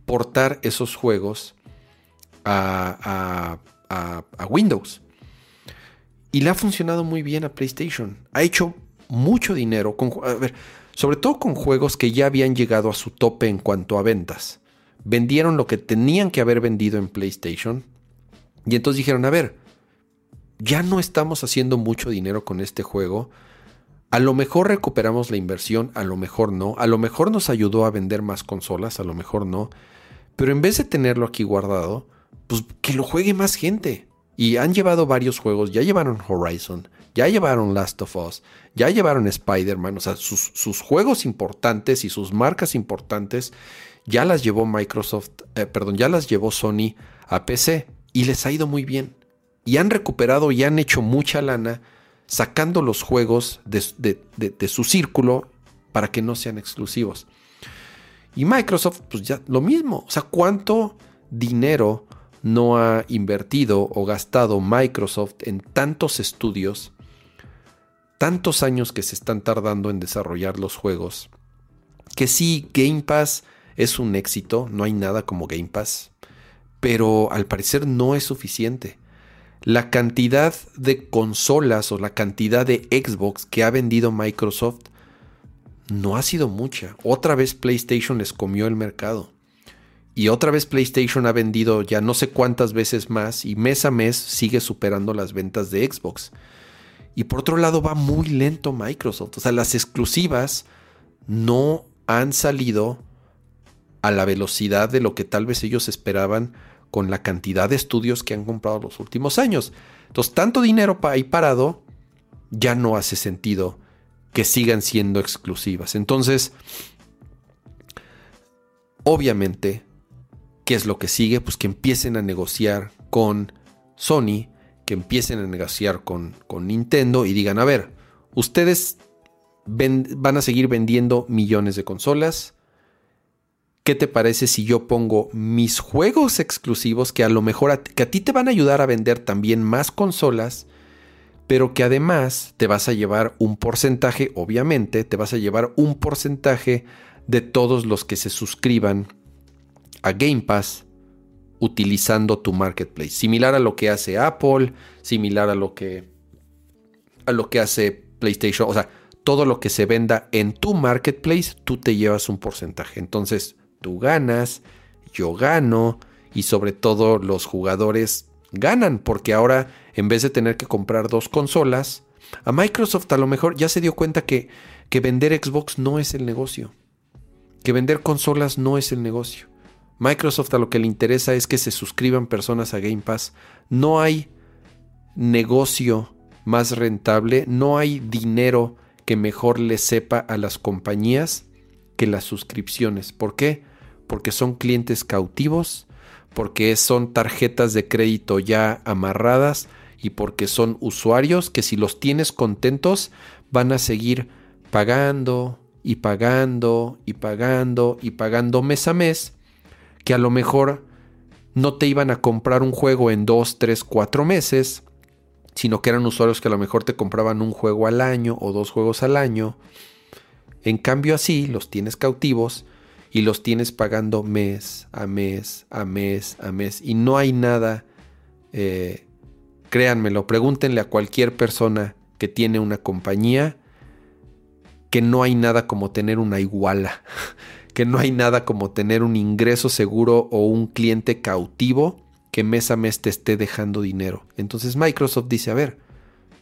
[SPEAKER 1] portar esos juegos a, Windows. Y le ha funcionado muy bien a PlayStation. Ha hecho mucho dinero, con, sobre todo con juegos que ya habían llegado a su tope en cuanto a ventas. Vendieron lo que tenían que haber vendido en PlayStation. Y entonces dijeron, a ver, ya no estamos haciendo mucho dinero con este juego a lo mejor recuperamos la inversión, a lo mejor no, a lo mejor nos ayudó a vender más consolas, a lo mejor no, pero en vez de tenerlo aquí guardado, pues que lo juegue más gente. Y han llevado varios juegos, ya llevaron Horizon, ya llevaron Last of Us, ya llevaron Spider-Man, o sea, sus, juegos importantes y sus marcas importantes ya las llevó Microsoft, eh, perdón, ya las llevó Sony a PC y les ha ido muy bien. Y han recuperado y han hecho mucha lana sacando los juegos de, su círculo para que no sean exclusivos. Y Microsoft, pues ya lo mismo. O sea, ¿cuánto dinero no ha invertido o gastado Microsoft en tantos estudios, tantos años que se están tardando en desarrollar los juegos? Que sí, Game Pass es un éxito, no hay nada como Game Pass, pero al parecer no es suficiente la cantidad de consolas o la cantidad de Xbox que ha vendido Microsoft no ha sido mucha. Otra vez PlayStation les comió el mercado. Y otra vez PlayStation ha vendido ya no sé cuántas veces más y mes a mes sigue superando las ventas de Xbox. Y por otro lado va muy lento Microsoft. O sea, las exclusivas no han salido a la velocidad de lo que tal vez ellos esperaban con la cantidad de estudios que han comprado los últimos años. Entonces, tanto dinero ahí parado ya no hace sentido que sigan siendo exclusivas. Entonces, obviamente, ¿qué es lo que sigue? Pues que empiecen a negociar con Sony, que empiecen a negociar con, con Nintendo y digan, a ver, ustedes van a seguir vendiendo millones de consolas, ¿Qué te parece si yo pongo mis juegos exclusivos que a lo mejor a, que a ti te van a ayudar a vender también más consolas, pero que además te vas a llevar un porcentaje, obviamente, te vas a llevar un porcentaje de todos los que se suscriban a Game Pass utilizando tu marketplace, similar a lo que hace Apple, similar a lo que a lo que hace PlayStation, o sea, todo lo que se venda en tu marketplace, tú te llevas un porcentaje. Entonces, tú ganas, yo gano y sobre todo los jugadores ganan porque ahora en vez de tener que comprar dos consolas, a Microsoft a lo mejor ya se dio cuenta que, que vender Xbox no es el negocio. que vender consolas no es el negocio. Microsoft a lo que le interesa es que se suscriban personas a Game Pass. No hay negocio más rentable, no hay dinero que mejor le sepa a las compañías que las suscripciones. ¿Por qué? Porque son clientes cautivos, porque son tarjetas de crédito ya amarradas y porque son usuarios que si los tienes contentos van a seguir pagando y pagando y pagando y pagando mes a mes que a lo mejor no te iban a comprar un juego en dos, tres, cuatro meses, sino que eran usuarios que a lo mejor te compraban un juego al año o dos juegos al año. En cambio así los tienes cautivos y los tienes pagando mes a mes, a mes, a mes. Y no hay nada, eh, créanmelo, pregúntenle a cualquier persona que tiene una compañía que no hay nada como tener una iguala. que no hay nada como tener un ingreso seguro o un cliente cautivo que mes a mes te esté dejando dinero. Entonces Microsoft dice, a ver,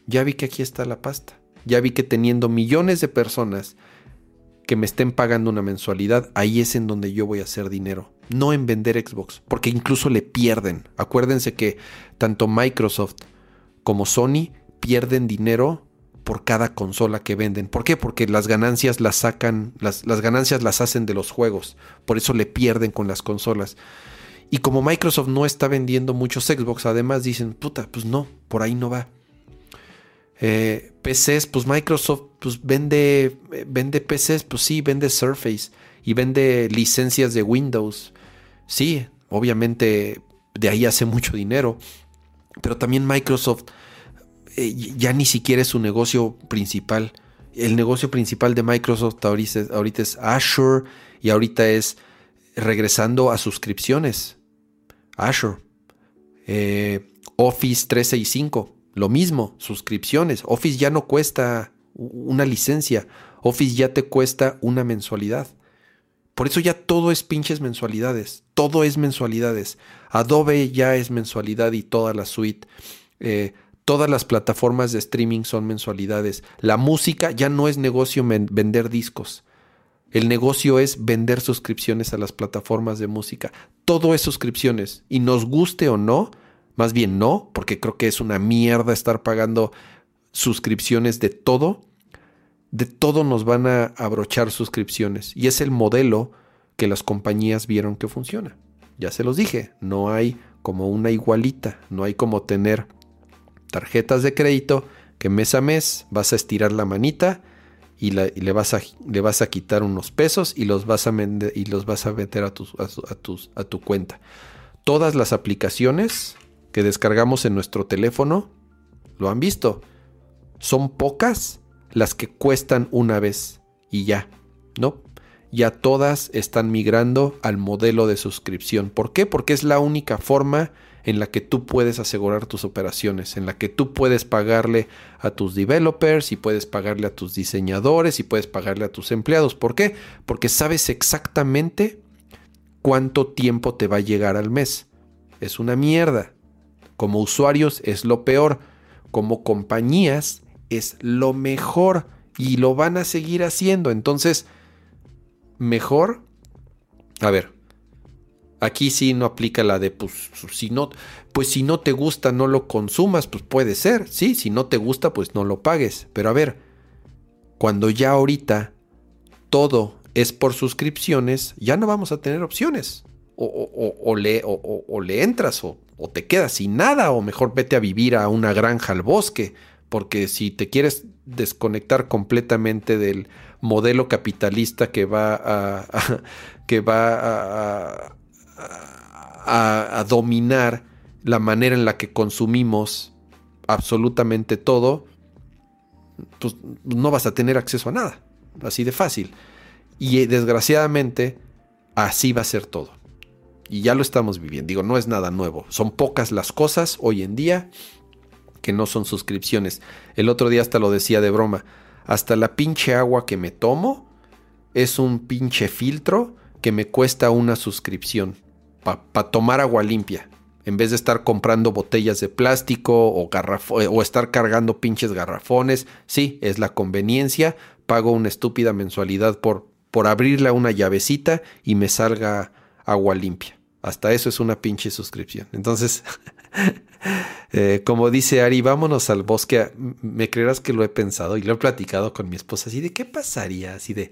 [SPEAKER 1] ya vi que aquí está la pasta, ya vi que teniendo millones de personas que me estén pagando una mensualidad, ahí es en donde yo voy a hacer dinero, no en vender Xbox, porque incluso le pierden. Acuérdense que tanto Microsoft como Sony pierden dinero por cada consola que venden. ¿Por qué? Porque las ganancias las sacan, las, las, ganancias las hacen de los juegos. Por eso le pierden con las consolas. Y como Microsoft no está vendiendo muchos Xbox, además dicen, puta, pues no, por ahí no va. Eh, PCs, pues Microsoft pues vende, vende PCs, pues sí, vende Surface y vende licencias de Windows. Sí, obviamente de ahí hace mucho dinero. Pero también Microsoft eh, ya ni siquiera es su negocio principal. El negocio principal de Microsoft ahorita, es Azure y ahorita es regresando a suscripciones. Azure. Eh, Office 365. Lo mismo, suscripciones. Office ya no cuesta una licencia. Office ya te cuesta una mensualidad. Por eso ya todo es pinches mensualidades. Todo es mensualidades. Adobe ya es mensualidad y toda la suite. Eh, Todas las plataformas de streaming son mensualidades. La música ya no es negocio vender discos. El negocio es vender suscripciones a las plataformas de música. Todo es suscripciones. Y nos guste o no, más bien no, porque creo que es una mierda estar pagando suscripciones de todo. De todo nos van a abrochar suscripciones. Y es el modelo que las compañías vieron que funciona. Ya se los dije, no hay como una igualita, no hay como tener tarjetas de crédito que mes a mes vas a estirar la manita y, le, vas a, le, vas a, quitar unos pesos y los vas a, y los vas a meter a, tus, a, tus, a tu cuenta. Todas las aplicaciones que descargamos en nuestro teléfono, lo han visto, son pocas las que cuestan una vez y ya, ¿no? Ya todas están migrando al modelo de suscripción. ¿Por qué? Porque es la única forma en la que tú puedes asegurar tus operaciones, en la que tú puedes pagarle a tus developers y puedes pagarle a tus diseñadores y puedes pagarle a tus empleados. ¿Por qué? Porque sabes exactamente cuánto tiempo te va a llegar al mes. Es una mierda. Como usuarios es lo peor. Como compañías es lo mejor y lo van a seguir haciendo. Entonces, mejor. A ver, Aquí sí no aplica la de, pues, si no, pues si no te gusta, no lo consumas, pues puede ser, sí, si no te gusta, pues no lo pagues. Pero a ver, cuando ya ahorita todo es por suscripciones, ya no vamos a tener opciones. O, le, o le, entras o, te quedas sin nada, o mejor vete a vivir a una granja al bosque, porque si te quieres desconectar completamente del modelo capitalista que va que va a, dominar la manera en la que consumimos absolutamente todo, pues no vas a tener acceso a nada. Así de fácil. Y eh, desgraciadamente, así va a ser todo. Y ya lo estamos viviendo. Digo, no es nada nuevo. Son pocas las cosas hoy en día que no son suscripciones. El otro día hasta lo decía de broma. Hasta la pinche agua que me tomo es un pinche filtro que me cuesta una suscripción para tomar agua limpia. En vez de estar comprando botellas de plástico o, o estar cargando pinches garrafones. Sí, es la conveniencia. Pago una estúpida mensualidad por, por abrirle una llavecita y me salga agua limpia. Hasta eso es una pinche suscripción. Entonces, eh, como dice Ari, vámonos al bosque. Me creerás que lo he pensado y lo he platicado con mi esposa. Así de qué pasaría, así de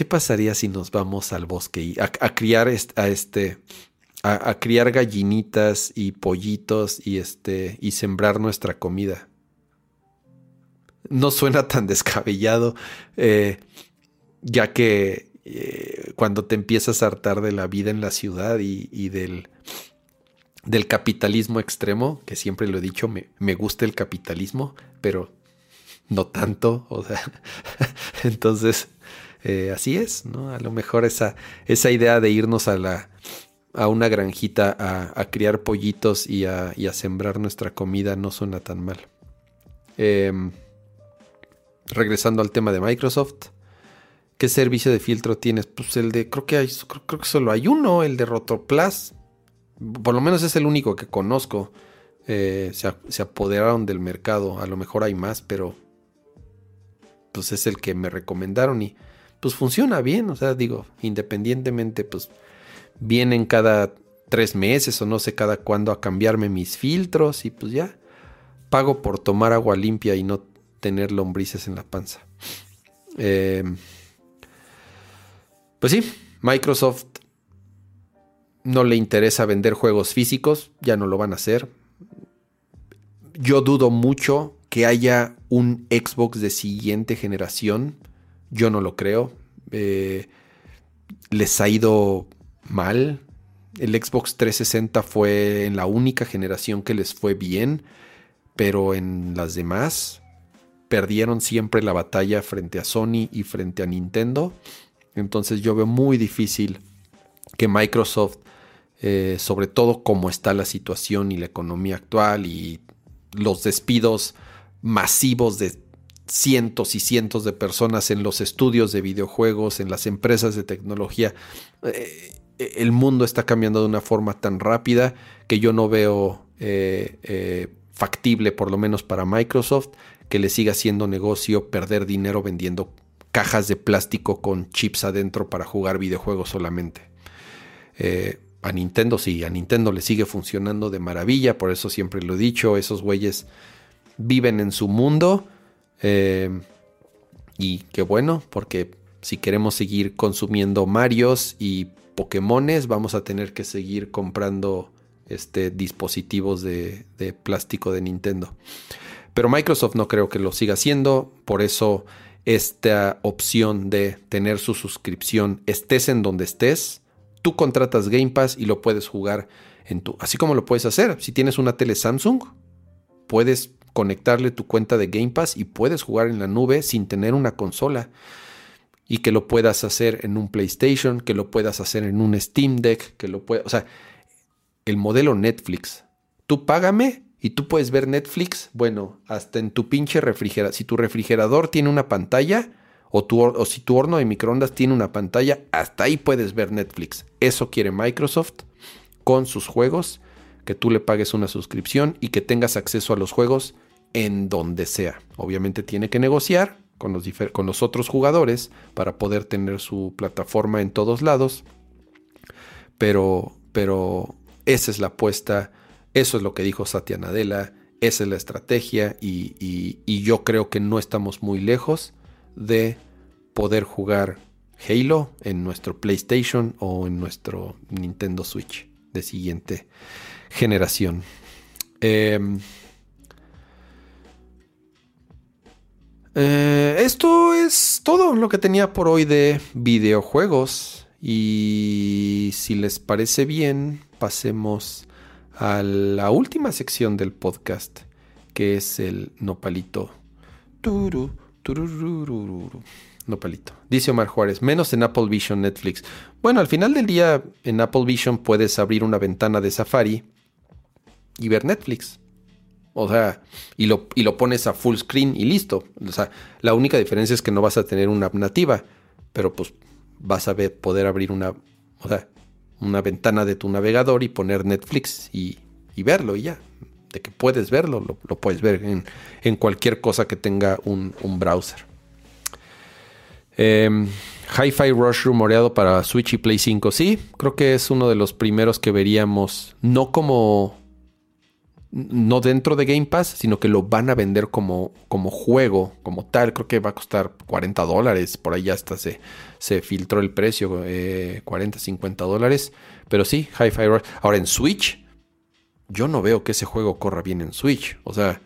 [SPEAKER 1] qué pasaría si nos vamos al bosque y a, criar a este, a, criar gallinitas y pollitos y este y sembrar nuestra comida. No suena tan descabellado, eh, ya que eh, cuando te empiezas a hartar de la vida en la ciudad y, del, del, capitalismo extremo, que siempre lo he dicho, me, me, gusta el capitalismo, pero no tanto. O sea, entonces, eh, así es, ¿no? A lo mejor esa, esa idea de irnos a la a una granjita a, criar pollitos y a, sembrar nuestra comida no suena tan mal. Em, regresando al tema de Microsoft, ¿Qué servicio de filtro tienes? Pues el de, creo que creo, que solo hay uno, el de Rotoplas. Por lo menos es el único que conozco. Eh, se, apoderaron del mercado. A lo mejor hay más, pero pues es el que me recomendaron y pues funciona bien. O sea, digo, independientemente, pues vienen cada tres meses o no sé cada cuándo a cambiarme mis filtros y pues ya pago por tomar agua limpia y no tener lombrices en la panza. Eh, pues sí, Microsoft no le interesa vender juegos físicos, ya no lo van a hacer. Yo dudo mucho que haya un Xbox de siguiente generación. Yo no lo creo. Eh, les ha ido mal. El Xbox 360 fue en la única generación que les fue bien, pero en las demás perdieron siempre la batalla frente a Sony y frente a Nintendo. Entonces yo veo muy difícil que Microsoft, eh, sobre todo como está la situación y la economía actual y los despidos masivos de cientos y cientos de personas en los estudios de videojuegos, en las empresas de tecnología, eh, el mundo está cambiando de una forma tan rápida que yo no veo eh, factible, por lo menos para Microsoft, que le siga haciendo negocio perder dinero vendiendo cajas de plástico con chips adentro para jugar videojuegos solamente. Eh, a Nintendo sí, a Nintendo le sigue funcionando de maravilla, por eso siempre lo he dicho, esos güeyes viven en su mundo. Eh, y qué bueno, porque si queremos seguir consumiendo Marios y Pokémones, vamos a tener que seguir comprando este, dispositivos de, de plástico de Nintendo. Pero Microsoft no creo que lo siga haciendo, por eso esta opción de tener su suscripción, estés en donde estés, tú contratas Game Pass y lo puedes jugar en tu, así como lo puedes hacer. Si tienes una tele Samsung, puedes conectarle tu cuenta de Game Pass y puedes jugar en la nube sin tener una consola. Y que lo puedas hacer en un PlayStation, que lo puedas hacer en un Steam Deck, que lo puedas, o sea, el modelo Netflix. Tú págame y tú puedes ver Netflix, bueno, hasta en tu pinche refrigerador. Si tu refrigerador tiene una pantalla, o, tu, o si tu horno de microondas tiene una pantalla, hasta ahí puedes ver Netflix. Eso quiere Microsoft con sus juegos, que tú le pagues una suscripción y que tengas acceso a los juegos en donde sea. Obviamente tiene que negociar con los, con los otros jugadores para poder tener su plataforma en todos lados. Pero, pero esa es la apuesta eso es lo que dijo Satya Nadella, esa es la estrategia y, yo creo que no estamos muy lejos de poder jugar Halo en nuestro PlayStation o en nuestro Nintendo Switch de siguiente generación. Em, eh, esto es todo lo que tenía por hoy de videojuegos. Y si les parece bien, pasemos a la última sección del podcast, que es el nopalito. Turu, nopalito. Dice Omar Juárez, menos en Apple Vision Netflix. Bueno, al final del día en Apple Vision puedes abrir una ventana de Safari y ver Netflix. O sea, y lo, y lo pones a full screen y listo. O sea, la única diferencia es que no vas a tener una nativa, pero pues vas a poder abrir una, o sea, una ventana de tu navegador y poner Netflix y, verlo y ya. De que puedes verlo, lo, puedes ver en, cualquier cosa que tenga un, browser. Em, Hi-Fi Rush rumoreado para Switch y Play 5. Sí, creo que es uno de los primeros que veríamos, no como. No dentro de Game Pass, sino que lo van a vender como, como juego, como tal. Creo que va a costar 40 dólares. Por ahí ya hasta se, se filtró el precio, 40, eh, 50 dólares. Pero sí, Hi-Fi Rush. Ahora en Switch, yo no veo que ese juego corra bien en Switch. O sea,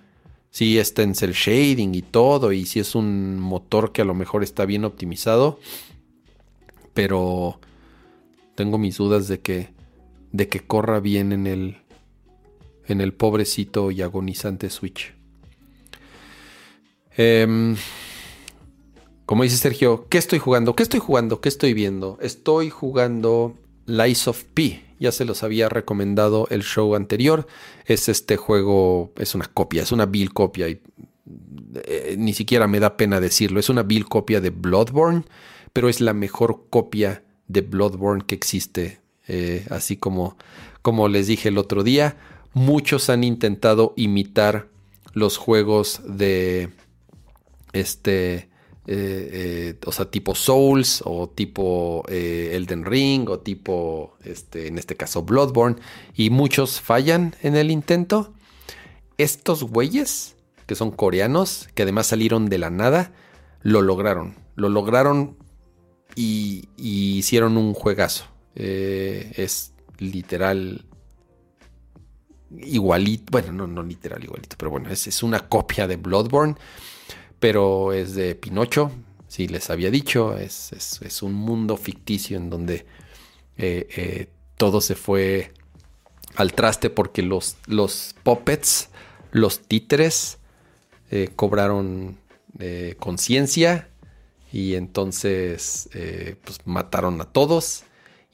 [SPEAKER 1] si está en cel shading y todo, y si es un motor que a lo mejor está bien optimizado, pero tengo mis dudas de que, de que corra bien en el, en el pobrecito y agonizante Switch. Em, como dice Sergio, ¿qué estoy jugando? ¿Qué estoy jugando? ¿Qué estoy viendo? Estoy jugando Lies of P. Ya se los había recomendado el show anterior. Es este juego, es una copia, es una bill copia. Y, eh, ni siquiera me da pena decirlo. Es una bill copia de Bloodborne, pero es la mejor copia de Bloodborne que existe. Eh, así como, como les dije el otro día, muchos han intentado imitar los juegos de este eh, eh, o sea, tipo Souls o tipo eh, Elden Ring o tipo, este, en este caso, Bloodborne. Y muchos fallan en el intento. Estos güeyes, que son coreanos, que además salieron de la nada, lo lograron. Lo lograron y, hicieron un juegazo. es literal igualito. Bueno, no, no literal igualito, pero bueno, es, es una copia de Bloodborne pero es de Pinocho, si les había dicho, es, un mundo ficticio en donde eh, eh, todo se fue al traste porque los, los puppets, los títeres, eh, cobraron conciencia y entonces pues mataron a todos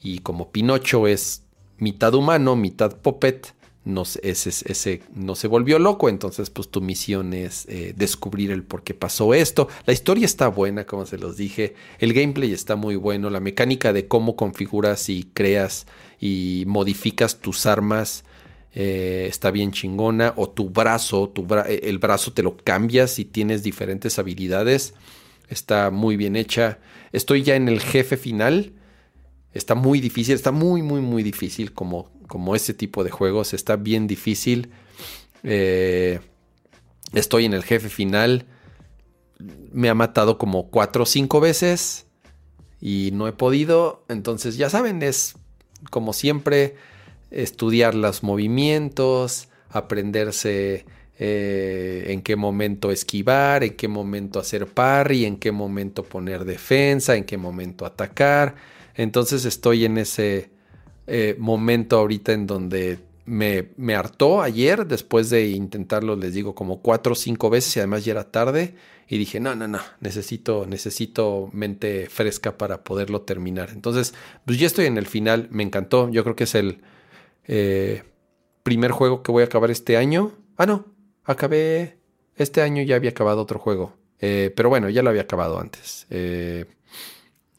[SPEAKER 1] y como Pinocho es mitad humano, mitad puppet, no, ese, ese, no se volvió loco, entonces pues tu misión es eh, descubrir el por qué pasó esto. La historia está buena, como se los dije, el gameplay está muy bueno, la mecánica de cómo configuras y creas y modificas tus armas eh, está bien chingona, o tu brazo, tu eh, el brazo te lo cambias y tienes diferentes habilidades, está muy bien hecha. Estoy ya en el jefe final, está muy difícil, está muy, muy, muy difícil como como ese tipo de juegos. Está bien difícil. Eh, estoy en el jefe final. Me ha matado como cuatro o cinco veces. Y no he podido. Entonces ya saben, es como siempre estudiar los movimientos, aprenderse eh, en qué momento esquivar, en qué momento hacer parry, en qué momento poner defensa, en qué momento atacar. Entonces estoy en ese eh, momento ahorita en donde me, me, hartó ayer, después de intentarlo, les digo, como cuatro o cinco veces y además ya era tarde. Y dije, no, no, no, necesito, necesito mente fresca para poderlo terminar. Entonces, pues ya estoy en el final, me encantó. Yo creo que es el eh, primer juego que voy a acabar este año. Ah, no, acabé, este año ya había acabado otro juego. Eh, pero bueno, ya lo había acabado antes.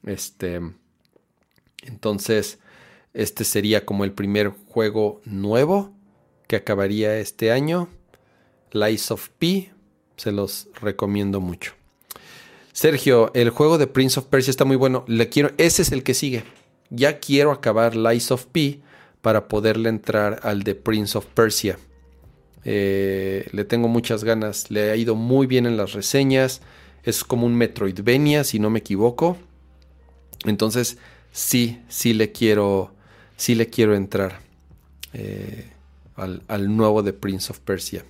[SPEAKER 1] este, entonces, este sería como el primer juego nuevo que acabaría este año. Lies of P. Se los recomiendo mucho. Sergio, el juego de Prince of Persia está muy bueno. Le quiero, ese es el que sigue. Ya quiero acabar Lies of P para poderle entrar al de Prince of Persia. Eh, le tengo muchas ganas. Le ha ido muy bien en las reseñas. Es como un Metroidvania, si no me equivoco. Entonces, sí, sí le quiero sí le quiero entrar eh, al, nuevo de Prince of Persia.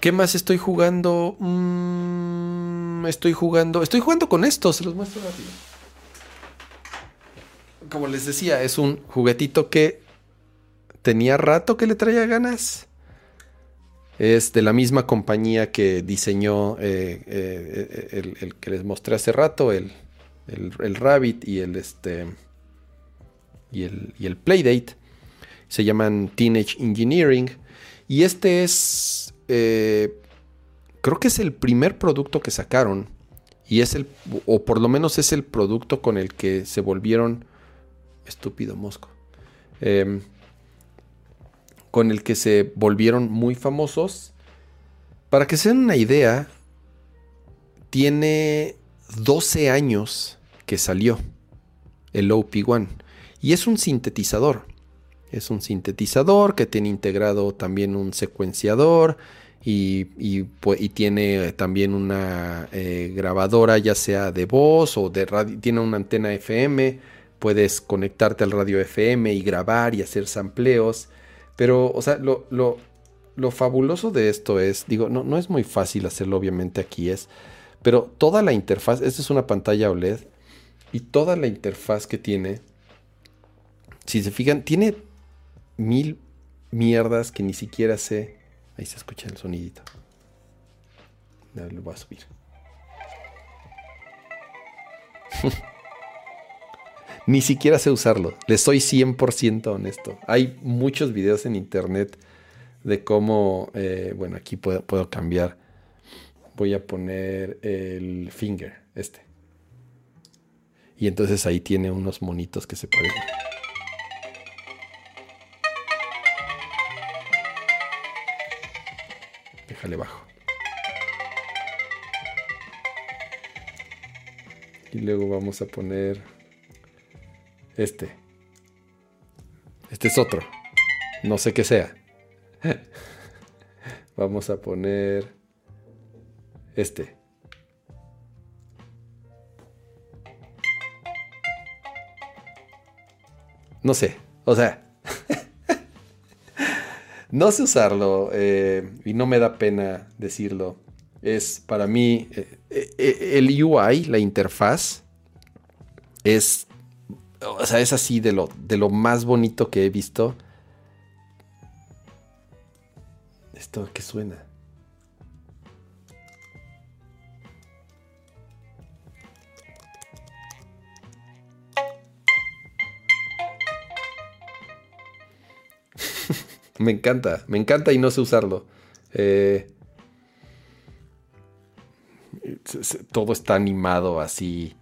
[SPEAKER 1] ¿Qué más estoy jugando? Mm, estoy jugando. Estoy jugando con esto, se los muestro rápido. Como les decía, es un juguetito que tenía rato que le traía ganas. Es de la misma compañía que diseñó eh, eh, el, que les mostré hace rato, el, el Rabbit y el este y el, y el Playdate. Se llaman Teenage Engineering. Y este es, eh, creo que es el primer producto que sacaron. Y es el, o por lo menos es el producto con el que se volvieron, estúpido mosco, em, con el que se volvieron muy famosos. Para que se den una idea, tiene 12 años que salió, el OP1. Y es un sintetizador. Es un sintetizador que tiene integrado también un secuenciador y, tiene también una eh, grabadora ya sea de voz o de radio. Tiene una antena FM. Puedes conectarte al radio FM y grabar y hacer sampleos. Pero, o sea, lo, lo, fabuloso de esto es, digo, no, no es muy fácil hacerlo obviamente aquí es, pero toda la interfaz, esta es una pantalla OLED y toda la interfaz que tiene, si se fijan, tiene mil mierdas que ni siquiera sé. Ahí se escucha el sonidito. No, lo voy a subir. ni siquiera sé usarlo. Le soy 100% honesto. Hay muchos videos en internet de cómo, eh, bueno, aquí puedo cambiar. Voy a poner el finger, este. Y entonces ahí tiene unos monitos que se parecen. Déjale bajo. Y luego vamos a poner este. Este es otro. No sé qué sea. vamos a poner este. No sé, o sea, no sé usarlo eh, y no me da pena decirlo. Es para mí, eh, eh, el UI, la interfaz, es, o sea, es así de lo, de lo más bonito que he visto. Esto que suena. Me encanta, me encanta y no sé usarlo. Eh, todo está animado así.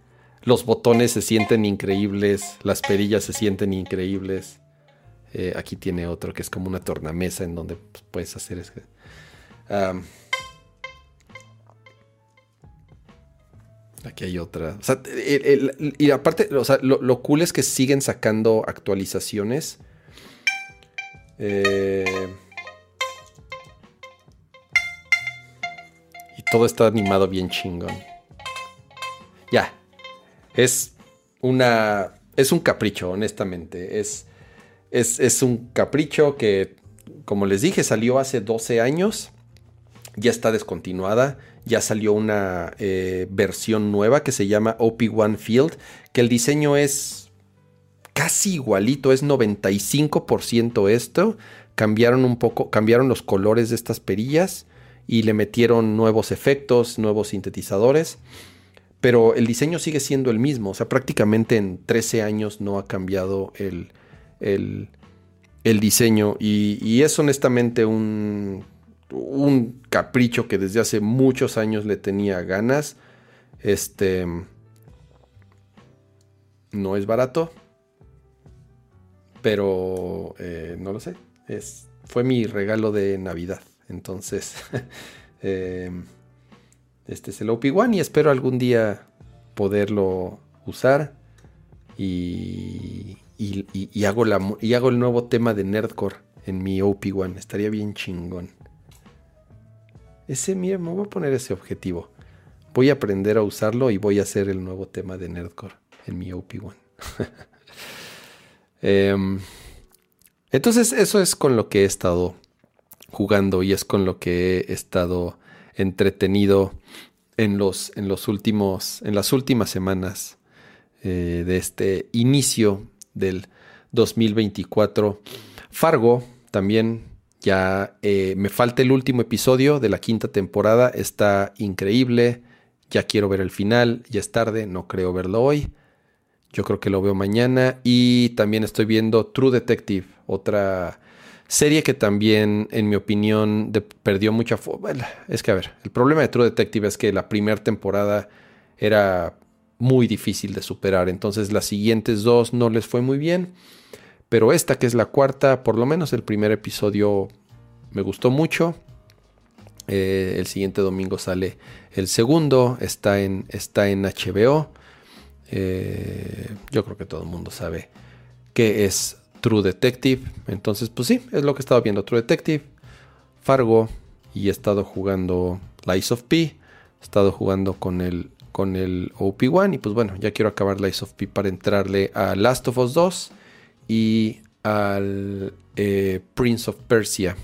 [SPEAKER 1] Los botones se sienten increíbles, las perillas se sienten increíbles. Eh, aquí tiene otro que es como una tornamesa en donde pues, puedes hacer eso. aquí hay otra. y aparte, lo, lo, cool es que siguen sacando actualizaciones eh, y todo está animado bien chingón. Ya. Es una. Es un capricho, honestamente. Es, es, un capricho que, como les dije, salió hace 12 años. Ya está descontinuada. Ya salió una eh, versión nueva que se llama OP1 Field. Que el diseño es casi igualito, es 95% esto. Cambiaron un poco, cambiaron los colores de estas perillas y le metieron nuevos efectos, nuevos sintetizadores. Pero el diseño sigue siendo el mismo. O sea, prácticamente en 13 años no ha cambiado el, el, diseño. Y, es honestamente un, un capricho que desde hace muchos años le tenía ganas. Este. No es barato pero eh, no lo sé. Es, fue mi regalo de Navidad. Entonces, em, este es el OP1 y espero algún día poderlo usar. Y, hago el nuevo tema de Nerdcore en mi OP1. Estaría bien chingón. Ese, mira, me voy a poner ese objetivo. Voy a aprender a usarlo y voy a hacer el nuevo tema de Nerdcore en mi OP1. Em, entonces eso es con lo que he estado jugando y es con lo que he estado entretenido en los, en los últimos, en las últimas semanas eh, de este inicio del 2024. Fargo también ya eh, me falta el último episodio de la quinta temporada, está increíble, ya quiero ver el final, ya es tarde, no creo verlo hoy. Yo creo que lo veo mañana. Y también estoy viendo True Detective, otra serie que también, en mi opinión, perdió mucha... Bueno, es que, a ver, el problema de True Detective es que la primera temporada era muy difícil de superar. Entonces las siguientes dos no les fue muy bien. Pero esta que es la cuarta, por lo menos el primer episodio me gustó mucho. Eh, el siguiente domingo sale el segundo. Está en, está en HBO. Eh, yo creo que todo el mundo sabe qué es True Detective. Entonces, pues sí, es lo que he estado viendo. True Detective, Fargo y he estado jugando Lies of P. He estado jugando con el, con el OP1 y pues bueno, ya quiero acabar Lies of P para entrarle a Last of Us 2 y al eh, Prince of Persia.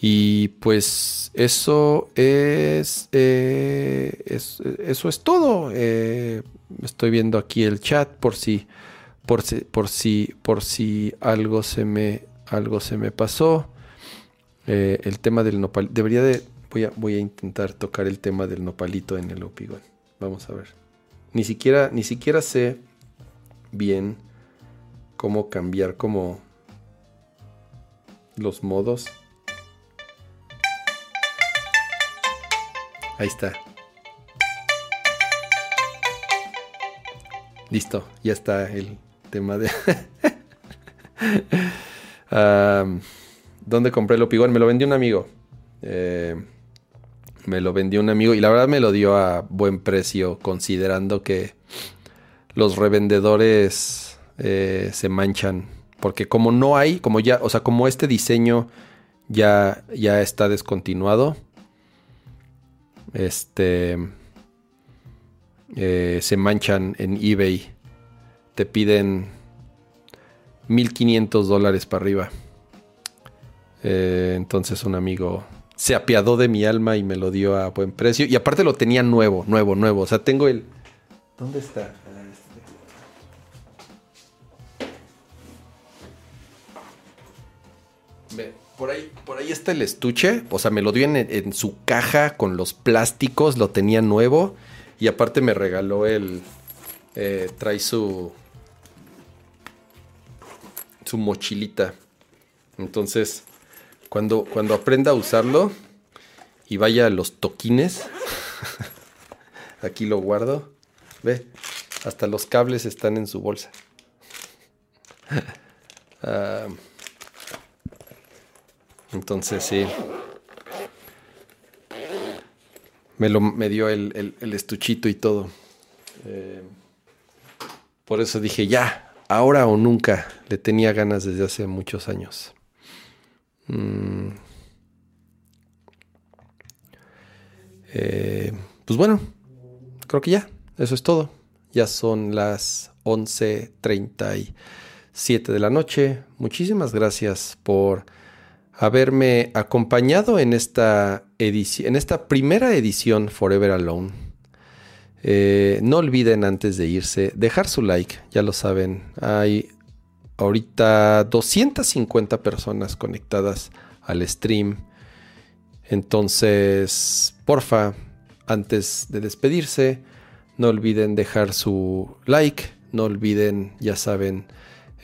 [SPEAKER 1] Y pues eso es, eh, eso es todo. Eh, estoy viendo aquí el chat por si, por si, por si, por si algo se me, algo se me pasó. Eh, el tema del nopal. Debería de, voy a, voy a intentar tocar el tema del nopalito en el Opigón. Vamos a ver. Ni siquiera, ni siquiera sé bien cómo cambiar como los modos. Ahí está. Listo, ya está el tema de... ¿Dónde compré el opigón? Me lo vendió un amigo. Eh, me lo vendió un amigo y la verdad me lo dio a buen precio considerando que los revendedores eh, se manchan. Porque como no hay, como ya, o sea, como este diseño ya, ya está descontinuado, este, eh, se manchan en eBay. Te piden 1500 dólares para arriba. Eh, entonces un amigo se apiadó de mi alma y me lo dio a buen precio. Y aparte lo tenía nuevo, nuevo, nuevo. O sea, tengo el... ¿Dónde está? Por ahí, por ahí está el estuche. O sea, me lo dio en, su caja con los plásticos. Lo tenía nuevo. Y aparte me regaló el. Eh, trae su. Su mochilita. Entonces, cuando, cuando aprenda a usarlo y vaya a los toquines, aquí lo guardo. Ve, hasta los cables están en su bolsa. Ah, entonces sí. Me, lo, me dio el, estuchito y todo. Eh, por eso dije, ya, ahora o nunca. Le tenía ganas desde hace muchos años. Mm. Eh, pues bueno, creo que ya, eso es todo. Ya son las 11.37 de la noche. Muchísimas gracias por haberme acompañado en esta, en esta primera edición Forever Alone. Eh, no olviden antes de irse dejar su like, ya lo saben, hay ahorita 250 personas conectadas al stream. Entonces, porfa, antes de despedirse, no olviden dejar su like, no olviden, ya saben,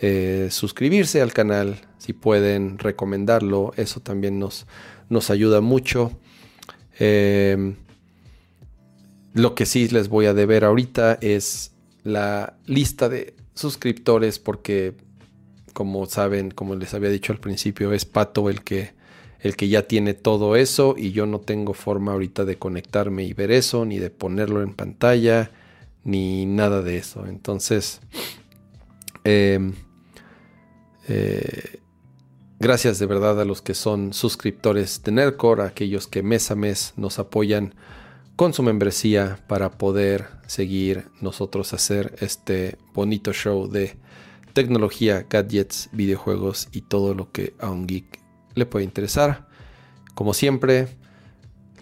[SPEAKER 1] eh, suscribirse al canal, si pueden recomendarlo, eso también nos, nos ayuda mucho. Em, lo que sí les voy a deber ahorita es la lista de suscriptores porque como saben, como les había dicho al principio, es Pato el que el que ya tiene todo eso y yo no tengo forma ahorita de conectarme y ver eso, ni de ponerlo en pantalla, ni nada de eso. Entonces, em, eh, gracias de verdad a los que son suscriptores de Nerdcore, a aquellos que mes a mes nos apoyan con su membresía para poder seguir nosotros hacer este bonito show de tecnología, gadgets, videojuegos y todo lo que a un geek le puede interesar. Como siempre,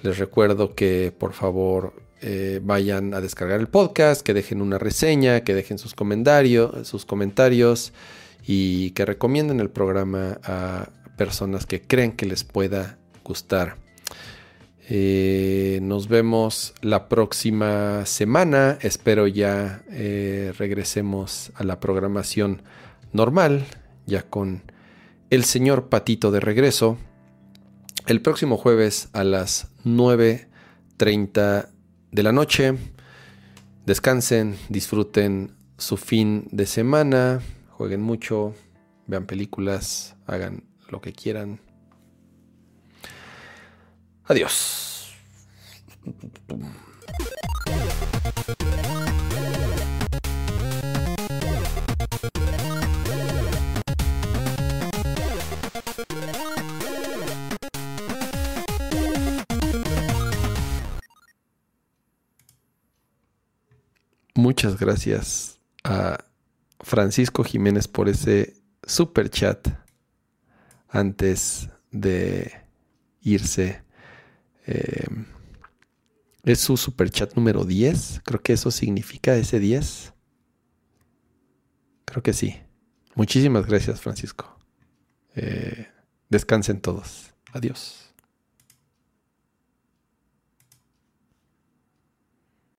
[SPEAKER 1] les recuerdo que por favor eh, vayan a descargar el podcast, que dejen una reseña, que dejen sus comentarios, sus comentarios y que recomienden el programa a personas que creen que les pueda gustar. Eh, nos vemos la próxima semana. Espero ya eh, regresemos a la programación normal, ya con el señor Patito de regreso. El próximo jueves a las 9.30 de la noche. Descansen, disfruten su fin de semana jueguen mucho, vean películas, hagan lo que quieran. Adiós. Muchas gracias a Francisco Jiménez por ese super chat antes de irse. Eh, es su super chat número 10. Creo que eso significa ese 10. Creo que sí. Muchísimas gracias, Francisco. Eh, descansen todos. Adiós.